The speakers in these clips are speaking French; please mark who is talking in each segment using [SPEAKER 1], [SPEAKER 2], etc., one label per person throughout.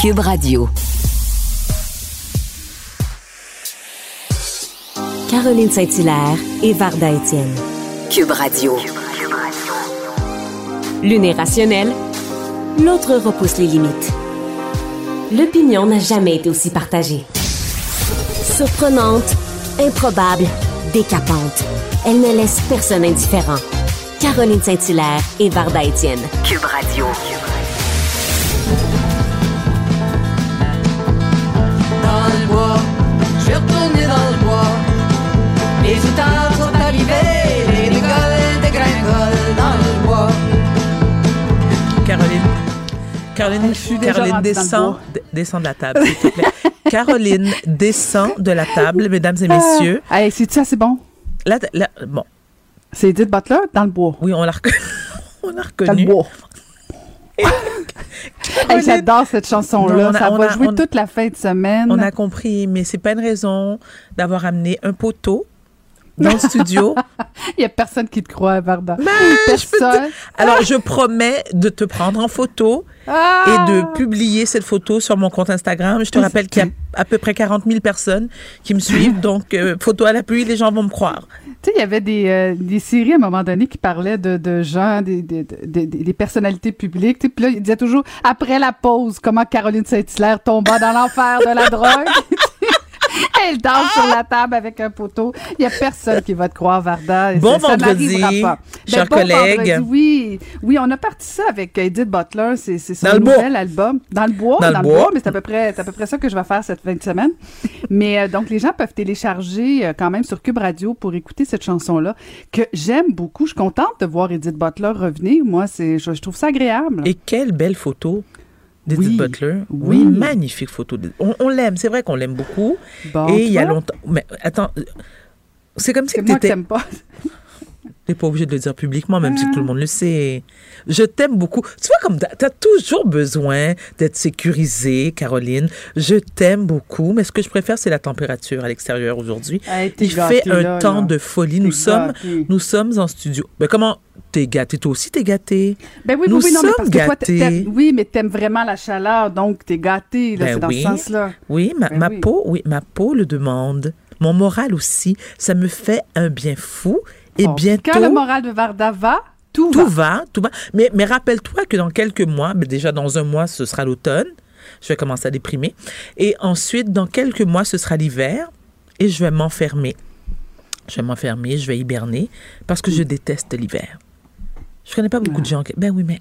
[SPEAKER 1] Cube Radio.
[SPEAKER 2] Caroline Saint-Hilaire et Varda Étienne.
[SPEAKER 1] Cube Radio.
[SPEAKER 2] L'une est rationnelle, l'autre repousse les limites. L'opinion n'a jamais été aussi partagée. Surprenante, improbable, décapante. Elle ne laisse personne indifférent. Caroline Saint-Hilaire et Varda Étienne.
[SPEAKER 1] Cube Radio.
[SPEAKER 3] dans Les outards sont arrivés, les rigoles dégringolent dans le bois.
[SPEAKER 4] Caroline. Caroline, descend, descend de la table, s'il te plaît. Caroline descend de la table, mesdames et messieurs.
[SPEAKER 5] Ah, hey, c'est-tu assez bon?
[SPEAKER 4] Là, là, bon,
[SPEAKER 5] C'est Edith Butler dans le bois.
[SPEAKER 4] oui, on l'a reconnu. on l'a
[SPEAKER 5] Dans le
[SPEAKER 4] reconnu.
[SPEAKER 5] bois. Hey, J'adore cette chanson-là.
[SPEAKER 4] On
[SPEAKER 5] Ça va
[SPEAKER 4] a-
[SPEAKER 5] jouer
[SPEAKER 4] on-
[SPEAKER 5] toute la fin de semaine.
[SPEAKER 4] On a compris, mais c'est pas une raison d'avoir amené un poteau dans le studio.
[SPEAKER 5] Il n'y a personne qui te croit, Varda.
[SPEAKER 4] Ben, je peux te-
[SPEAKER 5] personne.
[SPEAKER 4] Alors, je promets de te prendre en photo
[SPEAKER 5] Ah!
[SPEAKER 4] et de publier cette photo sur mon compte Instagram. Je te rappelle qu'il y a à peu près 40 000 personnes qui me suivent, donc euh, photo à l'appui, les gens vont me croire.
[SPEAKER 5] Tu sais, il y avait des, euh, des séries à un moment donné qui parlaient de, de gens, des, des, des, des- des personnalités publiques. tu sais, Puis là, il disait toujours, après la pause, comment Caroline Saint-Hilaire tomba dans l'enfer de la drogue? Elle danse sur la table avec un poteau. Il n'y a personne qui va te croire, Varda.
[SPEAKER 4] Bon
[SPEAKER 5] Ça- ça
[SPEAKER 4] vendredi,
[SPEAKER 5] n'arrivera pas. Ben,
[SPEAKER 4] chers
[SPEAKER 5] bon
[SPEAKER 4] collègues.
[SPEAKER 5] vendredi, oui, oui, on a parti ça avec Edith Butler. C'est son
[SPEAKER 4] Dans le bois.
[SPEAKER 5] nouvel album. Dans le bois.
[SPEAKER 4] Dans le bois.
[SPEAKER 5] mais c'est à peu près, c'est à peu près ça que je vais faire cette fin de semaine. mais euh, donc, les gens peuvent télécharger euh, quand même sur Cube Radio pour écouter cette chanson-là que j'aime beaucoup. Je suis contente de voir Edith Butler revenir. Moi, je trouve ça agréable.
[SPEAKER 4] Et quelle belle photo d'Edith
[SPEAKER 5] Oui.
[SPEAKER 4] Butler.
[SPEAKER 5] Oui.
[SPEAKER 4] Oui, magnifique photo. On, on l'aime, c'est vrai qu'on l'aime beaucoup.
[SPEAKER 5] Bon,
[SPEAKER 4] et il y a longtemps. Mais attends, euh, c'est comme si tu
[SPEAKER 5] moi
[SPEAKER 4] étais.
[SPEAKER 5] t'aime pas.
[SPEAKER 4] T'es pas obligé de le dire publiquement, même si
[SPEAKER 5] Ah.
[SPEAKER 4] tout le monde le sait. Je t'aime beaucoup. Tu vois, comme t'as as toujours besoin d'être sécurisée, Caroline. Je t'aime beaucoup, mais ce que je préfère, c'est la température à l'extérieur aujourd'hui.
[SPEAKER 5] Hey, t'es
[SPEAKER 4] Il fait un
[SPEAKER 5] là,
[SPEAKER 4] temps
[SPEAKER 5] là.
[SPEAKER 4] de folie. Nous sommes, nous sommes en studio. Mais comment t'es gâtée? Toi aussi, t'es gâtée?
[SPEAKER 5] Ben oui,
[SPEAKER 4] Nous
[SPEAKER 5] oui, non, mais parce que toi, t'aimes- oui, mais t'aimes vraiment la chaleur, donc t'es gâté,
[SPEAKER 4] Ben
[SPEAKER 5] c'est dans
[SPEAKER 4] oui.
[SPEAKER 5] ce sens-là.
[SPEAKER 4] Oui, ma,
[SPEAKER 5] Ben
[SPEAKER 4] ma
[SPEAKER 5] oui.
[SPEAKER 4] peau, oui, ma peau le demande. Mon moral aussi. Ça me fait un bien fou. Et
[SPEAKER 5] Bon,
[SPEAKER 4] bientôt.
[SPEAKER 5] Quand le moral de Varda va, tout,
[SPEAKER 4] Tout
[SPEAKER 5] va.
[SPEAKER 4] va, tout va. Mais, mais rappelle-toi que dans quelques mois, ben déjà dans un mois, ce sera l'automne. Je vais commencer à déprimer. Et ensuite, dans quelques mois, ce sera l'hiver. Et je vais m'enfermer. Je vais m'enfermer, je vais hiberner parce que je déteste l'hiver. Je connais pas beaucoup de gens qui... Ben oui, mais...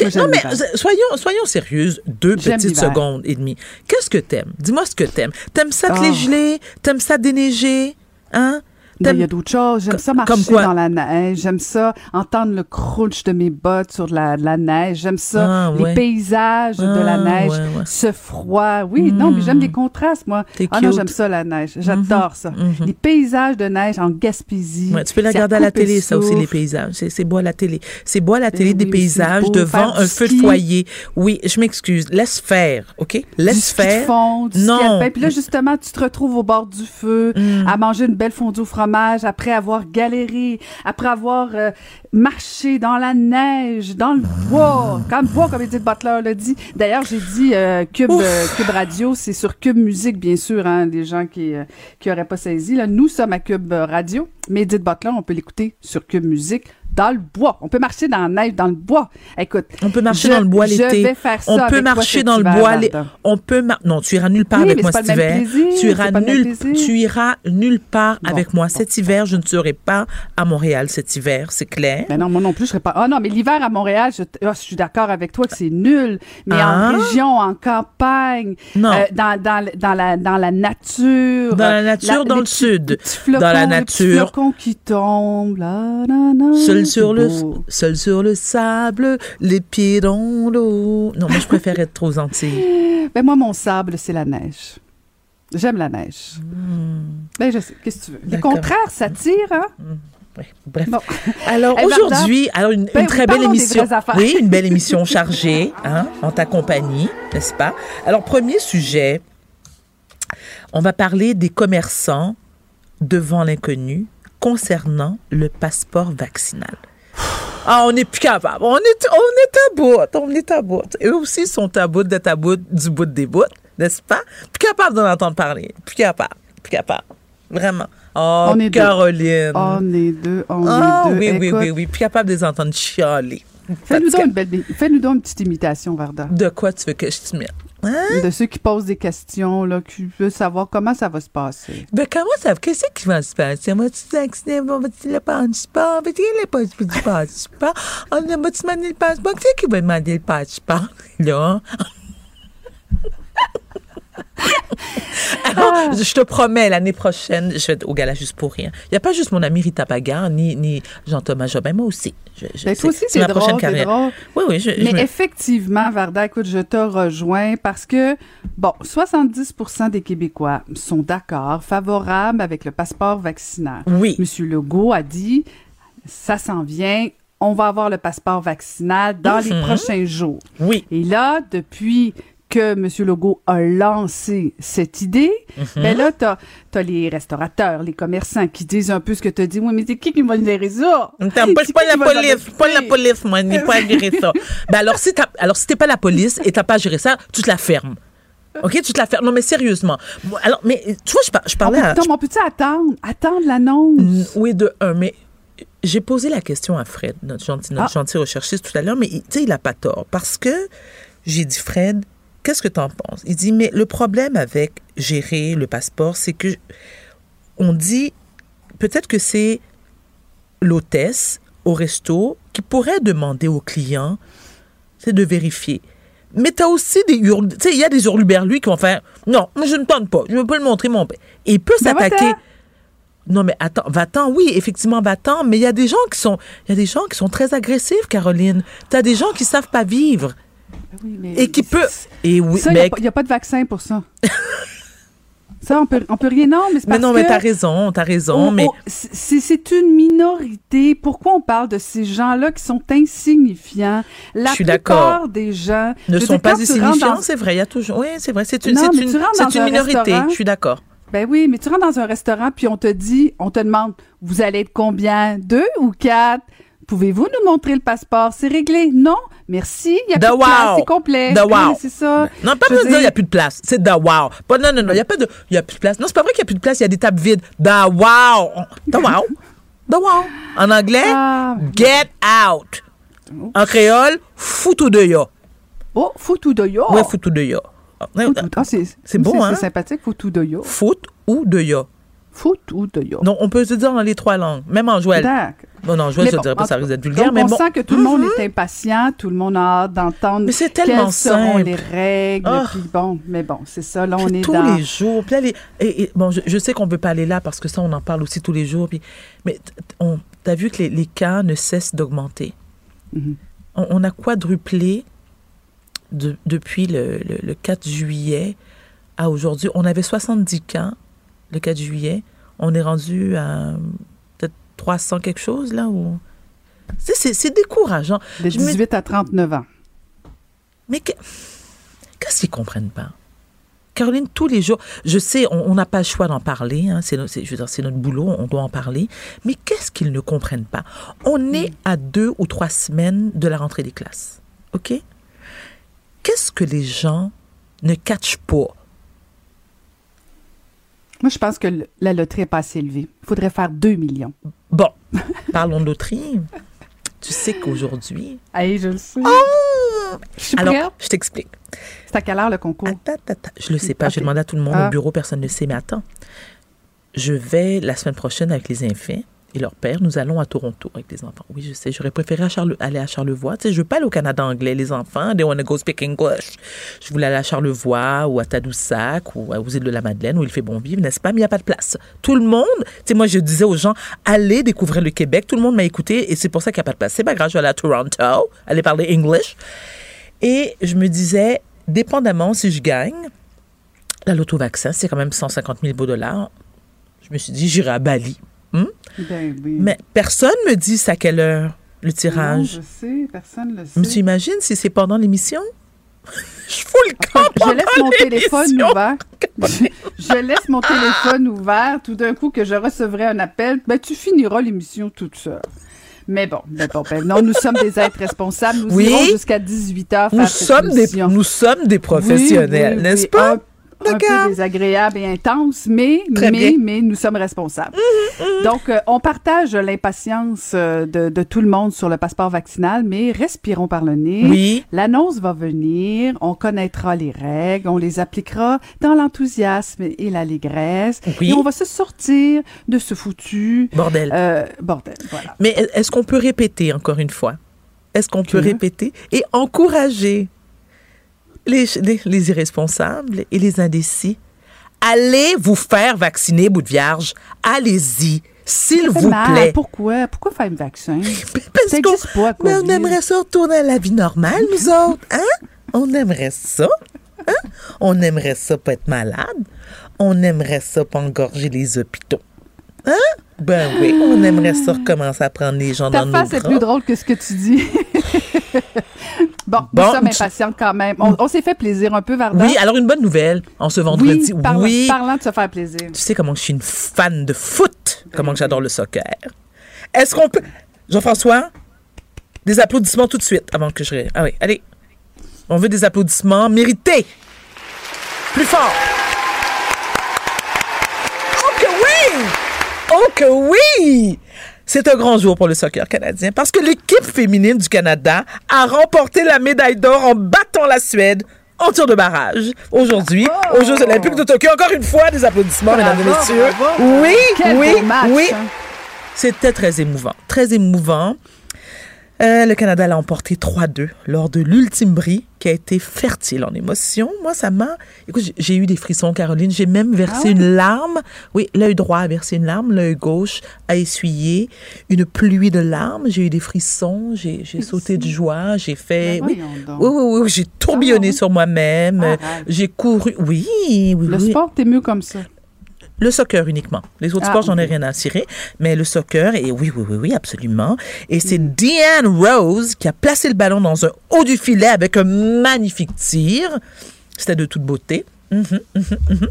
[SPEAKER 5] Moi,
[SPEAKER 4] non, mais soyons, soyons sérieuses. Deux petites secondes et demie. Qu'est-ce que t'aimes? Dis-moi ce que t'aimes. T'aimes ça te
[SPEAKER 5] Ah.
[SPEAKER 4] les geler? T'aimes ça déneiger? Hein?
[SPEAKER 5] Ben, il y a d'autres choses. J'aime ça
[SPEAKER 4] Comme
[SPEAKER 5] marcher
[SPEAKER 4] quoi?
[SPEAKER 5] dans la neige. J'aime ça entendre le crunch de mes bottes sur la, la neige. J'aime ça
[SPEAKER 4] Ah,
[SPEAKER 5] les
[SPEAKER 4] ouais.
[SPEAKER 5] paysages de la
[SPEAKER 4] Ah,
[SPEAKER 5] neige,
[SPEAKER 4] ouais, ouais.
[SPEAKER 5] ce froid. Oui, non, mais j'aime les contrastes, moi. Ah non, j'aime ça, la neige. J'adore ça.
[SPEAKER 4] mhm.
[SPEAKER 5] Les paysages de neige en Gaspésie.
[SPEAKER 4] Tu peux la regarder à la télé, ça aussi, les paysages. C'est, beau à la télé. C'est beau à la télé,
[SPEAKER 5] Ben
[SPEAKER 4] des
[SPEAKER 5] oui, mais c'est
[SPEAKER 4] paysages
[SPEAKER 5] beau,
[SPEAKER 4] devant un feu de foyer. Oui, je m'excuse. Laisse faire, OK? Laisse
[SPEAKER 5] de
[SPEAKER 4] faire.
[SPEAKER 5] fond, du
[SPEAKER 4] Non.
[SPEAKER 5] Puis là, justement, tu te retrouves au bord du feu,
[SPEAKER 4] Mm.
[SPEAKER 5] à manger une belle fondue au fromage, après avoir galéré, après avoir euh, marché dans la neige, dans le bois, comme bois, comme Edith Butler l'a dit. D'ailleurs, j'ai dit euh, Cube, euh, Cube Radio, c'est sur Cube Musique, bien sûr, hein, les gens qui qui auraient pas saisi. Là, nous sommes à Cube Radio, mais Edith Butler, on peut l'écouter sur Cube Musique dans le bois. On peut marcher dans la neige, dans le bois. Écoute,
[SPEAKER 4] On peut marcher
[SPEAKER 5] je-
[SPEAKER 4] dans le bois
[SPEAKER 5] je
[SPEAKER 4] l'été.
[SPEAKER 5] vais faire ça
[SPEAKER 4] On peut marcher dans le bois.
[SPEAKER 5] Varda.
[SPEAKER 4] On peut mar- Non, tu iras nulle part
[SPEAKER 5] Oui,
[SPEAKER 4] avec moi cet hiver.
[SPEAKER 5] plaisir,
[SPEAKER 4] tu iras nulle. Tu iras nulle part
[SPEAKER 5] Bon,
[SPEAKER 4] avec moi
[SPEAKER 5] bon.
[SPEAKER 4] cet hiver. Je ne serai pas à Montréal cet hiver, c'est clair.
[SPEAKER 5] Non, moi non plus, je serais pas. Ah non, mais l'hiver à Montréal, je, ah, je suis d'accord avec toi que c'est nul. Mais
[SPEAKER 4] Ah.
[SPEAKER 5] en région, en campagne,
[SPEAKER 4] Non.
[SPEAKER 5] euh, dans, dans, dans, la, dans la nature.
[SPEAKER 4] Dans la
[SPEAKER 5] euh,
[SPEAKER 4] nature, dans
[SPEAKER 5] les
[SPEAKER 4] le sud.
[SPEAKER 5] les flocons,
[SPEAKER 4] Dans la
[SPEAKER 5] les
[SPEAKER 4] nature.
[SPEAKER 5] flocons qui tombent. Là, là, là,
[SPEAKER 4] Seul sur, le,
[SPEAKER 5] c'est beau.
[SPEAKER 4] seul sur le sable, les pieds dans l'eau. Non, moi, je préfère être aux Antilles.
[SPEAKER 5] Ben moi, mon sable, c'est la neige. J'aime la neige. Ben je sais, qu'est-ce que tu veux? Les
[SPEAKER 4] Hmm. D'accord.
[SPEAKER 5] contraires s'attirent, hein?
[SPEAKER 4] Ouais, bref.
[SPEAKER 5] Bon.
[SPEAKER 4] Alors
[SPEAKER 5] Hey,
[SPEAKER 4] aujourd'hui, alors une,
[SPEAKER 5] Ben
[SPEAKER 4] une très
[SPEAKER 5] oui,
[SPEAKER 4] belle émission. Oui, une belle émission chargée, hein, en ta compagnie, n'est-ce pas? Alors premier sujet, on va parler des commerçants devant l'inconnu concernant le passeport vaccinal. Ah, on n'est plus capable. On est, on est à bout. On est à bout. Eux aussi sont à bout d'être à bout du bout des bouts, n'est-ce pas? Plus capable d'en entendre parler. Plus capable. Plus capable. Vraiment. Oh,
[SPEAKER 5] On est deux.
[SPEAKER 4] Caroline.
[SPEAKER 5] On est deux, on
[SPEAKER 4] Ah,
[SPEAKER 5] est deux.
[SPEAKER 4] oui, oui,
[SPEAKER 5] Écoute,
[SPEAKER 4] oui, oui. Plus capable de les entendre chialer.
[SPEAKER 5] Fais-nous donc, une belle- fais-nous donc une petite imitation, Varda.
[SPEAKER 4] De quoi tu veux que je te mette? Hein?
[SPEAKER 5] De ceux qui posent des questions, là, qui veulent savoir comment ça va se passer.
[SPEAKER 4] Ben, comment ça Qu'est-ce qui va se passer? Va-tu vacciner? Va-tu le passeport? Va-tu le passeport du passeport? On va-tu demander le passeport? Qui c'est qui va demander le passeport? Là? Alors, je te promets, l'année prochaine, je vais être au gala juste pour rien. Il n'y a pas juste mon ami Rita Pagar, ni, ni Jean-Thomas Jobin, moi aussi. Je, je-
[SPEAKER 5] Ben, toi aussi, c'est drôle,
[SPEAKER 4] prochaine
[SPEAKER 5] c'est
[SPEAKER 4] carrière.
[SPEAKER 5] drôle.
[SPEAKER 4] Oui, oui, je,
[SPEAKER 5] Mais
[SPEAKER 4] me-
[SPEAKER 5] effectivement, Varda, écoute, je te rejoins parce que, bon, 70% des Québécois sont d'accord, favorables avec le passeport vaccinal.
[SPEAKER 4] Oui.
[SPEAKER 5] Monsieur Legault a dit, ça s'en vient, on va avoir le passeport vaccinal dans les
[SPEAKER 4] Mhm.
[SPEAKER 5] prochains jours.
[SPEAKER 4] Oui.
[SPEAKER 5] Et là, depuis que M. Legault a lancé cette idée,
[SPEAKER 4] Mhm.
[SPEAKER 5] ben là, t'as as les restaurateurs, les commerçants qui disent un peu ce que tu as dit. Oui, mais c'est qui qui va gérer ça?
[SPEAKER 4] T'as
[SPEAKER 5] C'est
[SPEAKER 4] pas, pas la police, pas la police, moi, ni pas à gérer ça. Ben alors, si t'as, alors, si t'es pas la police et t'as pas à gérer ça, tu te la fermes. OK, tu te la fermes. Non, mais sérieusement. Alors, mais, tu vois, je, par- je
[SPEAKER 5] On
[SPEAKER 4] parlais
[SPEAKER 5] peut,
[SPEAKER 4] à.
[SPEAKER 5] on peut-tu attendre? Attendre l'annonce?
[SPEAKER 4] Mm, Oui, de un, mais j'ai posé la question à Fred, notre gentil, notre
[SPEAKER 5] Ah.
[SPEAKER 4] gentil recherchiste tout à l'heure, mais tu sais, il n'a pas tort. Parce que j'ai dit, Fred, qu'est-ce que tu en penses? Il dit, mais le problème avec gérer le passeport, c'est que on dit, peut-être que c'est l'hôtesse au resto qui pourrait demander au client, c'est de vérifier. Mais tu as aussi des hurl... Tu sais, il y a des hurluberlus qui vont faire Non, je ne tente pas. Je ne veux pas le montrer, mon père. Et il peut
[SPEAKER 5] Ben,
[SPEAKER 4] s'attaquer. Non, mais attends, va-t'en, oui, effectivement, va-t'en, mais il y a des gens qui sont, il y a des gens qui sont très agressifs, Caroline. Tu as des gens qui savent pas vivre
[SPEAKER 5] Oui, mais
[SPEAKER 4] et qui peut. Et oui,
[SPEAKER 5] Ça, il
[SPEAKER 4] mais,
[SPEAKER 5] n'y a, pas de vaccin pour ça. ça, on peut, on peut rien. Non, mais c'est
[SPEAKER 4] mais
[SPEAKER 5] parce
[SPEAKER 4] non, mais t'as raison, t'as raison, mais
[SPEAKER 5] c'est c'est une minorité. Pourquoi on parle de ces gens-là qui sont insignifiants? La
[SPEAKER 4] Je suis
[SPEAKER 5] plupart des gens
[SPEAKER 4] ne sont
[SPEAKER 5] dire,
[SPEAKER 4] pas insignifiants,
[SPEAKER 5] dans-
[SPEAKER 4] c'est vrai, il y a toujours. Oui, c'est vrai, c'est une,
[SPEAKER 5] Non,
[SPEAKER 4] c'est
[SPEAKER 5] mais
[SPEAKER 4] une, une
[SPEAKER 5] un
[SPEAKER 4] minorité, je suis d'accord.
[SPEAKER 5] Ben oui, mais tu rentres dans un restaurant puis on te dit, on te demande, vous allez être combien? Deux ou quatre? Pouvez-vous nous montrer le passeport? C'est réglé? Non? Merci. Il y a
[SPEAKER 4] The
[SPEAKER 5] plus de place.
[SPEAKER 4] wow.
[SPEAKER 5] C'est complet.
[SPEAKER 4] The
[SPEAKER 5] Oui,
[SPEAKER 4] wow.
[SPEAKER 5] C'est ça.
[SPEAKER 4] Non, pas besoin de dire il n'y a plus de place. C'est da wow. Pas, non, non, non, il n'y a pas de. Il y a plus de place. Non, c'est pas vrai qu'il n'y a plus de place, il y a des tables vides. Da wow. Da wow. Da wow. En anglais,
[SPEAKER 5] Ah.
[SPEAKER 4] get out. En créole, foutu de yo.
[SPEAKER 5] Oh, foutu de yo.
[SPEAKER 4] Ouais, foutu de yo.
[SPEAKER 5] Ah, c'est
[SPEAKER 4] C'est bon, hein?
[SPEAKER 5] C'est sympathique, foutu de yo.
[SPEAKER 4] Foot ou de yo.
[SPEAKER 5] De.
[SPEAKER 4] Donc, on peut se dire dans les trois langues, même en.
[SPEAKER 5] D'accord.
[SPEAKER 4] Non, non, je ne
[SPEAKER 5] bon,
[SPEAKER 4] dirais pas, ça risque d'être vulgaire, mais
[SPEAKER 5] on
[SPEAKER 4] bon.
[SPEAKER 5] sent que tout le monde est impatient, tout le monde a hâte d'entendre
[SPEAKER 4] Mais c'est tellement
[SPEAKER 5] quelles seront
[SPEAKER 4] simple.
[SPEAKER 5] les règles.
[SPEAKER 4] Ah.
[SPEAKER 5] Puis bon, mais bon, c'est ça, là, on
[SPEAKER 4] Puis
[SPEAKER 5] est
[SPEAKER 4] tous
[SPEAKER 5] dans...
[SPEAKER 4] les jours. Puis là, les- et- et- bon, je, je sais qu'on ne veut pas aller là parce que ça, on en parle aussi tous les jours. Puis, mais tu as vu que les, les cas ne cessent d'augmenter?
[SPEAKER 5] Mhm.
[SPEAKER 4] on, on a quadruplé de- depuis le, le- le 4 juillet à aujourd'hui. On avait 70 cas le 4 juillet. On est rendu à peut-être 300 quelque chose, là. Où... C'est- décourageant.
[SPEAKER 5] De
[SPEAKER 4] Je me-
[SPEAKER 5] 18 à 39 ans.
[SPEAKER 4] Mais que- qu'est-ce qu'ils comprennent pas? Caroline, tous les jours, je sais, on n'a pas le choix d'en parler, hein, c'est notre boulot, on doit en parler, mais qu'est-ce qu'ils ne comprennent pas? On est à deux ou trois semaines de la rentrée des classes, OK? Qu'est-ce que les gens ne catchent pas?
[SPEAKER 5] Moi, je pense que le- la loterie n'est pas assez élevée. Il faudrait faire 2 millions.
[SPEAKER 4] Bon, parlons de loterie. Tu sais qu'aujourd'hui...
[SPEAKER 5] Hey, je le sais. je suis
[SPEAKER 4] Oh! Alors,
[SPEAKER 5] prête.
[SPEAKER 4] je t'explique.
[SPEAKER 5] C'est à quelle heure le concours?
[SPEAKER 4] Attends, attends. Je le sais pas.
[SPEAKER 5] Ok.
[SPEAKER 4] J'ai demandé à tout le monde
[SPEAKER 5] Ah.
[SPEAKER 4] au bureau, personne ne le sait, mais attends. Je vais la semaine prochaine avec les enfants et leur père. Nous allons à Toronto avec les enfants. Oui, je sais. J'aurais préféré aller à Charlevoix. Tu sais, je aller au Canada anglais, les enfants. They want to go speak English. Je voulais aller à Charlevoix ou à Tadoussac ou aux îles de la Madeleine où il fait bon vivre, n'est-ce pas? Mais il n'y a pas de place. Tout le monde, tu sais, moi, je disais aux gens, allez découvrir le Québec. Tout le monde m'a écouté et c'est pour ça qu'il n'y a pas de place. C'est pas grave, je vais aller à Toronto, aller parler English. Et je me disais, dépendamment si je gagne, la loto-vaccin, c'est quand même 150 000 beaux dollars. Je me suis dit, j'irai à Bali. Hmm?
[SPEAKER 5] Ben oui.
[SPEAKER 4] Mais personne me dit c'est à quelle heure le
[SPEAKER 5] Non,
[SPEAKER 4] tirage.
[SPEAKER 5] je sais, personne le
[SPEAKER 4] Mais
[SPEAKER 5] sait.
[SPEAKER 4] tu imagines si c'est pendant l'émission? je fous le camp
[SPEAKER 5] Je laisse mon téléphone ouvert. Je, je laisse mon téléphone ouvert. Tout d'un coup, que je recevrai un appel, ben, tu finiras l'émission toute seule. Mais bon, mais bon, ben non, nous sommes des êtres responsables. Nous
[SPEAKER 4] Oui.
[SPEAKER 5] irons jusqu'à 18 heures faire
[SPEAKER 4] Nous sommes, des, nous sommes des professionnels,
[SPEAKER 5] oui,
[SPEAKER 4] n'est-ce pas?
[SPEAKER 5] Un, un peu désagréable et intense, mais,
[SPEAKER 4] Très
[SPEAKER 5] mais,
[SPEAKER 4] bien.
[SPEAKER 5] Mais nous sommes responsables. Donc, euh, on partage l'impatience euh, de, de tout le monde sur le passeport vaccinal, mais respirons par le nez.
[SPEAKER 4] Oui.
[SPEAKER 5] L'annonce va venir, on connaîtra les règles, on les appliquera dans l'enthousiasme et l'allégresse.
[SPEAKER 4] Oui.
[SPEAKER 5] Et on va se sortir de ce foutu
[SPEAKER 4] Bordel.
[SPEAKER 5] euh, bordel. Voilà.
[SPEAKER 4] Mais est-ce qu'on peut répéter encore une fois? Est-ce qu'on peut
[SPEAKER 5] Que?
[SPEAKER 4] répéter et encourager? Les, les, les irresponsables et les indécis? Allez vous faire vacciner, bout de vierge. Allez-y, s'il vous
[SPEAKER 5] mal.
[SPEAKER 4] plaît.
[SPEAKER 5] Pourquoi? Pourquoi faire un vaccin?
[SPEAKER 4] Parce qu'on-
[SPEAKER 5] pas,
[SPEAKER 4] Mais on aimerait ça retourner à la vie normale, nous autres. Hein? On aimerait ça. Hein? On aimerait ça pas être malade. On aimerait ça pas engorger les hôpitaux. Hein? Ben oui, on aimerait ça recommencer à prendre les gens
[SPEAKER 5] Ta
[SPEAKER 4] dans
[SPEAKER 5] face
[SPEAKER 4] nos
[SPEAKER 5] est
[SPEAKER 4] bras.
[SPEAKER 5] plus drôle que ce que tu dis. bon,
[SPEAKER 4] Bon,
[SPEAKER 5] nous sommes impatientes quand même. On, on s'est fait plaisir un peu, Varda.
[SPEAKER 4] Oui, alors une bonne nouvelle en ce vendredi.
[SPEAKER 5] Oui, parla-
[SPEAKER 4] oui.
[SPEAKER 5] parlant de se faire plaisir.
[SPEAKER 4] Tu sais comment je suis une fan de foot, comment j'adore le soccer. Est-ce qu'on peut... Jean-François, des applaudissements tout de suite avant que je... Ah oui, allez. On veut des applaudissements mérités. Plus fort. Oh que oui! Oh que oui! C'est un grand jour pour le soccer canadien parce que l'équipe féminine du Canada a remporté la médaille d'or en battant la Suède en tir de barrage. Aujourd'hui, aux Jeux Olympiques de Tokyo, encore une fois, des applaudissements, mesdames et messieurs.
[SPEAKER 5] bravo.
[SPEAKER 4] Oui,
[SPEAKER 5] Quel
[SPEAKER 4] oui,
[SPEAKER 5] match,
[SPEAKER 4] oui.
[SPEAKER 5] hein.
[SPEAKER 4] C'était très émouvant, très émouvant. Euh, le Canada l'a emporté 3-2 lors de l'ultime brie qui a été fertile en émotions. Moi, ça m'a... Écoute, j'ai- eu des frissons, Caroline. J'ai même versé
[SPEAKER 5] Ah
[SPEAKER 4] une larme. Oui, l'œil droit a versé une larme, l'œil gauche a essuyé une pluie de larmes. J'ai eu des frissons, j'ai sauté de joie, j'ai fait...
[SPEAKER 5] Ben
[SPEAKER 4] oui, oui, oui, oui, j'ai tourbillonné
[SPEAKER 5] Ah
[SPEAKER 4] sur moi-même.
[SPEAKER 5] Arrête.
[SPEAKER 4] J'ai couru... Oui, oui,
[SPEAKER 5] Le sport, t'es mieux comme ça.
[SPEAKER 4] Le soccer uniquement. Les autres
[SPEAKER 5] Ah,
[SPEAKER 4] sports, j'en ai rien à cirer. Mais le soccer, et oui, oui, oui, oui, absolument. Et c'est
[SPEAKER 5] Hmm.
[SPEAKER 4] Deanne Rose qui a placé le ballon dans un haut du filet avec un magnifique tir. C'était de toute beauté. Mhm, mhm, mhm.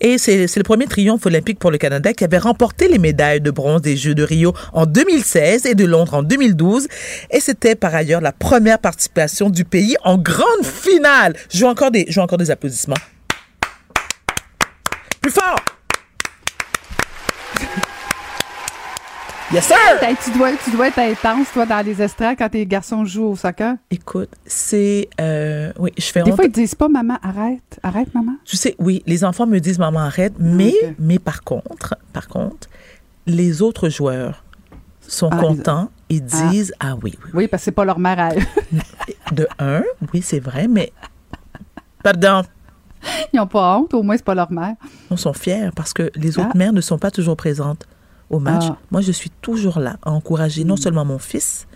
[SPEAKER 4] Et c'est c'est le premier triomphe olympique pour le Canada qui avait remporté les médailles de bronze des Jeux de Rio en 2016 et de Londres en 2012. Et c'était par ailleurs la première participation du pays en grande finale. Je veux encore des, je veux encore des applaudissements. Plus fort! Yes, sir!
[SPEAKER 5] Hey, tu, dois, tu dois être intense, toi, dans les estrades quand tes garçons jouent au soccer.
[SPEAKER 4] Écoute, c'est... euh, oui, je fais
[SPEAKER 5] Des
[SPEAKER 4] honte.
[SPEAKER 5] fois, ils disent pas, maman, arrête. Arrête, maman.
[SPEAKER 4] Tu sais, oui, les enfants me disent maman arrête, mais
[SPEAKER 5] Ok.
[SPEAKER 4] mais par contre, par contre, les autres joueurs sont
[SPEAKER 5] Ah,
[SPEAKER 4] contents et
[SPEAKER 5] Ah.
[SPEAKER 4] disent ah oui, oui,
[SPEAKER 5] Oui, parce que c'est pas leur mère à eux.
[SPEAKER 4] de un, oui c'est vrai, mais pardon,
[SPEAKER 5] Ils ont pas honte, au moins, c'est pas leur mère.
[SPEAKER 4] on sont fiers parce que les autres
[SPEAKER 5] Ah.
[SPEAKER 4] mères ne sont pas toujours présentes au match.
[SPEAKER 5] Ah.
[SPEAKER 4] Moi, je suis toujours là à encourager non seulement mon fils,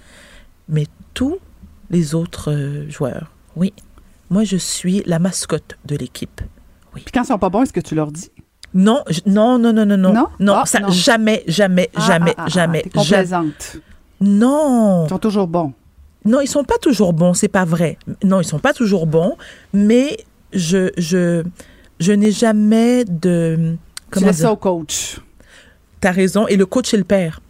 [SPEAKER 4] mais tous les autres euh, joueurs. Oui, moi je suis la mascotte de l'équipe.
[SPEAKER 5] Puis quand ils sont pas bons, est-ce que tu leur dis?
[SPEAKER 4] Non, je- non, non, non, non, non,
[SPEAKER 5] Non? Ah,
[SPEAKER 4] ça,
[SPEAKER 5] non.
[SPEAKER 4] jamais, jamais,
[SPEAKER 5] Ah,
[SPEAKER 4] jamais, jamais,
[SPEAKER 5] T'es complaisante.
[SPEAKER 4] Non,
[SPEAKER 5] Ils sont toujours bons.
[SPEAKER 4] non, ils sont pas toujours bons, c'est pas vrai. Non, ils sont pas toujours bons, mais je, je, je n'ai jamais de.
[SPEAKER 5] Tu
[SPEAKER 4] Comment
[SPEAKER 5] laisses ça au coach.
[SPEAKER 4] T'as raison, et le coach est le père.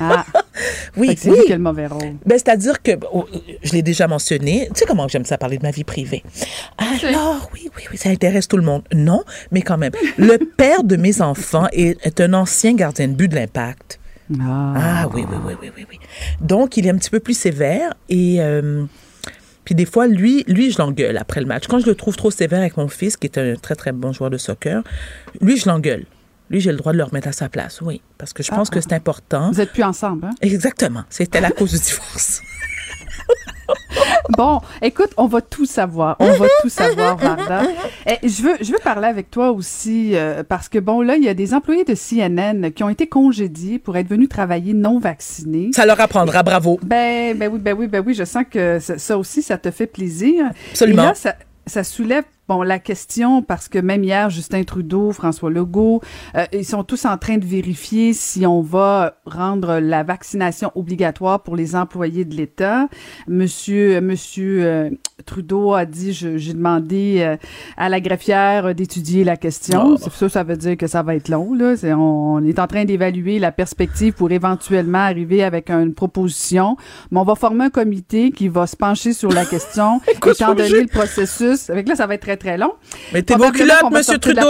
[SPEAKER 5] Ah,
[SPEAKER 4] Oui,
[SPEAKER 5] c'est
[SPEAKER 4] oui.
[SPEAKER 5] lui qui a le mauvais rôle.
[SPEAKER 4] Ben, c'est-à-dire que, oh, je l'ai déjà mentionné, tu sais comment j'aime ça parler de ma vie privée? Alors, oui, oui, oui, ça intéresse tout le monde. Non, mais quand même. Le père de mes enfants est, est un ancien gardien de but de l'impact.
[SPEAKER 5] Ah.
[SPEAKER 4] Ah oui, oui, oui, oui, oui, oui. Donc, il est un petit peu plus sévère et... euh, puis des fois, lui, lui, je l'engueule après le match. Quand je le trouve trop sévère avec mon fils, qui est un très, très bon joueur de soccer, lui, je l'engueule. Lui, j'ai le droit de le remettre à sa place, oui. Parce que je pense
[SPEAKER 5] Ah,
[SPEAKER 4] que c'est important.
[SPEAKER 5] Vous êtes plus ensemble, hein?
[SPEAKER 4] Exactement. C'était la cause du divorce.
[SPEAKER 5] Bon, écoute, on va tout savoir. On va tout savoir, Varda. Eh, je, veux, je veux parler avec toi aussi, euh, parce que, bon, là, il y a des employés de CNN qui ont été congédiés pour être venus travailler non vaccinés.
[SPEAKER 4] Ça leur apprendra, bravo.
[SPEAKER 5] Ben, ben oui, ben oui, ben oui, je sens que ça, ça aussi, ça te fait plaisir.
[SPEAKER 4] Absolument.
[SPEAKER 5] Et là, ça, ça soulève bon, la question, parce que même hier, Justin Trudeau, François Legault, euh, ils sont tous en train de vérifier si on va rendre la vaccination obligatoire pour les employés de l'État. Monsieur, monsieur euh, Trudeau a dit, j'ai demandé euh, à la greffière d'étudier la question.
[SPEAKER 4] Oh.
[SPEAKER 5] Ça, ça veut dire que ça va être long. Là. On, on est en train d'évaluer la perspective pour éventuellement arriver avec une proposition. Mais on va former un comité qui va se pencher sur la question, étant donné le processus. Avec là, ça va être très, très long.
[SPEAKER 4] Mettez vos culottes,
[SPEAKER 5] la
[SPEAKER 4] Trudeau,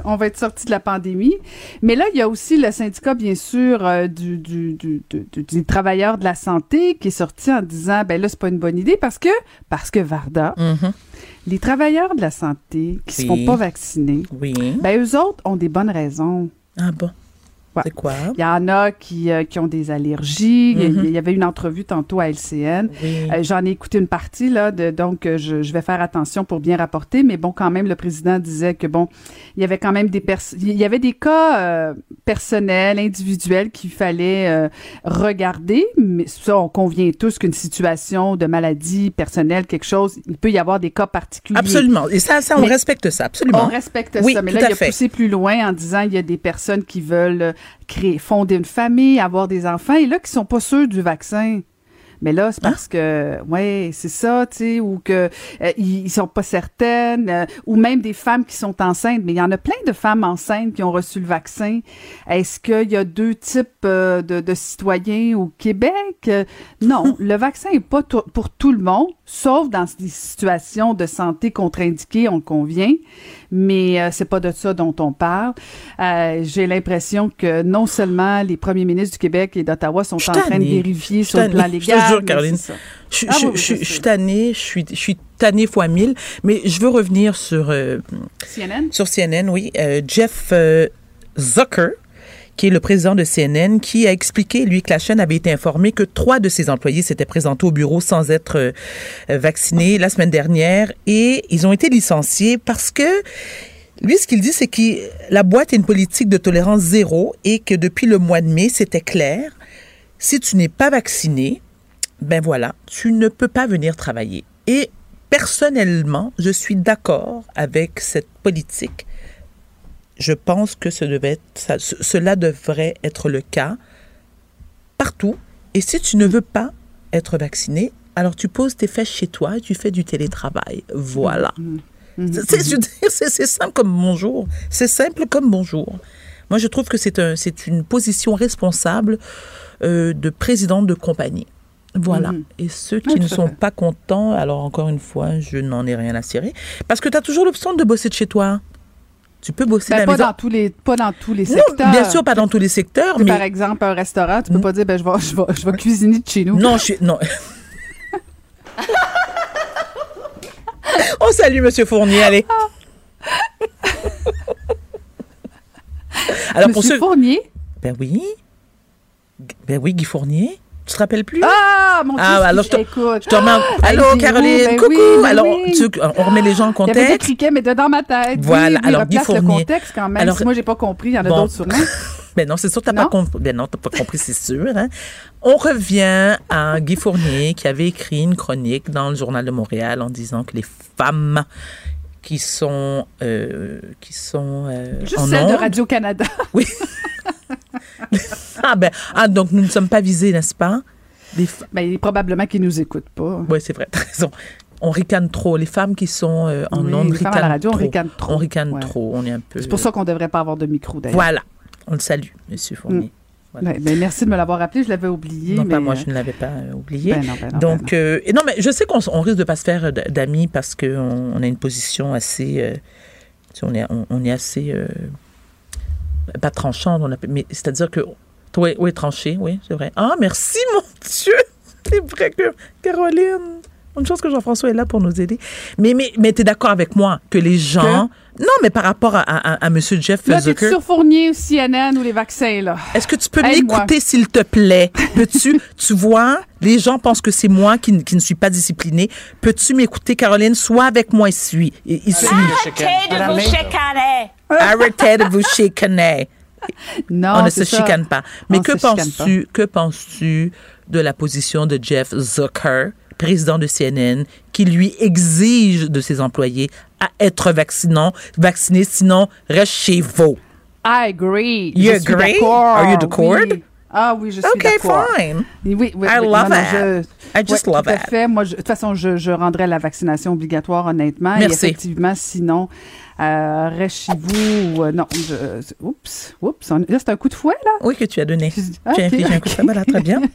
[SPEAKER 5] on va être sorti de la pandémie. Mais là, il y a aussi le syndicat, bien sûr, euh, du, du, du, du- du- des travailleurs de la santé qui est sorti en disant, ben là, c'est pas une bonne idée parce que, parce que Varda,
[SPEAKER 4] Mhm.
[SPEAKER 5] les travailleurs de la santé qui se
[SPEAKER 4] Oui.
[SPEAKER 5] font pas vacciner,
[SPEAKER 4] Oui.
[SPEAKER 5] ben eux autres ont des bonnes raisons.
[SPEAKER 4] Ah bon?
[SPEAKER 5] Ouais.
[SPEAKER 4] C'est quoi?
[SPEAKER 5] Il y en a qui, euh, qui ont des allergies. Il y a-
[SPEAKER 4] Mhm.
[SPEAKER 5] Il y avait une entrevue tantôt à LCN.
[SPEAKER 4] Oui.
[SPEAKER 5] Euh, J'en ai écouté une partie, là, de, donc euh, je, je vais faire attention pour bien rapporter, mais bon, quand même, le président disait que, bon, il y avait quand même des il y avait des cas personnels, individuels qu'il fallait regarder, mais ça, on convient tous qu'une situation de maladie personnelle, quelque chose, il peut y avoir des cas particuliers.
[SPEAKER 4] Absolument. Et ça, ça on
[SPEAKER 5] Mais-
[SPEAKER 4] respecte ça, absolument.
[SPEAKER 5] On respecte
[SPEAKER 4] Oui,
[SPEAKER 5] ça, mais là, il a
[SPEAKER 4] fait.
[SPEAKER 5] poussé plus loin en disant il y a des personnes qui veulent créer, fonder une famille, avoir des enfants, et là, qui sont pas sûrs du vaccin. Mais là,
[SPEAKER 4] Hein?
[SPEAKER 5] c'est parce que, ouais, c'est ça, tu sais, ou que euh, ils ils sont pas certaines, euh, ou même des femmes qui sont enceintes. Mais il y en a plein de femmes enceintes qui ont reçu le vaccin. Est-ce qu'il y a deux types euh, de, de citoyens au Québec? Euh, Non, le vaccin est pas pour tout le monde, sauf dans des situations de santé contre-indiquées, on le convient. Mais euh, c'est pas de ça dont on parle. Euh, J'ai l'impression que non seulement les premiers ministres du Québec et d'Ottawa sont en train de vérifier sur le plan
[SPEAKER 4] tannée. Je te
[SPEAKER 5] légal.
[SPEAKER 4] jure, Caroline. Je,
[SPEAKER 5] Ah
[SPEAKER 4] je-
[SPEAKER 5] oui,
[SPEAKER 4] je-
[SPEAKER 5] je
[SPEAKER 4] je
[SPEAKER 5] sais.
[SPEAKER 4] suis tannée, je suis, je suis tannée fois mille, mais je veux revenir sur, euh,
[SPEAKER 5] CNN?
[SPEAKER 4] sur CNN, oui. Euh, Jeff euh, Zucker, qui est le président de CNN, qui a expliqué, lui, que la chaîne avait été informée que trois de ses employés s'étaient présentés au bureau sans être euh, vaccinés la semaine dernière et ils ont été licenciés parce que lui, ce qu'il dit, c'est que la boîte a une politique de tolérance zéro et que depuis le mois de mai, c'était clair. Si tu n'es pas vacciné, ben voilà, tu ne peux pas venir travailler. Et personnellement, je suis d'accord avec cette politique. Je pense que ce devait être- ça- ce- cela devrait être le cas partout. Et si tu ne veux pas être vacciné, alors tu poses tes fesses chez toi et tu fais du télétravail. Voilà. Je veux dire, C'est simple comme bonjour. C'est simple comme bonjour. Moi, je trouve que c'est un, c'est une position responsable euh, de président de compagnie. Voilà. Et ceux
[SPEAKER 5] Oui,
[SPEAKER 4] qui ne sont pas contents, alors encore une fois, je n'en ai rien à cirer. Parce que tu as toujours l'option de bosser de chez toi. Tu peux bosser
[SPEAKER 5] Ben,
[SPEAKER 4] la
[SPEAKER 5] pas,
[SPEAKER 4] maison.
[SPEAKER 5] dans tous les, pas dans tous les
[SPEAKER 4] Non,
[SPEAKER 5] secteurs.
[SPEAKER 4] bien sûr, pas dans tous les secteurs, mais
[SPEAKER 5] Par exemple, un restaurant, tu peux
[SPEAKER 4] Mm.
[SPEAKER 5] pas dire, ben, je vais, je vais, je vais cuisiner de chez nous.
[SPEAKER 4] non, je suis non. On salue Monsieur Fournier, allez. Alors pour ceux,
[SPEAKER 5] Fournier?
[SPEAKER 4] ben oui, ben oui, Guy Fournier. Tu te rappelles plus?
[SPEAKER 5] Ah, mon Dieu.
[SPEAKER 4] Ah, alors je te-. Je te remets. en-
[SPEAKER 5] Ah,
[SPEAKER 4] Allô, Caroline.
[SPEAKER 5] ben
[SPEAKER 4] coucou.
[SPEAKER 5] oui, ben
[SPEAKER 4] alors,
[SPEAKER 5] oui.
[SPEAKER 4] tu- on remet les gens en
[SPEAKER 5] Il y avait des
[SPEAKER 4] contexte.
[SPEAKER 5] criquets, mais de dans ma tête.
[SPEAKER 4] Voilà, alors, Guy
[SPEAKER 5] replace le
[SPEAKER 4] Fournier.
[SPEAKER 5] contexte quand même.
[SPEAKER 4] Alors,
[SPEAKER 5] si moi, j'ai pas compris, il y en a
[SPEAKER 4] bon.
[SPEAKER 5] d'autres sûrement.
[SPEAKER 4] Ben non, c'est sûr, t'as pas compris. Ben non, t'as pas compris, c'est sûr. hein. On revient à Guy Fournier qui avait écrit une chronique dans le Journal de Montréal en disant que les femmes qui sont euh, qui sont euh,
[SPEAKER 5] Juste
[SPEAKER 4] en
[SPEAKER 5] celle de
[SPEAKER 4] ondes-
[SPEAKER 5] Radio-Canada.
[SPEAKER 4] Oui. ah ben ah donc nous ne sommes pas visés, n'est-ce pas? Les f-
[SPEAKER 5] Ben, probablement qu'ils nous écoutent pas.
[SPEAKER 4] Ouais, c'est vrai, t'as raison. On ricane trop. Les femmes qui sont euh, en
[SPEAKER 5] Oui,
[SPEAKER 4] ondes
[SPEAKER 5] femmes à
[SPEAKER 4] ricanent
[SPEAKER 5] la radio, on
[SPEAKER 4] trop.
[SPEAKER 5] ricane trop.
[SPEAKER 4] On ricane
[SPEAKER 5] Ouais.
[SPEAKER 4] trop. On est un peu.
[SPEAKER 5] C'est pour ça qu'on devrait pas avoir de micro, d'ailleurs.
[SPEAKER 4] Voilà. On le salue, Monsieur Fournier.
[SPEAKER 5] Ben, merci de me l'avoir rappelé, je l'avais oublié.
[SPEAKER 4] Non,
[SPEAKER 5] mais...
[SPEAKER 4] pas moi, je ne l'avais pas euh, oublié.
[SPEAKER 5] Ben non, ben non, ben
[SPEAKER 4] Donc, euh, et non, mais je sais qu'on on risque de pas se faire d'amis parce qu'on on a une position assez. euh, on, est, on, on est assez. Pas tranchante, on a, mais c'est-à-dire que. Oui, oui, tranché, oui, c'est vrai. Ah, merci, mon Dieu! C'est vrai que. Caroline! Une chose que Jean-François est là pour nous aider. Mais, mais, mais tu es d'accord avec moi que les gens. Non, mais par rapport à, à, à M. Jeff
[SPEAKER 5] Là,
[SPEAKER 4] Zucker.
[SPEAKER 5] sur Fournier ou CNN ou les vaccins, là?
[SPEAKER 4] Est-ce que tu peux m'écouter, s'il te plaît? Peux-tu, tu vois, les gens pensent que c'est moi qui, qui ne suis pas disciplinée. Peux-tu m'écouter, Caroline? Sois avec moi ici. I- Ici.
[SPEAKER 6] Arrêtez de vous chicaner.
[SPEAKER 4] Arrêtez de vous chicaner.
[SPEAKER 5] Non,
[SPEAKER 4] On ne se
[SPEAKER 5] ça.
[SPEAKER 4] chicane pas. Mais
[SPEAKER 5] On
[SPEAKER 4] que penses-tu, que penses-tu de la position de Jeff Zucker, président de CNN, qui lui exige de ses employés à être vaccinants, vaccinés, sinon reste chez vous?
[SPEAKER 5] I agree.
[SPEAKER 4] You
[SPEAKER 5] Je
[SPEAKER 4] agree? Are you d'accord?
[SPEAKER 5] oui. Ah oui, je suis
[SPEAKER 4] OK,
[SPEAKER 5] d'accord.
[SPEAKER 4] fine.
[SPEAKER 5] Oui, oui,
[SPEAKER 4] I
[SPEAKER 5] oui,
[SPEAKER 4] love
[SPEAKER 5] non, non,
[SPEAKER 4] it.
[SPEAKER 5] je-
[SPEAKER 4] I just
[SPEAKER 5] ouais,
[SPEAKER 4] love
[SPEAKER 5] tout à fait. Moi, je- de toute façon, je, je rendrais la vaccination obligatoire, honnêtement. Et
[SPEAKER 4] Merci.
[SPEAKER 5] effectivement, sinon, euh, reste chez vous. ou, euh, non, je, oups, oups. on- là, c'est un coup de fouet, là.
[SPEAKER 4] Oui, que tu as donné.
[SPEAKER 5] Ah,
[SPEAKER 4] Tu as infligé un coup de sabbat, là, très bien.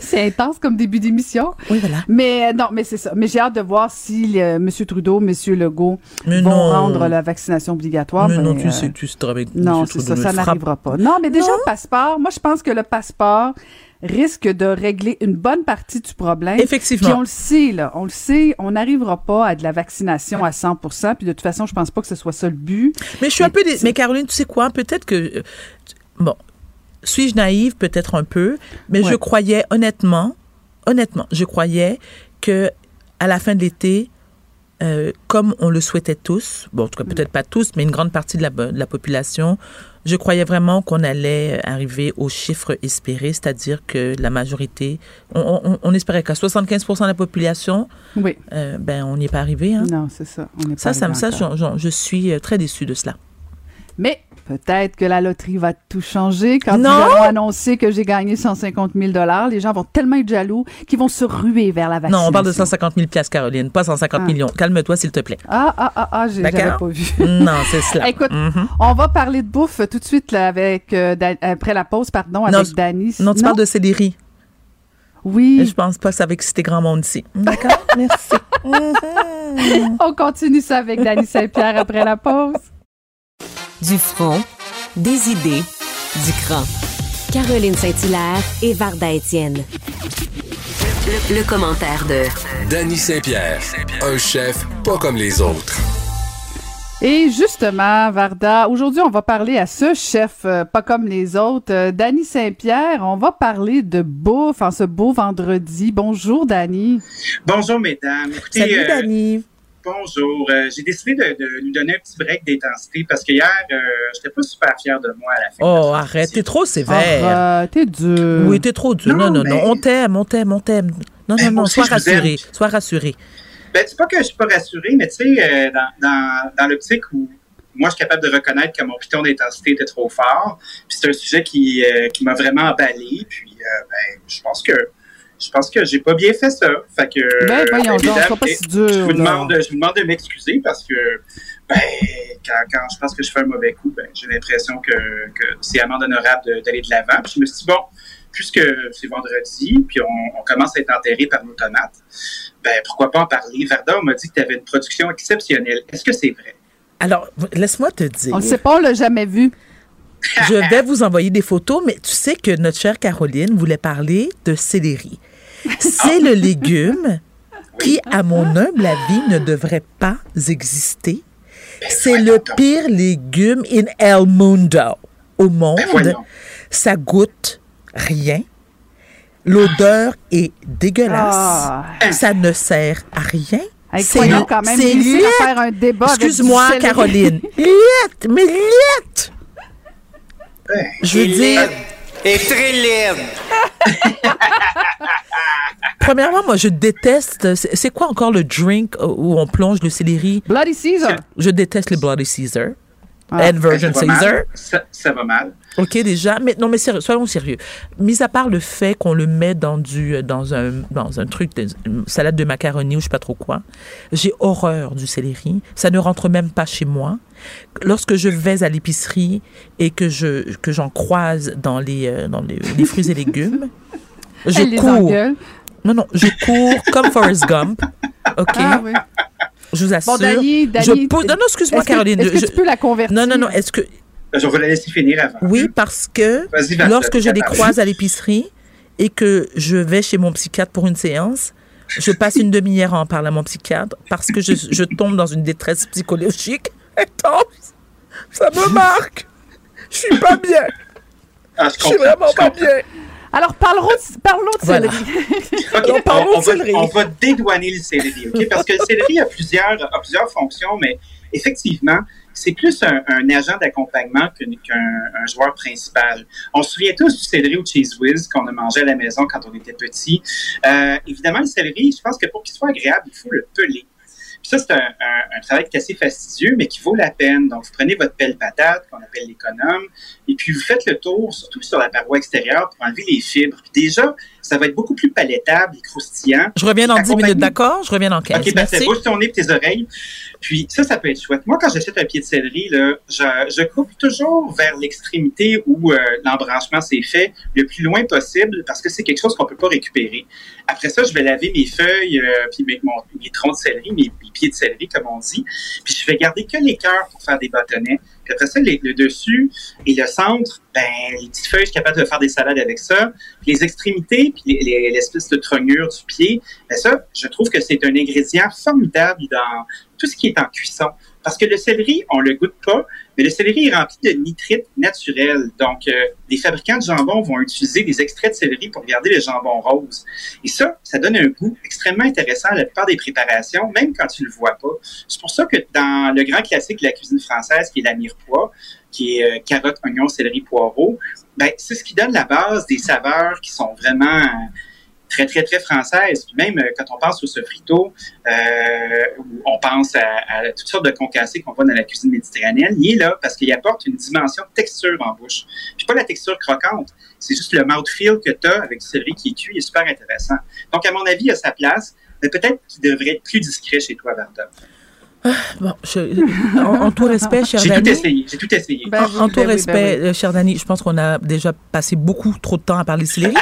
[SPEAKER 5] C'est intense comme début d'émission.
[SPEAKER 4] Oui, voilà.
[SPEAKER 5] Mais euh, non, mais c'est ça. Mais j'ai hâte de voir si euh, M. Trudeau, M. Legault
[SPEAKER 4] Mais
[SPEAKER 5] vont
[SPEAKER 4] non.
[SPEAKER 5] rendre la vaccination obligatoire.
[SPEAKER 4] Mais
[SPEAKER 5] Ben,
[SPEAKER 4] non, tu
[SPEAKER 5] euh,
[SPEAKER 4] sais, tu bien que
[SPEAKER 5] Non, c'est ça, ça n'arrivera pas. Non, mais déjà,
[SPEAKER 4] Non.
[SPEAKER 5] le passeport, moi, je pense que le passeport risque de régler une bonne partie du problème.
[SPEAKER 4] Effectivement.
[SPEAKER 5] Puis on le sait, là, on le sait, on n'arrivera pas à de la vaccination à 100 Puis de toute façon, je pense pas que ce soit ça le but.
[SPEAKER 4] Mais je suis un peu. dé- Mais Caroline, tu sais quoi? Peut-être que. Bon. Suis-je naïve? Peut-être un peu. Mais je croyais, honnêtement, honnêtement, je croyais que à la fin de l'été, euh, comme on le souhaitait tous, bon, en tout cas, peut-être pas tous, mais une grande partie de la, de la population, je croyais vraiment qu'on allait arriver au chiffre espéré, c'est-à-dire que la majorité, on, on- on espérait qu'à 75 de la population,
[SPEAKER 5] Oui.
[SPEAKER 4] euh, ben, on n'y est pas arrivé. Hein.
[SPEAKER 5] Non, c'est ça. On est
[SPEAKER 4] Ça,
[SPEAKER 5] pas
[SPEAKER 4] ça, je- je suis euh, très déçue de cela.
[SPEAKER 5] Mais peut-être que la loterie va tout changer. Quand
[SPEAKER 4] Non!
[SPEAKER 5] ils allont annoncer que j'ai gagné 150 000 les gens vont tellement être jaloux qu'ils vont se ruer vers la vaccination.
[SPEAKER 4] Non, on parle de 150 000 piastres, Caroline, pas 150
[SPEAKER 5] Ah.
[SPEAKER 4] millions. Calme-toi, s'il te plaît.
[SPEAKER 5] Ah, ah, ah, ah, j'ai- pas vu.
[SPEAKER 4] non, c'est cela.
[SPEAKER 5] Écoute,
[SPEAKER 4] Mhm.
[SPEAKER 5] on va parler de bouffe tout de suite là, avec euh, après la pause, pardon, avec
[SPEAKER 4] Non,
[SPEAKER 5] Dani.
[SPEAKER 4] Non, tu parles de céleri.
[SPEAKER 5] Oui,
[SPEAKER 4] Je pense pas que ça va exciter grand monde ici. D'accord? Merci.
[SPEAKER 5] on continue ça avec Dani Saint-Pierre après la pause.
[SPEAKER 2] Du front, des idées, du cran. Caroline Saint-Hilaire et Varda Étienne.
[SPEAKER 1] Le, le commentaire de
[SPEAKER 7] Danny Saint-Pierre, un chef pas comme les autres.
[SPEAKER 5] Et justement, Varda, aujourd'hui, on va parler à ce chef, euh, pas comme les autres, euh, Dany Saint-Pierre. On va parler de bouffe en ce beau vendredi. Bonjour, Dany.
[SPEAKER 8] Bonjour, mesdames. Écoutez,
[SPEAKER 4] Salut,
[SPEAKER 8] euh,
[SPEAKER 4] Dani.
[SPEAKER 8] Bonjour. Euh, J'ai décidé de, de nous donner un petit break d'intensité parce que hier, euh, j'étais pas super fier de moi à la fin.
[SPEAKER 4] Oh, arrête, t'es trop sévère.
[SPEAKER 5] T'es dur.
[SPEAKER 4] Oui, t'es trop dur. Non,
[SPEAKER 8] Non,
[SPEAKER 4] non, On t'aime, on t'aime, on t'aime. Non,
[SPEAKER 8] Ben,
[SPEAKER 4] non,
[SPEAKER 8] moi
[SPEAKER 4] non. Sois rassuré. Sois rassuré.
[SPEAKER 8] Ben, c'est pas que je suis pas rassuré, mais tu sais, euh, dans, dans, dans l'optique où moi, je suis capable de reconnaître que mon piton d'intensité était trop fort, puis c'est un sujet qui, euh, qui m'a vraiment emballé, puis euh, ben, je pense que je pense que j'ai pas bien fait ça. Fait que,
[SPEAKER 5] Ben, voyons donc,
[SPEAKER 8] mesdames,
[SPEAKER 5] sois pas si dur,
[SPEAKER 8] Je vous, demande, je vous demande de m'excuser parce que ben, quand, quand je pense que je fais un mauvais coup, ben, j'ai l'impression que, que c'est amende honorable de- d'aller de l'avant. Puis je me suis dit, bon, puisque c'est vendredi, puis on, on commence à être enterré par nos tomates, ben, pourquoi pas en parler? Varda, on m'a dit que tu avais une production exceptionnelle. Est-ce que c'est vrai?
[SPEAKER 4] Alors, laisse-moi te dire.
[SPEAKER 5] On le sait pas, on l'a jamais vu.
[SPEAKER 4] Je vais vous envoyer des photos, mais tu sais que notre chère Caroline voulait parler de céleri. C'est le légume qui, à mon humble avis, ne devrait pas exister. C'est le pire légume in el mundo au monde.
[SPEAKER 8] Ben.
[SPEAKER 4] Ça goûte rien. L'odeur est dégueulasse.
[SPEAKER 5] Ah.
[SPEAKER 4] Ça ne sert à rien.
[SPEAKER 5] Hey,
[SPEAKER 4] C'est
[SPEAKER 5] quand même faire un débat
[SPEAKER 4] Excuse-moi. Caroline. Liette, mais liette.
[SPEAKER 8] Ben,
[SPEAKER 4] Je veux dire,
[SPEAKER 9] Et très laide.
[SPEAKER 4] premièrement, moi, je déteste. C'est c'est quoi encore le drink où on plonge le céleri?
[SPEAKER 5] Bloody Caesar.
[SPEAKER 4] Je déteste les Bloody Caesar.
[SPEAKER 5] Ah.
[SPEAKER 4] and Virgin
[SPEAKER 8] ça va
[SPEAKER 4] Caesar?
[SPEAKER 8] mal. Ça, ça va mal.
[SPEAKER 4] OK, déjà. Mais non, mais sérieux, soyons sérieux. Mis à part le fait qu'on le met dans du dans un dans un truc de une salade de macaroni ou je sais pas trop quoi, j'ai horreur du céleri. Ça ne rentre même pas chez moi. Lorsque je vais à l'épicerie et que je que j'en croise dans les euh, dans les, les fruits et légumes, je
[SPEAKER 5] Elle les
[SPEAKER 4] cours.
[SPEAKER 5] engueule.
[SPEAKER 4] Non non, je cours comme Forrest Gump. OK,
[SPEAKER 5] Ah oui.
[SPEAKER 4] Je vous assure.
[SPEAKER 5] Bon, Dani, Dani.
[SPEAKER 4] je pousse- Non non, excuse-moi
[SPEAKER 5] est-ce que-
[SPEAKER 4] Caroline.
[SPEAKER 5] Est-ce que
[SPEAKER 4] je-
[SPEAKER 5] tu peux la convertir?
[SPEAKER 4] Non non non, est-ce que
[SPEAKER 8] Je vais la laisser finir avant.
[SPEAKER 4] oui, parce que lorsque je les croise à l'épicerie et que je vais chez mon psychiatre pour une séance, je passe une demi-heure en parler à mon psychiatre parce que je, je tombe dans une détresse psychologique intense. Ça me marque. Je suis pas bien.
[SPEAKER 8] Ah, je
[SPEAKER 4] Je suis vraiment
[SPEAKER 8] je
[SPEAKER 4] pas
[SPEAKER 8] comprends.
[SPEAKER 4] bien.
[SPEAKER 5] Alors, parlons, parlons de
[SPEAKER 4] Voilà.
[SPEAKER 5] céleri.
[SPEAKER 4] Parlons
[SPEAKER 8] on, on
[SPEAKER 4] de
[SPEAKER 8] va,
[SPEAKER 4] céleri.
[SPEAKER 8] on va dédouaner le céleri, OK? Parce que le céleri a plusieurs, a plusieurs fonctions, mais effectivement, c'est plus un, un agent d'accompagnement qu'un qu'un- un joueur principal. On se souvient tous du céleri ou cheese whiz qu'on a mangé à la maison quand on était petit. Euh, évidemment, le céleri, je pense que pour qu'il soit agréable, il faut le peler. Ça, c'est un travail qui est assez fastidieux, mais qui vaut la peine. Donc, vous prenez votre pelle patate, qu'on appelle l'économe, et puis vous faites le tour, surtout sur la paroi extérieure, pour enlever les fibres. Puis déjà, ça va être beaucoup plus palaitable et croustillant.
[SPEAKER 4] Je reviens dans 10
[SPEAKER 8] Accompagné-
[SPEAKER 4] minutes, d'accord? Je reviens dans 15.
[SPEAKER 8] OK, parfait.
[SPEAKER 4] Merci.
[SPEAKER 8] Bouge ton nez et tes oreilles. Puis ça, ça peut être chouette. Moi, quand j'achète un pied de céleri, là, je, je coupe toujours vers l'extrémité où euh, l'embranchement s'est fait le plus loin possible parce que c'est quelque chose qu'on peut pas récupérer. Après ça, je vais laver mes feuilles, euh, puis mes, mon- mes troncs de céleri, mes, mes pieds de céleri, comme on dit. Puis je vais garder que les cœurs pour faire des bâtonnets. Après ça, le dessus et le centre, ben, les petites feuilles, je suis de faire des salades avec ça. Les extrémités, puis les- les- l'espèce de trognure du pied, ben ça, je trouve que c'est un ingrédient formidable dans tout ce qui est en cuisson. Parce que le céleri, on le goûte pas, mais le céleri est rempli de nitrites naturels. Donc, euh, les fabricants de jambon vont utiliser des extraits de céleri pour garder le jambon rose. Et ça, ça donne un goût extrêmement intéressant à la plupart des préparations, même quand tu le vois pas. C'est pour ça que dans le grand classique de la cuisine française, qui est la mirepoix, qui est euh, carotte, oignon, céleri, poireau, ben, c'est ce qui donne la base des saveurs qui sont vraiment très, très, très françaises. Puis même euh, quand on pense au sofrito, euh, on pense à, à toutes sortes de concassés qu'on voit dans la cuisine méditerranéenne, il est là parce qu'il apporte une dimension de texture en bouche. Puis pas la texture croquante, c'est juste le mouthfeel que tu as avec du céleri qui est cuit est super intéressant. Donc, à mon avis, il a sa place, mais peut-être qu'il devrait être plus discret chez toi, Varda.
[SPEAKER 4] Bon, je- en, en tout respect, cher
[SPEAKER 8] J'ai tout
[SPEAKER 4] Dani.
[SPEAKER 8] essayé, j'ai tout essayé.
[SPEAKER 5] Ben
[SPEAKER 4] En, tout
[SPEAKER 5] ben oui,
[SPEAKER 4] respect,
[SPEAKER 5] ben oui.
[SPEAKER 4] euh, cher Dani, je pense qu'on a déjà passé beaucoup trop de temps à parler de céleri.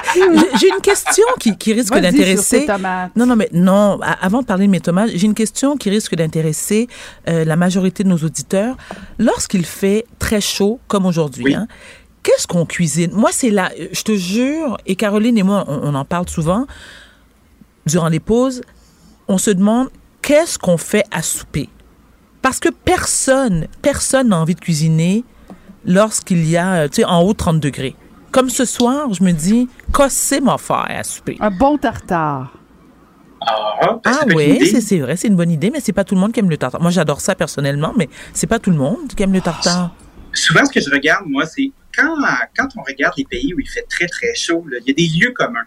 [SPEAKER 4] J'ai- une question qui, qui risque
[SPEAKER 5] Vas-y sur
[SPEAKER 4] d'intéresser.
[SPEAKER 5] tes tomates.
[SPEAKER 4] Non, non, mais non. a- Avant de parler de mes tomates, j'ai une question qui risque d'intéresser euh, la majorité de nos auditeurs. Lorsqu'il fait très chaud, comme aujourd'hui,
[SPEAKER 8] Oui.
[SPEAKER 4] hein, qu'est-ce qu'on cuisine? Moi, c'est là. Je te jure, et Caroline et moi, on, on en parle souvent durant les pauses. On se demande qu'est-ce qu'on fait à souper? Parce que personne, personne n'a envie de cuisiner lorsqu'il y a, euh, tu sais, en haut de 30 degrés. Comme ce soir, je me dis, qu'est-ce m'a faire à souper?
[SPEAKER 5] Un bon tartare.
[SPEAKER 8] Ah, ben,
[SPEAKER 4] ah
[SPEAKER 8] être une
[SPEAKER 4] oui, c'est vrai, c'est une bonne idée, mais c'est pas tout le monde qui aime le tartare. Moi, j'adore ça personnellement, mais c'est pas tout le monde qui aime le tartare.
[SPEAKER 8] souvent, ce que je regarde, moi, c'est quand, quand on regarde les pays où il fait très, très chaud, là, il y a des lieux communs.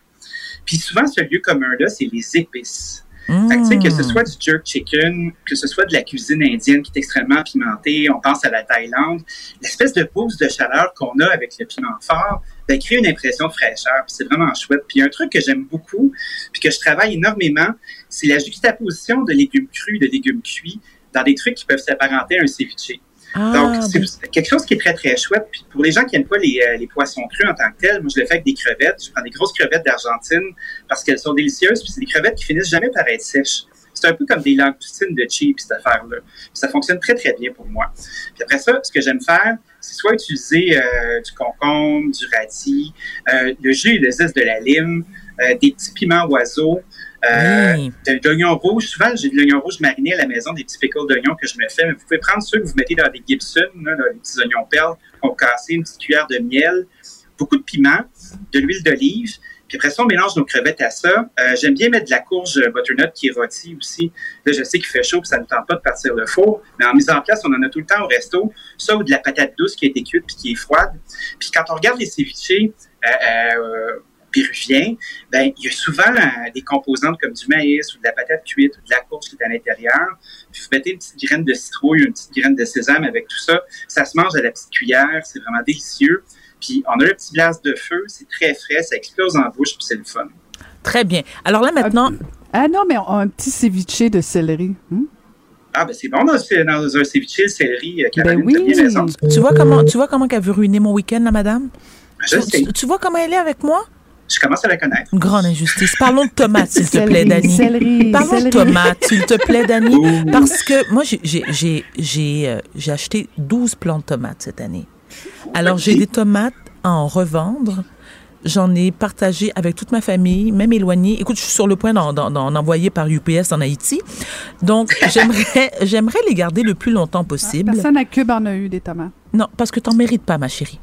[SPEAKER 8] Puis souvent, ce lieu commun-là, c'est les épices. Fait que, ce
[SPEAKER 4] Mmh.
[SPEAKER 8] soit du jerk chicken, que ce soit de la cuisine indienne qui est extrêmement pimentée, on pense à la Thaïlande, l'espèce de boost de chaleur qu'on a avec le piment fort, ben, crée une impression de fraîcheur. C'est vraiment chouette. Puis un truc que j'aime beaucoup, puis que je travaille énormément, c'est la juxtaposition de légumes crus, de légumes cuits, dans des trucs qui peuvent s'apparenter à un ceviche.
[SPEAKER 4] Ah,
[SPEAKER 8] Donc, c'est quelque chose qui est très, très chouette. Puis pour les gens qui n'aiment pas les, euh, les poissons crus en tant que tels, moi, je le fais avec des crevettes. Je prends des grosses crevettes d'Argentine parce qu'elles sont délicieuses. Puis c'est des crevettes qui finissent jamais par être sèches. C'est un peu comme des langoustines de cheap, cette affaire-là. Puis ça fonctionne très, très bien pour moi. Puis après ça, ce que j'aime faire, c'est soit utiliser euh, du concombre, du radis, euh, le jus et le zeste de la lime, euh, des petits piments oiseaux, euh,
[SPEAKER 4] oui.
[SPEAKER 8] de l'oignon rouge. Souvent, j'ai de l'oignon rouge mariné à la maison, des petits pickles d'oignon que je me fais. Mais vous pouvez prendre ceux que vous mettez dans des Gibson, là, là, les petits oignons perles, qu'on cassé, une petite cuillère de miel, beaucoup de piment, de l'huile d'olive. Puis après ça, on mélange nos crevettes à ça. Euh, J'aime bien mettre de la courge euh, butternut qui est rôtie aussi. Là, je sais qu'il fait chaud, puis ça ne tente pas de partir le four. Mais en mise en place, on en a tout le temps au resto. Ça ou de la patate douce qui a été cuite puis qui est froide. Puis quand on regarde les ceviches euh, euh, péruviens, ben, il y a souvent euh, des composantes comme du maïs ou de la patate cuite ou de la courge qui est à l'intérieur. Puis vous mettez une petite graine de citrouille, une petite graine de sésame avec tout ça. Ça se mange à la petite cuillère, c'est vraiment délicieux. Puis on a le petit glace de feu, c'est très frais, ça explose en bouche, puis c'est le fun.
[SPEAKER 4] Très bien. Alors là, maintenant,
[SPEAKER 5] Ah non, mais un petit ceviche de céleri. Hmm?
[SPEAKER 8] Ah, ben c'est bon dans, dans un ceviche, le céleri, euh, Caroline,
[SPEAKER 5] Ben oui.
[SPEAKER 8] t'as bien raison.
[SPEAKER 4] tu vois comment, tu vois comment qu'elle veut ruiner mon week-end, la madame?
[SPEAKER 8] Je sais,
[SPEAKER 4] Tu, tu vois comment elle est avec moi?
[SPEAKER 8] Je commence à la connaître.
[SPEAKER 4] Une grande injustice. Parlons de tomates, s'il te plaît, Dani.
[SPEAKER 5] céleri,
[SPEAKER 4] Parlons de tomates, s'il te plaît, Dani.
[SPEAKER 8] Ouh.
[SPEAKER 4] Parce que moi, j'ai- j'ai- j'ai j'ai, euh, j'ai acheté 12 plants de tomates cette année. Alors, j'ai des tomates à en revendre. J'en ai partagé avec toute ma famille, même éloignée. Écoute, je suis sur le point d'en, envoyer par UPS en Haïti. Donc, j'aimerais, j'aimerais les garder le plus longtemps possible.
[SPEAKER 5] Personne à Cube en a eu des tomates.
[SPEAKER 4] Non, parce que t'en mérites pas, ma chérie.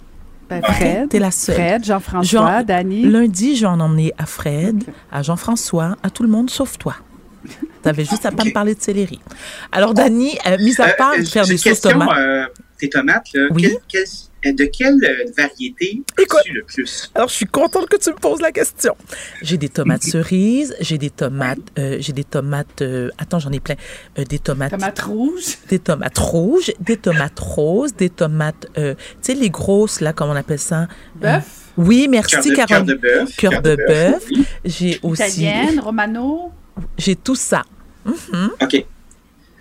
[SPEAKER 5] Ben, Fred,
[SPEAKER 4] T'es la seule.
[SPEAKER 5] Fred, Jean-François,
[SPEAKER 4] Jean-
[SPEAKER 5] Dani.
[SPEAKER 4] Lundi, je vais en emmener à Fred, à Jean-François, à tout le monde sauf toi. T'avais juste à pas me parler de céleri. Alors, Dani, euh, mis à
[SPEAKER 8] Euh,
[SPEAKER 4] part
[SPEAKER 8] euh,
[SPEAKER 4] faire
[SPEAKER 8] j'ai
[SPEAKER 4] des sauces tomates.
[SPEAKER 8] euh, tes tomates, là,
[SPEAKER 4] Oui.
[SPEAKER 8] quel- quel- euh, de quelle euh, variété
[SPEAKER 4] Écoute.
[SPEAKER 8] as-tu le plus?
[SPEAKER 4] Alors, je suis contente que tu me poses la question. J'ai des tomates cerises, j'ai des tomates, euh, j'ai des tomates, euh, attends, j'en ai plein, Euh, des tomates,
[SPEAKER 5] Tomate rouge.
[SPEAKER 4] des tomates rouges, des tomates roses, des tomates, euh, tu sais, les grosses, là, comment on appelle ça?
[SPEAKER 5] Bœuf.
[SPEAKER 4] Oui, merci,
[SPEAKER 8] de, cœur
[SPEAKER 4] Caroline.
[SPEAKER 8] de bœuf.
[SPEAKER 4] Cœur de bœuf. J'ai aussi,
[SPEAKER 5] Italienne, romano.
[SPEAKER 4] J'ai tout ça.
[SPEAKER 8] OK.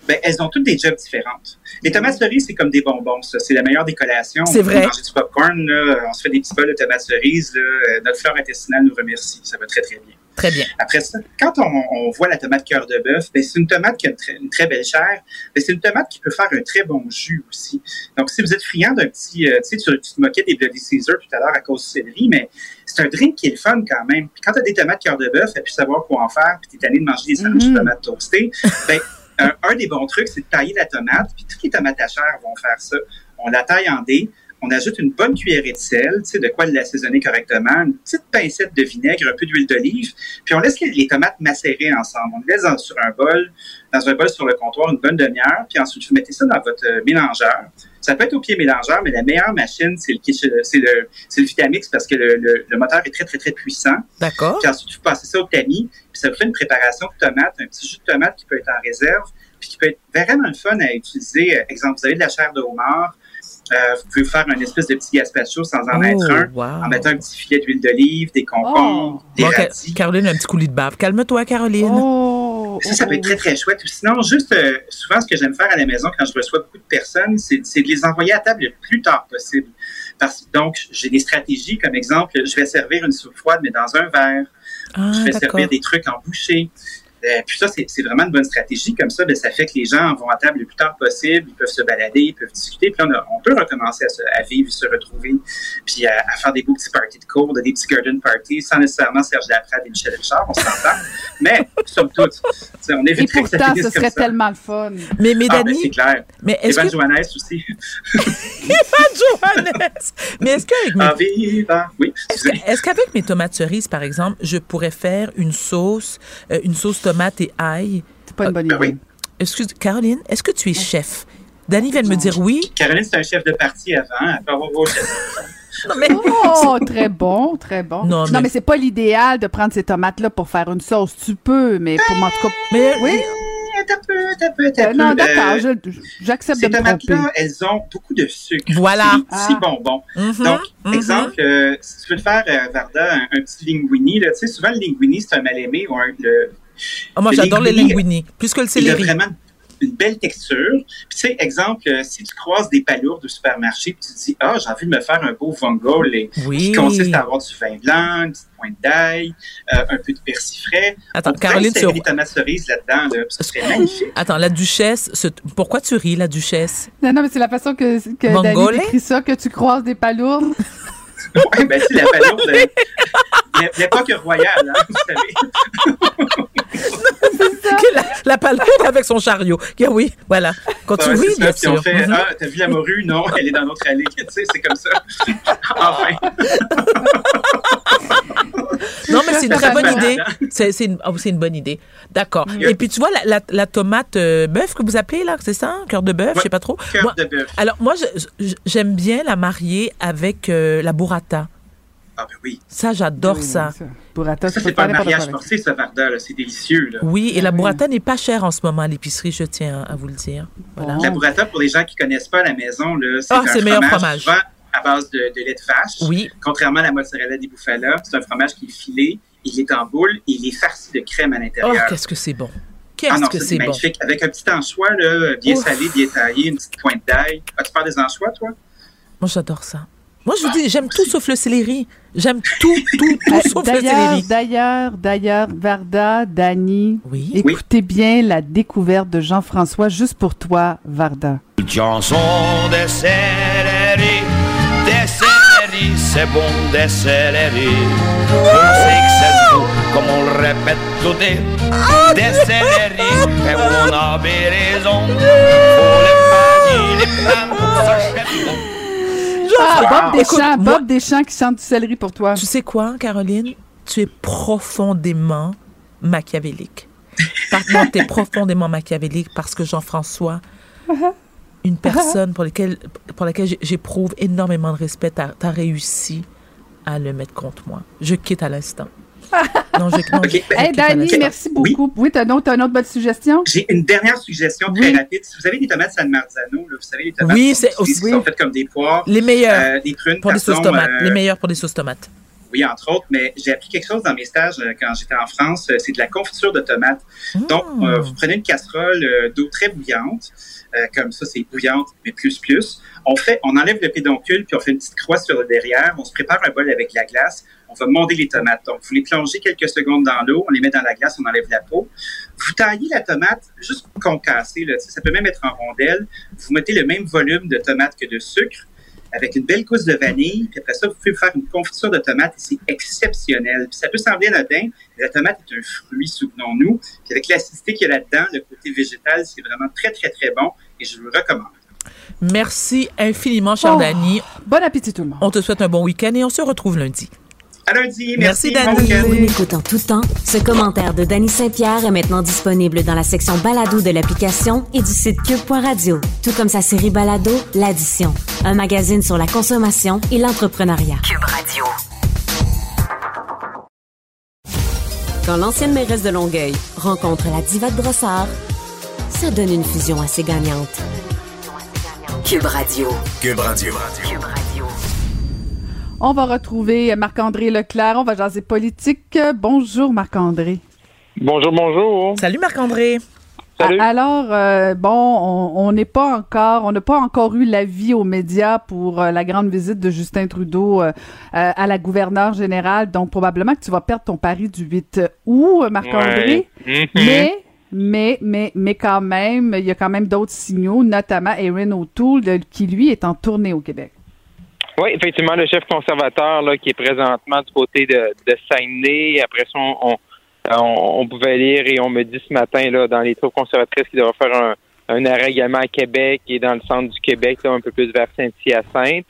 [SPEAKER 8] Ben, elles ont toutes des jobs différentes. Les tomates cerises, c'est comme des bonbons, ça. C'est la meilleure des collations.
[SPEAKER 4] C'est
[SPEAKER 8] On
[SPEAKER 4] vrai.
[SPEAKER 8] manger du popcorn, là. On se fait des petits bols de tomates cerises, là. Euh, Notre flore intestinale nous remercie. Ça va très, très bien.
[SPEAKER 4] Très bien.
[SPEAKER 8] Après ça, quand on, on voit la tomate cœur de bœuf, ben, c'est une tomate qui a une très, une très belle chair, c'est une tomate qui peut faire un très bon jus aussi. Donc, si vous êtes friand d'un petit, euh, tu sais, tu, tu te moquais des Bloody Caesar tout à l'heure à cause du céleri, mais c'est un drink qui est le fun quand même. Puis quand tu as des tomates cœur de bœuf, et puis savoir quoi en faire, puis tu es tanné de manger des sandwichs de tomates toastées, ben, un, un des bons trucs, c'est de tailler la tomate, puis toutes les tomates à chair vont faire ça. On la taille en dés, on ajoute une bonne cuillerée de sel, tu sais, de quoi l'assaisonner correctement, une petite pincette de vinaigre, un peu d'huile d'olive, puis on laisse les, les tomates macérer ensemble. On les laisse dans- sur un bol, dans un bol sur le comptoir une bonne demi-heure, puis ensuite vous mettez ça dans votre euh, mélangeur. Ça peut être au pied mélangeur, mais la meilleure machine, c'est le, kitchen- c'est le, c'est le Vitamix parce que le, le- le moteur est très, très, très puissant.
[SPEAKER 4] D'accord.
[SPEAKER 8] Puis ensuite, vous passez ça au tamis, puis ça vous fait une préparation de tomates, un petit jus de tomate qui peut être en réserve, puis qui peut être vraiment le fun à utiliser. Exemple, vous avez de la chair de homard, euh, vous pouvez faire un espèce de petit gazpacho sans en mettre un,
[SPEAKER 4] wow.
[SPEAKER 8] en mettant un petit filet d'huile d'olive, des concombres, des
[SPEAKER 4] Bon, Ca-
[SPEAKER 8] radis.
[SPEAKER 4] Caroline, un petit coulis de bave. Calme-toi, Caroline.
[SPEAKER 5] Oh.
[SPEAKER 8] Ça, ça peut être très, très chouette. Ou Sinon, juste, euh, souvent, ce que j'aime faire à la maison quand je reçois beaucoup de personnes, c'est de les envoyer à table le plus tard possible. Parce, donc, j'ai des stratégies, comme exemple, je vais servir une soupe froide, mais dans un verre.
[SPEAKER 4] Ah,
[SPEAKER 8] je vais servir des trucs en bouchée. Euh, puis ça, c'est vraiment une bonne stratégie. Comme ça, ben, ça fait que les gens vont à table le plus tard possible, ils peuvent se balader, ils peuvent discuter. Puis là, on, a- on peut recommencer à, se- à vivre, se retrouver, puis à, à faire des beaux petits parties de cours, des petits garden parties, sans nécessairement Serge Lafrade et Michel Richard, on s'entend. Mais, somme toute, on éviterait que ça finisse
[SPEAKER 5] ce
[SPEAKER 8] comme
[SPEAKER 5] serait
[SPEAKER 8] ça.
[SPEAKER 5] tellement le fun.
[SPEAKER 4] Mais, mais
[SPEAKER 8] Ah, ben,
[SPEAKER 4] Dani,
[SPEAKER 8] c'est clair.
[SPEAKER 4] mais est-ce
[SPEAKER 8] Evan
[SPEAKER 4] que...
[SPEAKER 8] Johannes aussi.
[SPEAKER 4] Johannes! Mais est-ce qu'avec mes
[SPEAKER 8] Ah. Oui,
[SPEAKER 4] Est-ce que- est-ce qu'avec mes tomates cerises, par exemple, je pourrais faire une sauce, euh, une sauce tomate et ail?
[SPEAKER 5] C'est pas une bonne
[SPEAKER 8] Ben
[SPEAKER 5] idée.
[SPEAKER 8] oui.
[SPEAKER 4] Excuse, Caroline, est-ce que tu es chef? Dani vient de me dire oui.
[SPEAKER 8] Caroline, c'est un chef de parti avant. Elle peut avoir vos chefs.
[SPEAKER 4] Non, mais...
[SPEAKER 5] Oh, très bon, très bon.
[SPEAKER 4] Non,
[SPEAKER 5] Non,
[SPEAKER 4] mais-
[SPEAKER 5] mais, c'est pas l'idéal de prendre ces tomates-là pour faire une sauce. Tu peux, mais pour en tout cas.
[SPEAKER 4] mais
[SPEAKER 5] Oui.
[SPEAKER 8] T'as peu, t'as peu, t'as
[SPEAKER 5] Euh,
[SPEAKER 8] peu.
[SPEAKER 5] non, d'accord,
[SPEAKER 8] Euh,
[SPEAKER 5] j'accepte de
[SPEAKER 8] Ces tomates-là, elles ont beaucoup de sucre.
[SPEAKER 4] Voilà.
[SPEAKER 8] C'est
[SPEAKER 5] Ah.
[SPEAKER 8] bonbons.
[SPEAKER 4] Mhm,
[SPEAKER 8] Donc,
[SPEAKER 4] mhm.
[SPEAKER 8] exemple, euh, si tu veux te faire, euh, Varda, un, un petit linguini, tu sais, souvent le linguini, c'est un mal-aimé ou un, le,
[SPEAKER 4] Ah, moi, j'adore les
[SPEAKER 8] linguini,
[SPEAKER 4] plus que le
[SPEAKER 8] il a
[SPEAKER 4] céleri.
[SPEAKER 8] vraiment une belle texture. Puis, tu sais, exemple, euh, si tu croises des palourdes au supermarché, puis tu te dis, ah, j'ai envie de me faire un beau vongole, et-
[SPEAKER 4] Oui.
[SPEAKER 8] qui consiste à avoir du vin blanc, une petite pointe d'ail, euh, un peu de persil frais.
[SPEAKER 4] Attends,
[SPEAKER 8] On
[SPEAKER 4] Caroline, tu-
[SPEAKER 8] des tomates cerises là-dedans, là, ce serait magnifique.
[SPEAKER 4] Attends, la duchesse, ce- pourquoi tu ris, la duchesse?
[SPEAKER 5] Non, non, mais c'est la façon que, que décrit ça, que tu croises des palourdes.
[SPEAKER 8] Oui, ben, c'est la palourde de l'é- l'époque royale, hein, vous savez.
[SPEAKER 4] Que la, la palourde avec son chariot. Yeah, oui, voilà. Continue,
[SPEAKER 8] Ouais,
[SPEAKER 4] oui, bien
[SPEAKER 8] Puis on
[SPEAKER 4] sûr.
[SPEAKER 8] fait,
[SPEAKER 4] Mhm.
[SPEAKER 8] ah, t'as vu la morue? Non, elle est dans notre allée. Tu sais, c'est comme ça. enfin.
[SPEAKER 4] Non, mais c'est une très bonne idée.
[SPEAKER 8] hein?
[SPEAKER 4] C'est c'est une, oh, c'est une bonne idée. D'accord.
[SPEAKER 8] Mm.
[SPEAKER 4] Et puis, tu vois, la, la- la tomate euh, bœuf que vous appelez, là, c'est ça? Cœur de bœuf, je sais
[SPEAKER 8] Ouais,
[SPEAKER 4] pas trop.
[SPEAKER 8] Cœur
[SPEAKER 4] Moi-
[SPEAKER 8] de bœuf.
[SPEAKER 4] alors, moi, j'aime bien la marier avec euh, la burrata.
[SPEAKER 8] Ah, ben oui.
[SPEAKER 4] Ça, j'adore
[SPEAKER 5] Oui,
[SPEAKER 4] ça.
[SPEAKER 5] oui, Burrata,
[SPEAKER 8] Ça, c'est pas un mariage forcé, ça, Varda. là. C'est délicieux. Là.
[SPEAKER 4] Oui, et la
[SPEAKER 5] Oui.
[SPEAKER 4] burrata n'est pas chère en ce moment à l'épicerie, je tiens à vous le dire. Voilà.
[SPEAKER 5] Bon.
[SPEAKER 8] La burrata, pour les gens qui connaissent pas à la maison, là, c'est
[SPEAKER 4] Ah,
[SPEAKER 8] un
[SPEAKER 4] c'est le meilleur
[SPEAKER 8] fromage,
[SPEAKER 4] fromage.
[SPEAKER 8] souvent à base de, de lait de vache.
[SPEAKER 4] Oui.
[SPEAKER 8] Contrairement à la mozzarella di bufala, c'est un fromage qui est filé, il est en boule et il est farci de crème à
[SPEAKER 4] Oh,
[SPEAKER 8] l'intérieur.
[SPEAKER 4] qu'est-ce que c'est bon. Qu'est-ce
[SPEAKER 8] ah non,
[SPEAKER 4] que c'est
[SPEAKER 8] c'est
[SPEAKER 4] bon.
[SPEAKER 8] magnifique. Avec un petit anchois, là, bien
[SPEAKER 4] Ouf.
[SPEAKER 8] salé, bien taillé, une petite pointe d'ail. Ah, tu parles des anchois, toi?
[SPEAKER 4] Moi, j'adore ça. Moi, je vous dis, j'aime tout sauf le céleri. J'aime tout, tout, tout sauf le céleri.
[SPEAKER 5] d'ailleurs, d'ailleurs, Varda, Dani,
[SPEAKER 4] Oui.
[SPEAKER 5] écoutez bien la découverte de Jean-François juste pour toi, Varda.
[SPEAKER 10] Chanson des céleri, des céleri, c'est bon des céleri. On sait que c'est beau, comme on le répète tout des, des céleri, et on avait raison. Faut les manier, les c'est bon.
[SPEAKER 5] Ah, Bob
[SPEAKER 4] Écoute,
[SPEAKER 5] Deschamps,
[SPEAKER 4] moi-
[SPEAKER 5] Bob Deschamps qui chante du céleri pour toi.
[SPEAKER 4] Tu sais quoi, Caroline? Tu es profondément machiavélique. Par- Non, t'es profondément machiavélique parce que Jean-François, une personne pour, laquelle, pour laquelle j'éprouve énormément de respect, t'as as réussi à le mettre contre moi. Je quitte à l'instant. Non, je, non, je- je
[SPEAKER 5] Hey,
[SPEAKER 4] quitte à
[SPEAKER 5] Dani, merci beaucoup. Oui, t'as une autre, t'as une autre bonne suggestion?
[SPEAKER 8] J'ai une dernière suggestion très rapide. Si vous avez des tomates San Marzano, là, vous savez, les tomates
[SPEAKER 4] Oui, c'est
[SPEAKER 8] utilise, qui sont faites comme des poires.
[SPEAKER 4] Les meilleurs
[SPEAKER 8] euh, des prunes,
[SPEAKER 4] pour des sauces tomates.
[SPEAKER 8] euh,
[SPEAKER 4] Les meilleurs pour des sauces tomates.
[SPEAKER 8] Oui, entre autres, mais j'ai appris quelque chose dans mes stages euh, quand j'étais en France, euh, c'est de la confiture de tomates. Donc, euh, vous prenez une casserole euh, d'eau très bouillante, euh, comme ça, c'est bouillante, mais plus, plus. On fait, on enlève le pédoncule, puis on fait une petite croix sur le derrière. On se prépare un bol avec la glace. On va monder les tomates. Donc, vous les plongez quelques secondes dans l'eau, on les met dans la glace, on enlève la peau. Vous taillez la tomate juste concassée, ça peut même être en rondelles. Vous mettez le même volume de tomates que de sucre avec une belle couche de vanille. Puis après ça, vous pouvez faire une confiture de tomate et c'est exceptionnel. Puis ça peut sembler anodin, mais la tomate est un fruit, souvenons-nous. Puis avec l'acidité qu'il y a là-dedans, le côté végétal, c'est vraiment très, très, très bon et je vous le recommande.
[SPEAKER 4] Merci infiniment, cher
[SPEAKER 5] Oh,
[SPEAKER 4] Dani.
[SPEAKER 5] Bon appétit tout le monde.
[SPEAKER 4] On te souhaite un bon week-end et on se retrouve lundi.
[SPEAKER 8] À lundi.
[SPEAKER 4] Merci,
[SPEAKER 8] Merci,
[SPEAKER 4] Dani.
[SPEAKER 2] une écoute en tout temps, ce commentaire de Danny Saint-Pierre est maintenant disponible dans la section balado de l'application et du site cube.radio, tout comme sa série balado L'Addition, un magazine sur la consommation et l'entrepreneuriat.
[SPEAKER 1] Cube Radio.
[SPEAKER 2] Quand l'ancienne mairesse de Longueuil rencontre la diva de Brossard, ça donne une fusion assez gagnante.
[SPEAKER 1] Cube Radio.
[SPEAKER 7] Cube Radio.
[SPEAKER 1] Cube Radio.
[SPEAKER 5] On va retrouver Marc-André Leclerc. On va jaser politique. Bonjour, Marc-André.
[SPEAKER 11] Bonjour, bonjour.
[SPEAKER 4] Salut Marc-André.
[SPEAKER 11] Salut.
[SPEAKER 5] Alors, euh, bon, on n'est pas encore, on n'a pas encore eu l'avis aux médias pour euh, la grande visite de Justin Trudeau euh, à la gouverneure générale. Donc, probablement que tu vas perdre ton pari du 8 août, Marc-André.
[SPEAKER 11] Ouais. Mhm.
[SPEAKER 5] Mais, mais, mais, mais quand même, il y a quand même d'autres signaux, notamment Erin O'Toole, de- qui lui est en tournée au Québec.
[SPEAKER 11] Oui, effectivement, le chef conservateur là, qui est présentement du côté de, de Saguenay. Après ça, on, on, on- pouvait lire et on me dit ce matin là, dans les troupes conservatrices qu'il devra faire un, un arrêt également à Québec et dans le centre du Québec, là, un peu plus vers Saint-Hyacinthe.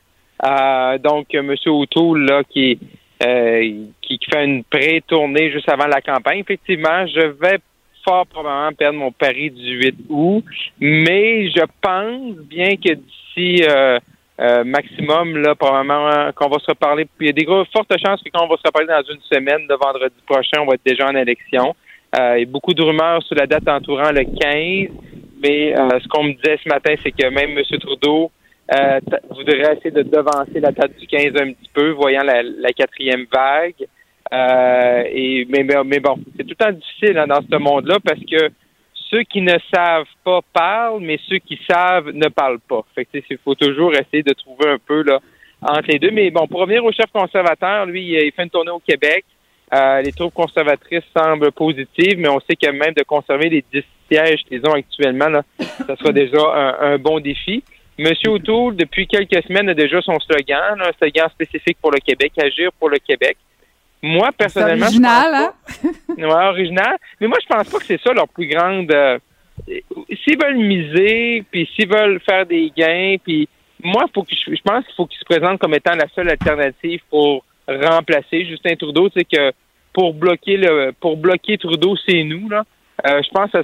[SPEAKER 11] Euh, donc, M. O'Toole, là, qui, euh, qui fait une pré-tournée juste avant la campagne, effectivement, je vais fort probablement perdre mon pari du 8 août, mais je pense bien que d'ici euh, euh, maximum, là, probablement qu'on va se reparler. Il y a des gros, fortes chances que quand on va se reparler dans une semaine, le vendredi prochain, on va être déjà en élection. Euh, il y a beaucoup de rumeurs sur la date entourant le 15, mais euh, ce qu'on me disait ce matin, c'est que même M. Trudeau euh, voudrait essayer de devancer la date du 15 un petit peu, voyant la, la quatrième vague. Euh, et mais, mais, mais bon, c'est tout le temps difficile hein, dans ce monde-là parce que ceux qui ne savent pas parlent, mais ceux qui savent ne parlent pas. Fait que tu sais, il faut toujours essayer de trouver un peu là entre les deux. Mais bon, pour revenir au chef conservateur, lui, il fait une tournée au Québec. Euh, les troupes conservatrices semblent positives, mais on sait que même de conserver les 10 sièges qu'ils ont actuellement, là, ça sera déjà un, un bon défi. Monsieur O'Toole, depuis quelques semaines, a déjà son slogan, là, un slogan spécifique pour le Québec, agir pour le Québec. Moi, personnellement,
[SPEAKER 5] C'est original, hein?
[SPEAKER 11] Original. Mais moi, je pense pas que c'est ça leur plus grande. euh, s'ils veulent miser, puis s'ils veulent faire des gains, puis moi, faut que je, pense qu'il faut qu'ils se présentent comme étant la seule alternative pour remplacer Justin Trudeau. C'est que pour bloquer le, pour bloquer Trudeau, c'est nous là. Euh, je pense que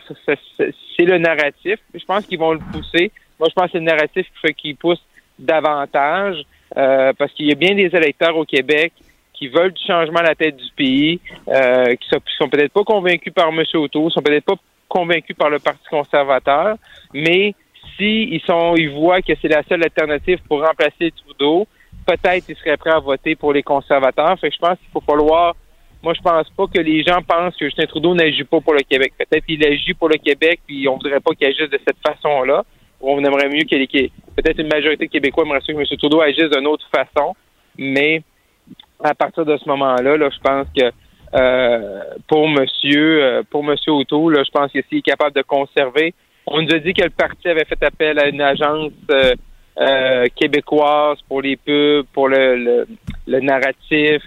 [SPEAKER 11] c'est le narratif. Je pense qu'ils vont le pousser. Moi, je pense que c'est le narratif qui fait qu'ils poussent davantage euh, parce qu'il y a bien des électeurs au Québec qui veulent du changement à la tête du pays, euh, qui sont, sont peut-être pas convaincus par M. Auto, sont peut-être pas convaincus par le Parti conservateur, mais si sont, ils voient que c'est la seule alternative pour remplacer Trudeau, peut-être ils seraient prêts à voter pour les conservateurs. Fait que je pense qu'il faut falloir moi, je pense pas que les gens pensent que Justin Trudeau n'agit pas pour le Québec. Peut-être qu'il agit pour le Québec, puis on voudrait pas qu'il agisse de cette façon-là. On aimerait mieux que les peut-être une majorité de Québécois aimerait que M. Trudeau agisse d'une autre façon. Mais à partir de ce moment-là, là, je pense que euh, pour Monsieur euh, pour Monsieur Auto, là, je pense que s'il est capable de conserver, on nous a dit que le parti avait fait appel à une agence euh, euh, québécoise pour les pubs, pour le, le, le narratif,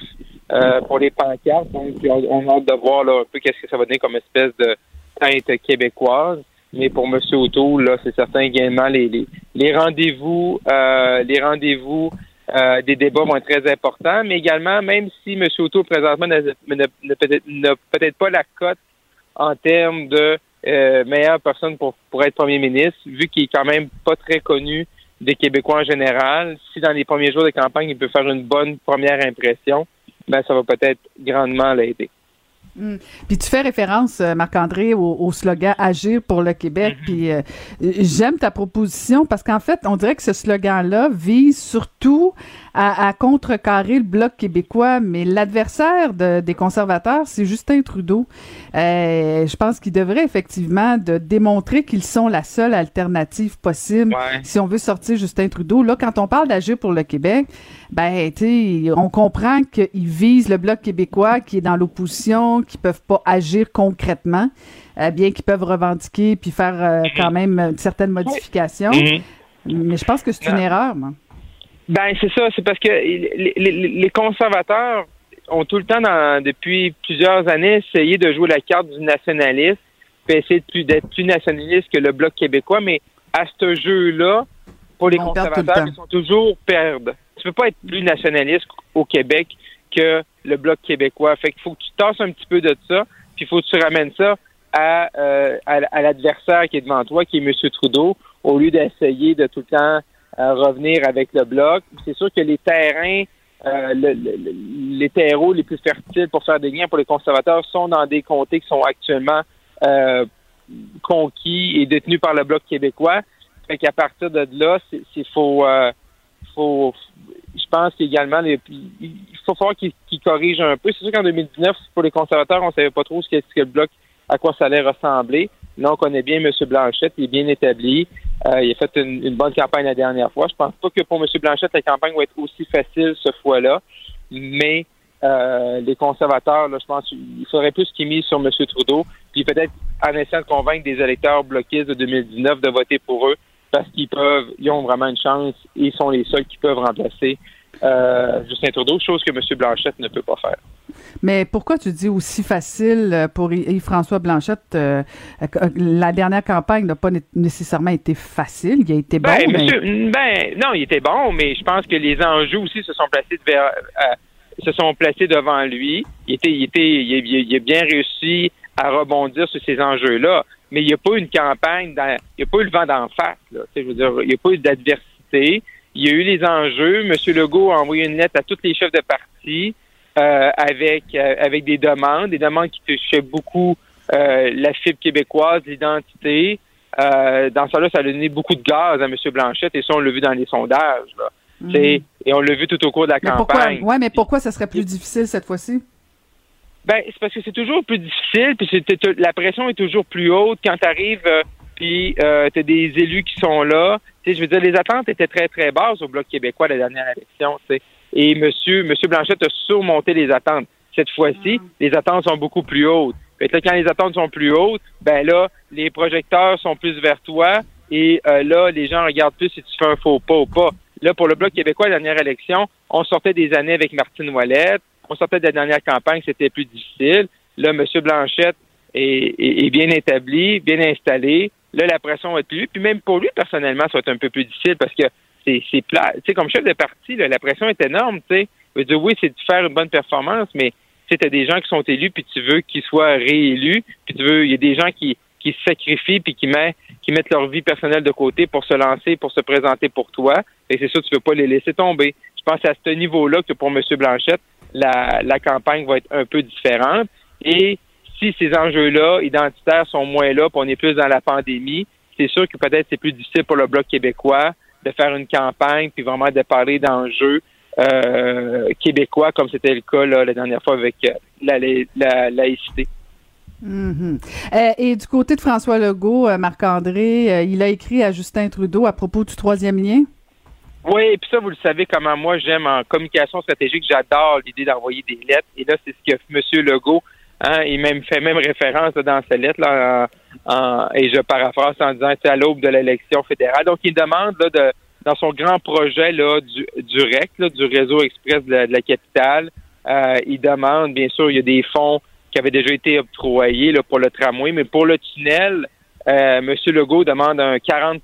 [SPEAKER 11] euh, pour les pancartes. Donc, on, a hâte de voir là, un peu qu'est-ce que ça va donner comme espèce de teinte québécoise. Mais pour M. Auto, là, c'est certain également les, les, rendez-vous, euh, les rendez-vous euh, des débats vont être très importants, mais également, même si M. Auto présentement n'a peut-être pas la cote en termes de euh, meilleure personne pour, pour être premier ministre, vu qu'il est quand même pas très connu des Québécois en général. Si dans les premiers jours de campagne, il peut faire une bonne première impression, ben ça va peut-être grandement l'aider.
[SPEAKER 5] Mm. Puis tu fais référence, euh, Marc-André, au, slogan Agir pour le Québec. Mm-hmm. Puis euh, j'aime ta proposition parce qu'en fait, on dirait que ce slogan-là vise surtout à, contrecarrer le bloc québécois, mais l'adversaire des conservateurs, c'est Justin Trudeau. Euh, je pense qu'il devrait effectivement de démontrer qu'ils sont la seule alternative possible si on veut sortir Justin Trudeau. Là, quand on parle d'agir pour le Québec, ben, tu on comprend qu'ils visent le bloc québécois qui est dans l'opposition, qui peuvent pas agir concrètement, euh, bien qu'ils peuvent revendiquer puis faire euh, mm-hmm. quand même certaines modifications. Mm-hmm. Mais je pense que c'est une erreur, moi.
[SPEAKER 11] Ben c'est ça, c'est parce que les, conservateurs ont tout le temps, depuis plusieurs années, essayé de jouer la carte du nationalisme, puis essayer d'être plus, nationaliste que le bloc québécois, mais à ce jeu-là, pour les conservateurs, ils sont toujours perdre. Tu peux pas être plus nationaliste au Québec que le bloc québécois. Fait qu'il faut que tu tasses un petit peu de ça, puis il faut que tu ramènes ça à, euh, à l'adversaire qui est devant toi, qui est M. Trudeau, au lieu d'essayer de tout le temps revenir avec le bloc. C'est sûr que les terrains, euh, les terreaux les plus fertiles pour faire des gains pour les conservateurs sont dans des comtés qui sont actuellement euh, conquis et détenus par le bloc québécois. Fait qu'à partir de là, c'est faut, euh, faut, je pense qu'également, il faut falloir qu'ils corrigent un peu. C'est sûr qu'en 2019, pour les conservateurs, on savait pas trop ce que le bloc, à quoi ça allait ressembler. Là, on connaît bien M. Blanchette, il est bien établi. Euh, il a fait une, bonne campagne la dernière fois. Je pense pas que pour M. Blanchette, la campagne va être aussi facile ce fois-là. Mais euh, les conservateurs, là, je pense qu'il faudrait plus qu'ils misent sur M. Trudeau, puis peut-être en essayant de convaincre des électeurs bloquistes de 2019 de voter pour eux, parce qu'ils peuvent, ils ont vraiment une chance et ils sont les seuls qui peuvent remplacer euh, Justin Trudeau, chose que M. Blanchette ne peut pas faire.
[SPEAKER 5] Mais pourquoi tu dis aussi facile euh, pour Yves-François Blanchette? Euh, la dernière campagne n'a pas nécessairement été facile. Il a été bon.
[SPEAKER 11] Ben, ben, non, il était bon, mais je pense que les enjeux aussi se sont placés se sont placés devant lui. Il était, il était, il, a bien réussi à rebondir sur ces enjeux-là. Mais il n'y a pas eu une campagne, il n'y a pas eu le vent d'en face. Je veux dire, il n'y a pas eu d'adversité. Il y a eu les enjeux. M. Legault a envoyé une lettre à tous les chefs de parti euh, avec euh, avec des demandes, des demandes qui touchaient beaucoup euh, la fibre québécoise, l'identité. dans ça là, ça a donné beaucoup de gaz à M. Blanchette et ça, on l'a vu dans les sondages. Mhm. Et on l'a vu tout au cours de la campagne.
[SPEAKER 5] Oui, mais pourquoi ça serait plus difficile cette fois-ci?
[SPEAKER 11] Ben, c'est parce que c'est toujours plus difficile, puis la pression est toujours plus haute quand tu arrives, puis tu as des élus qui sont là je veux dire, les attentes étaient très, très basses au Bloc québécois la dernière élection. Et monsieur, monsieur Blanchette a surmonté les attentes. Cette fois-ci, mm. les attentes sont beaucoup plus hautes. Fait quand les attentes sont plus hautes, ben là, les projecteurs sont plus vers toi et euh, là, les gens regardent plus si tu fais un faux pas ou pas. Là, pour le Bloc québécois, la dernière élection, on sortait des années avec Martine Ouellette, on sortait de la dernière campagne, c'était plus difficile. Là, M. Blanchette est, bien établi, bien installé. Là, la pression va être plus. Puis même pour lui, personnellement, ça va être un peu plus difficile parce que c'est plat. Tu sais, comme chef de parti, la pression est énorme, tu sais. Dire, oui, c'est de faire une bonne performance, mais tu sais, as des gens qui sont élus, puis tu veux qu'ils soient réélus, puis tu veux, il y a des gens qui, qui se sacrifient, puis qui, mettent, qui mettent leur vie personnelle de côté pour se lancer, pour se présenter pour toi. Et c'est ça, tu veux pas les laisser tomber. Je pense à ce niveau-là que pour M. Blanchette, la, la campagne va être un peu différente. Et si ces enjeux-là identitaires sont moins là, puis on est plus dans la pandémie, c'est sûr que peut-être c'est plus difficile pour le Bloc québécois de faire une campagne puis vraiment de parler d'enjeux euh, québécois comme c'était le cas la dernière fois avec euh, la, laïcité.
[SPEAKER 5] Mm-hmm. Euh, et du côté de François Legault, Marc-André, il a écrit à Justin Trudeau à propos du troisième lien.
[SPEAKER 11] Oui, et puis ça, vous le savez comment moi j'aime en communication stratégique, j'adore l'idée d'envoyer des lettres. Et là, c'est ce que M. Legault Hein, il même fait même référence dans sa lettre, là, et je paraphrase en disant c'est à l'aube de l'élection fédérale. Donc, il demande là, de, dans son grand projet là, du, du REC, du réseau express de la, capitale, euh, il demande, bien sûr, il y a des fonds qui avaient déjà été octroyés là, pour le tramway, mais pour le tunnel, euh, M. Legault demande un 40%